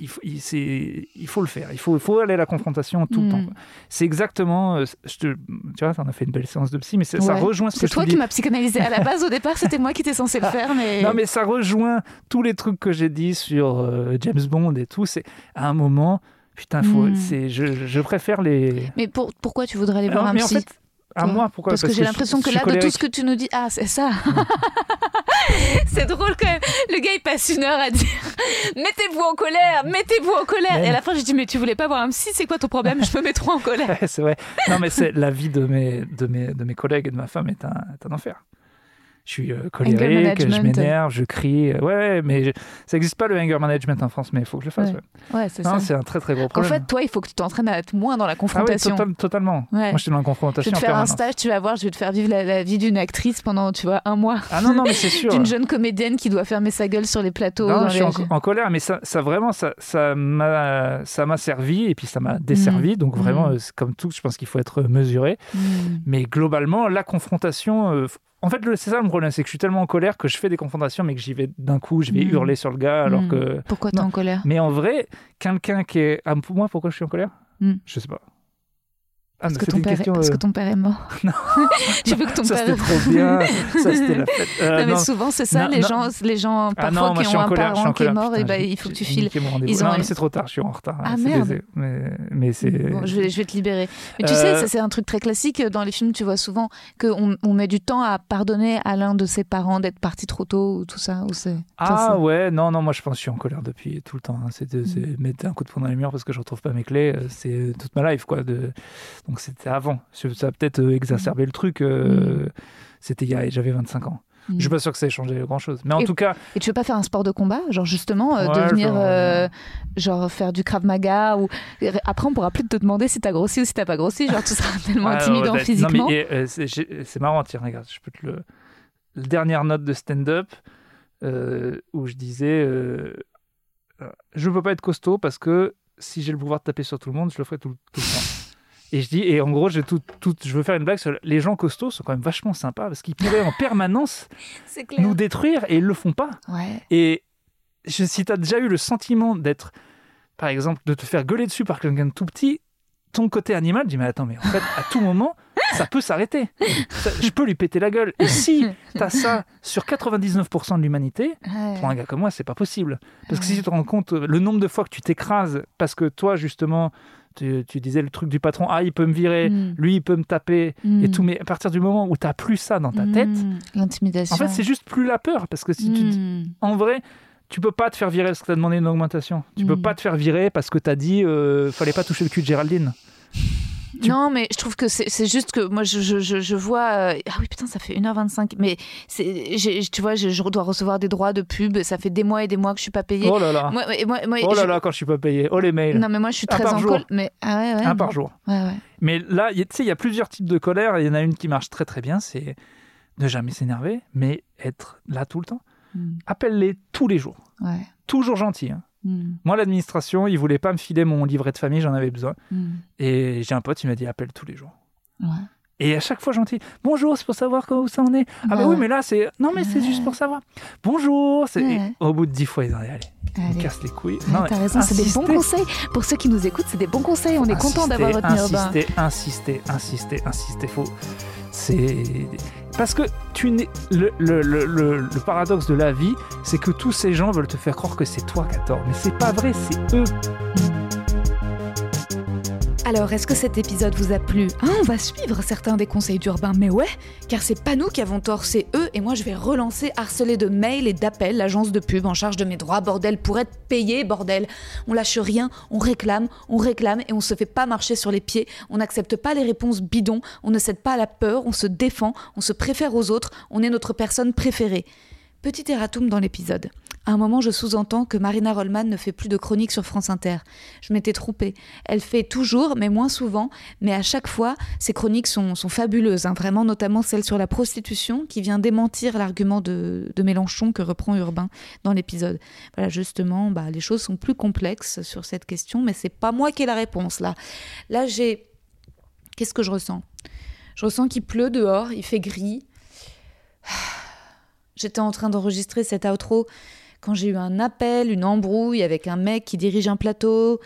il, faut, il, c'est- il faut le faire. Il faut, il faut aller à la confrontation tout le Mm. temps. C'est exactement. euh, je te, tu vois, on a fait une belle séance de psy, mais ça rejoint ce que C'est toi qui m'as psychanalysé. À la base, au départ, c'était moi qui étais censé le faire, mais. Non, mais ça rejoint tous les trucs que j'ai dit sur euh, James Bond et tout. C'est à un moment, putain, faut, Mm. c'est, je, je préfère les. Mais pour- pourquoi tu voudrais aller voir un mais en psy fait, à moi, pourquoi Parce, que j'ai l'impression que là, de tout ce que tu nous dis, ah, c'est ça. c'est drôle quand même. Le gars, il passe une heure à dire mettez-vous en colère, mettez-vous en colère. Mais Et à la fin, j'ai dit mais tu voulais pas voir un psy, c'est quoi ton problème? Je me mets trop en colère. C'est vrai. Non, mais c'est la vie de mes, de, mes, de mes collègues et de ma femme est un, est un enfer. Je suis euh, colérique, je m'énerve, je crie. euh, Ouais, mais je- ça n'existe pas le anger management en France, mais il faut que je le fasse. Ouais. ouais. Ouais, c'est ça. c'est un très très gros En problème. fait, toi, il faut que tu t'entraînes à être moins dans la ah confrontation. total- totalement. Moi, je suis dans la je confrontation vais te en faire un stage, tu vas voir, je vais te faire vivre la, la vie d'une actrice pendant, tu vois, un mois. Ah non, non, mais c'est sûr. D'une jeune comédienne qui doit fermer sa gueule sur les plateaux. Non, je suis en, en colère, mais ça, ça vraiment, ça, m'a, ça m'a servi et puis ça m'a desservi. Donc vraiment, Mm. euh, c'est comme tout, je pense qu'il faut être mesuré. Hmm. Mais globalement, la confrontation, euh, en fait, le- c'est ça le problème, c'est que je suis tellement en colère que je fais des confrontations, mais que j'y vais d'un coup, je vais Mm. hurler sur le gars, alors Hmm. que. Pourquoi t'es en colère? Mais en vrai, quelqu'un qui est. Ah, pour moi, pourquoi je suis en colère? Mm. Je sais pas. Ah, Parce mais que, ton père est, question, parce euh, que ton père est mort. Non. tu veux que ton ça père c'était trop bien, ça c'était la fête. Euh, Non, mais non. souvent, c'est ça, Non, les, gens, les gens Ah parfois non, moi qui ont un colère, parent en qui est mort, putain, et ben, j'ai- il faut que tu files. Ils ont- Non, mais c'est trop tard, je suis en retard. Ah, merde. Mais, mais c'est. Bon, je, vais, je vais te libérer. Mais tu Euh, sais, ça, c'est un truc très classique dans les films. Tu vois souvent qu'on on met du temps à pardonner à l'un de ses parents d'être parti trop tôt ou tout ça. Ou Ah ouais, non, non, moi je pense que je suis en colère depuis tout le temps. hein. C'est de- c'est mettre un coup de poing dans les murs parce que je retrouve pas mes clés. euh, C'est toute ma life, quoi. Donc c'était avant. Ça a peut-être euh, exacerbé le truc. euh, C'était il y a, j'avais 25 ans. Mm. Je suis pas sûr que ça ait changé grand chose. Mais en Et- tout cas, Et tu veux pas faire un sport de combat Genre justement, euh, Ouais, devenir. euh, genre faire du Krav Maga ou. Après, on pourra plus te demander si t'as grossi ou si t'as pas grossi. Genre, tu seras tellement Ah, intimidant ouais, physiquement. Non, mais euh, c'est marrant, tiens, regarde, je peux te le. La dernière note de stand-up où je disais Je peux pas être costaud parce que si j'ai le pouvoir de taper sur tout le monde, je le ferai tout, tout le temps. Et je dis, et en gros, je, tout, tout- je veux faire une blague sur les gens costauds sont quand même vachement sympas parce qu'ils pourraient en permanence nous détruire et ils le font pas. Ouais. Et je- si tu as déjà eu le sentiment d'être, par exemple, de te faire gueuler dessus par quelqu'un de tout petit, ton côté animal dit mais attends mais en fait à tout moment ça peut s'arrêter je peux lui péter la gueule et si tu as ça sur 99% de l'humanité Ouais. pour un gars comme moi c'est pas possible parce que si tu te rends compte euh, le nombre de fois que tu t'écrases parce que toi justement tu, tu disais le truc du patron, ah, il peut me virer, Mm. lui, il peut me taper, et Mm. tout. Mais à partir du moment où tu plus ça dans ta tête, Mm. L'intimidation. en fait, c'est juste plus la peur. Parce que si tu, en vrai, tu peux pas te faire virer parce que tu as demandé une augmentation. Tu peux pas te faire virer parce que tu as dit euh, fallait pas toucher le cul de Géraldine. Tu- Non, mais je trouve que c'est juste que moi, je, je, je, vois. euh, Ah oui, putain, ça fait 1h25. Mais tu vois, je, je dois recevoir des droits de pub. Ça fait des mois et des mois que je suis pas payée. Oh là là. Moi, moi- moi- moi, oh là je- là, quand je suis pas payé. Oh les mails. Non, mais moi, je suis très en jour. col. Mais ah ouais, ouais. Un bon. par jour. Ouais, ouais. Mais là, tu sais, il y a plusieurs types de colère. Il y en a une qui marche très très bien, c'est ne jamais s'énerver, mais être là tout le temps. Mm. Appelle-les tous les jours. Ouais. Toujours gentil. hein. Mm. Moi, l'administration, ils voulaient pas me filer mon livret de famille, j'en avais besoin. Mm. Et j'ai un pote, il m'a dit appelle tous les jours. Ouais. Et à chaque fois gentil. Bonjour, c'est pour savoir comment ça en est. Ah, mais oui, mais là, c'est. Non, mais c'est juste pour savoir. Bonjour. et Au bout de dix fois, ils ont dit allez, Allez. casse les couilles. Non, T'as raison, c'est des bons conseils. Pour ceux qui nous écoutent, c'est des bons conseils. On est content d'avoir retenu. Insister, insister, insister, insister. Faut. C'est. Parce que tu n'es. Le, le, le, le- le paradoxe de la vie, c'est que tous ces gens veulent te faire croire que c'est toi qui as tort. Mais c'est pas vrai, c'est eux. Alors, est-ce que cet épisode vous a plu? Hein, On va suivre certains des conseils d'Urbain, mais ouais, car c'est pas nous qui avons tort, c'est eux, et moi je vais relancer, harceler de mails et d'appels l'agence de pub en charge de mes droits, bordel, pour être payé, bordel. On lâche rien, on réclame, on réclame, et on se fait pas marcher sur les pieds, on n'accepte pas les réponses bidons, on ne cède pas à la peur, on se défend, on se préfère aux autres, on est notre personne préférée. Petit erratum dans l'épisode. À un moment, je sous-entends que Marina Rollman ne fait plus de chroniques sur France Inter. Je m'étais trompée. Elle fait toujours, mais moins souvent, mais à chaque fois, ses chroniques sont, fabuleuses, hein, vraiment, notamment celle sur la prostitution, qui vient démentir l'argument de, de Mélenchon que reprend Urbain dans l'épisode. Voilà, justement, bah, les choses sont plus complexes sur cette question, mais c'est pas moi qui ai la réponse là. Là, j'ai. Qu'est-ce que je ressens? Je ressens qu'il pleut dehors, il fait gris. J'étais en train d'enregistrer cet outro quand j'ai eu un appel, une embrouille avec un mec qui dirige un plateau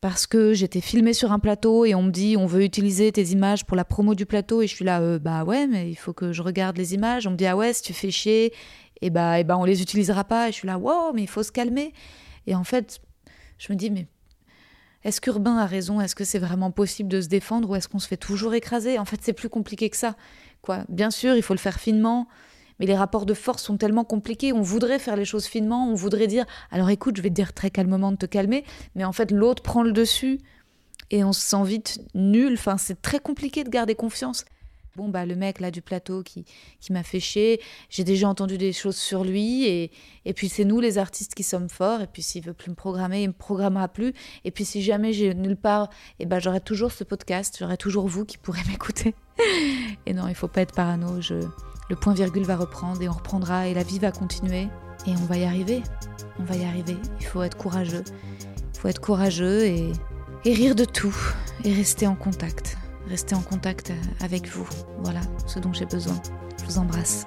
parce que j'étais filmée sur un plateau et on me dit on veut utiliser tes images pour la promo du plateau. Et je suis là euh, bah ouais mais il faut que je regarde les images. On me dit ah ouais si tu fais chier et bah et bah on les utilisera pas. Et je suis là wow mais il faut se calmer. Et en fait je me dis mais est-ce qu'Urbain a raison? Est-ce que c'est vraiment possible de se défendre ou est-ce qu'on se fait toujours écraser? En fait, c'est plus compliqué que ça. Quoi? Bien sûr, il faut le faire finement, mais les rapports de force sont tellement compliqués. On voudrait faire les choses finement, on voudrait dire alors écoute, je vais te dire très calmement de te calmer, mais en fait, l'autre prend le dessus et on se sent vite nul. Enfin, c'est très compliqué de garder confiance. Bon, bah, le mec là du plateau qui, qui m'a fait chier, j'ai déjà entendu des choses sur lui, et, et puis c'est nous les artistes qui sommes forts, et puis s'il veut plus me programmer, il me programmera plus, et puis si jamais j'ai nulle part, et ben j'aurai toujours ce podcast, j'aurai toujours vous qui pourrez m'écouter. Et non, il faut pas être parano, je... le point virgule va reprendre, et on reprendra, et la vie va continuer, et on va y arriver, on va y arriver, il faut être courageux, il faut être courageux et, et rire de tout, et rester en contact rester en contact avec vous. Voilà ce dont j'ai besoin. Je vous embrasse.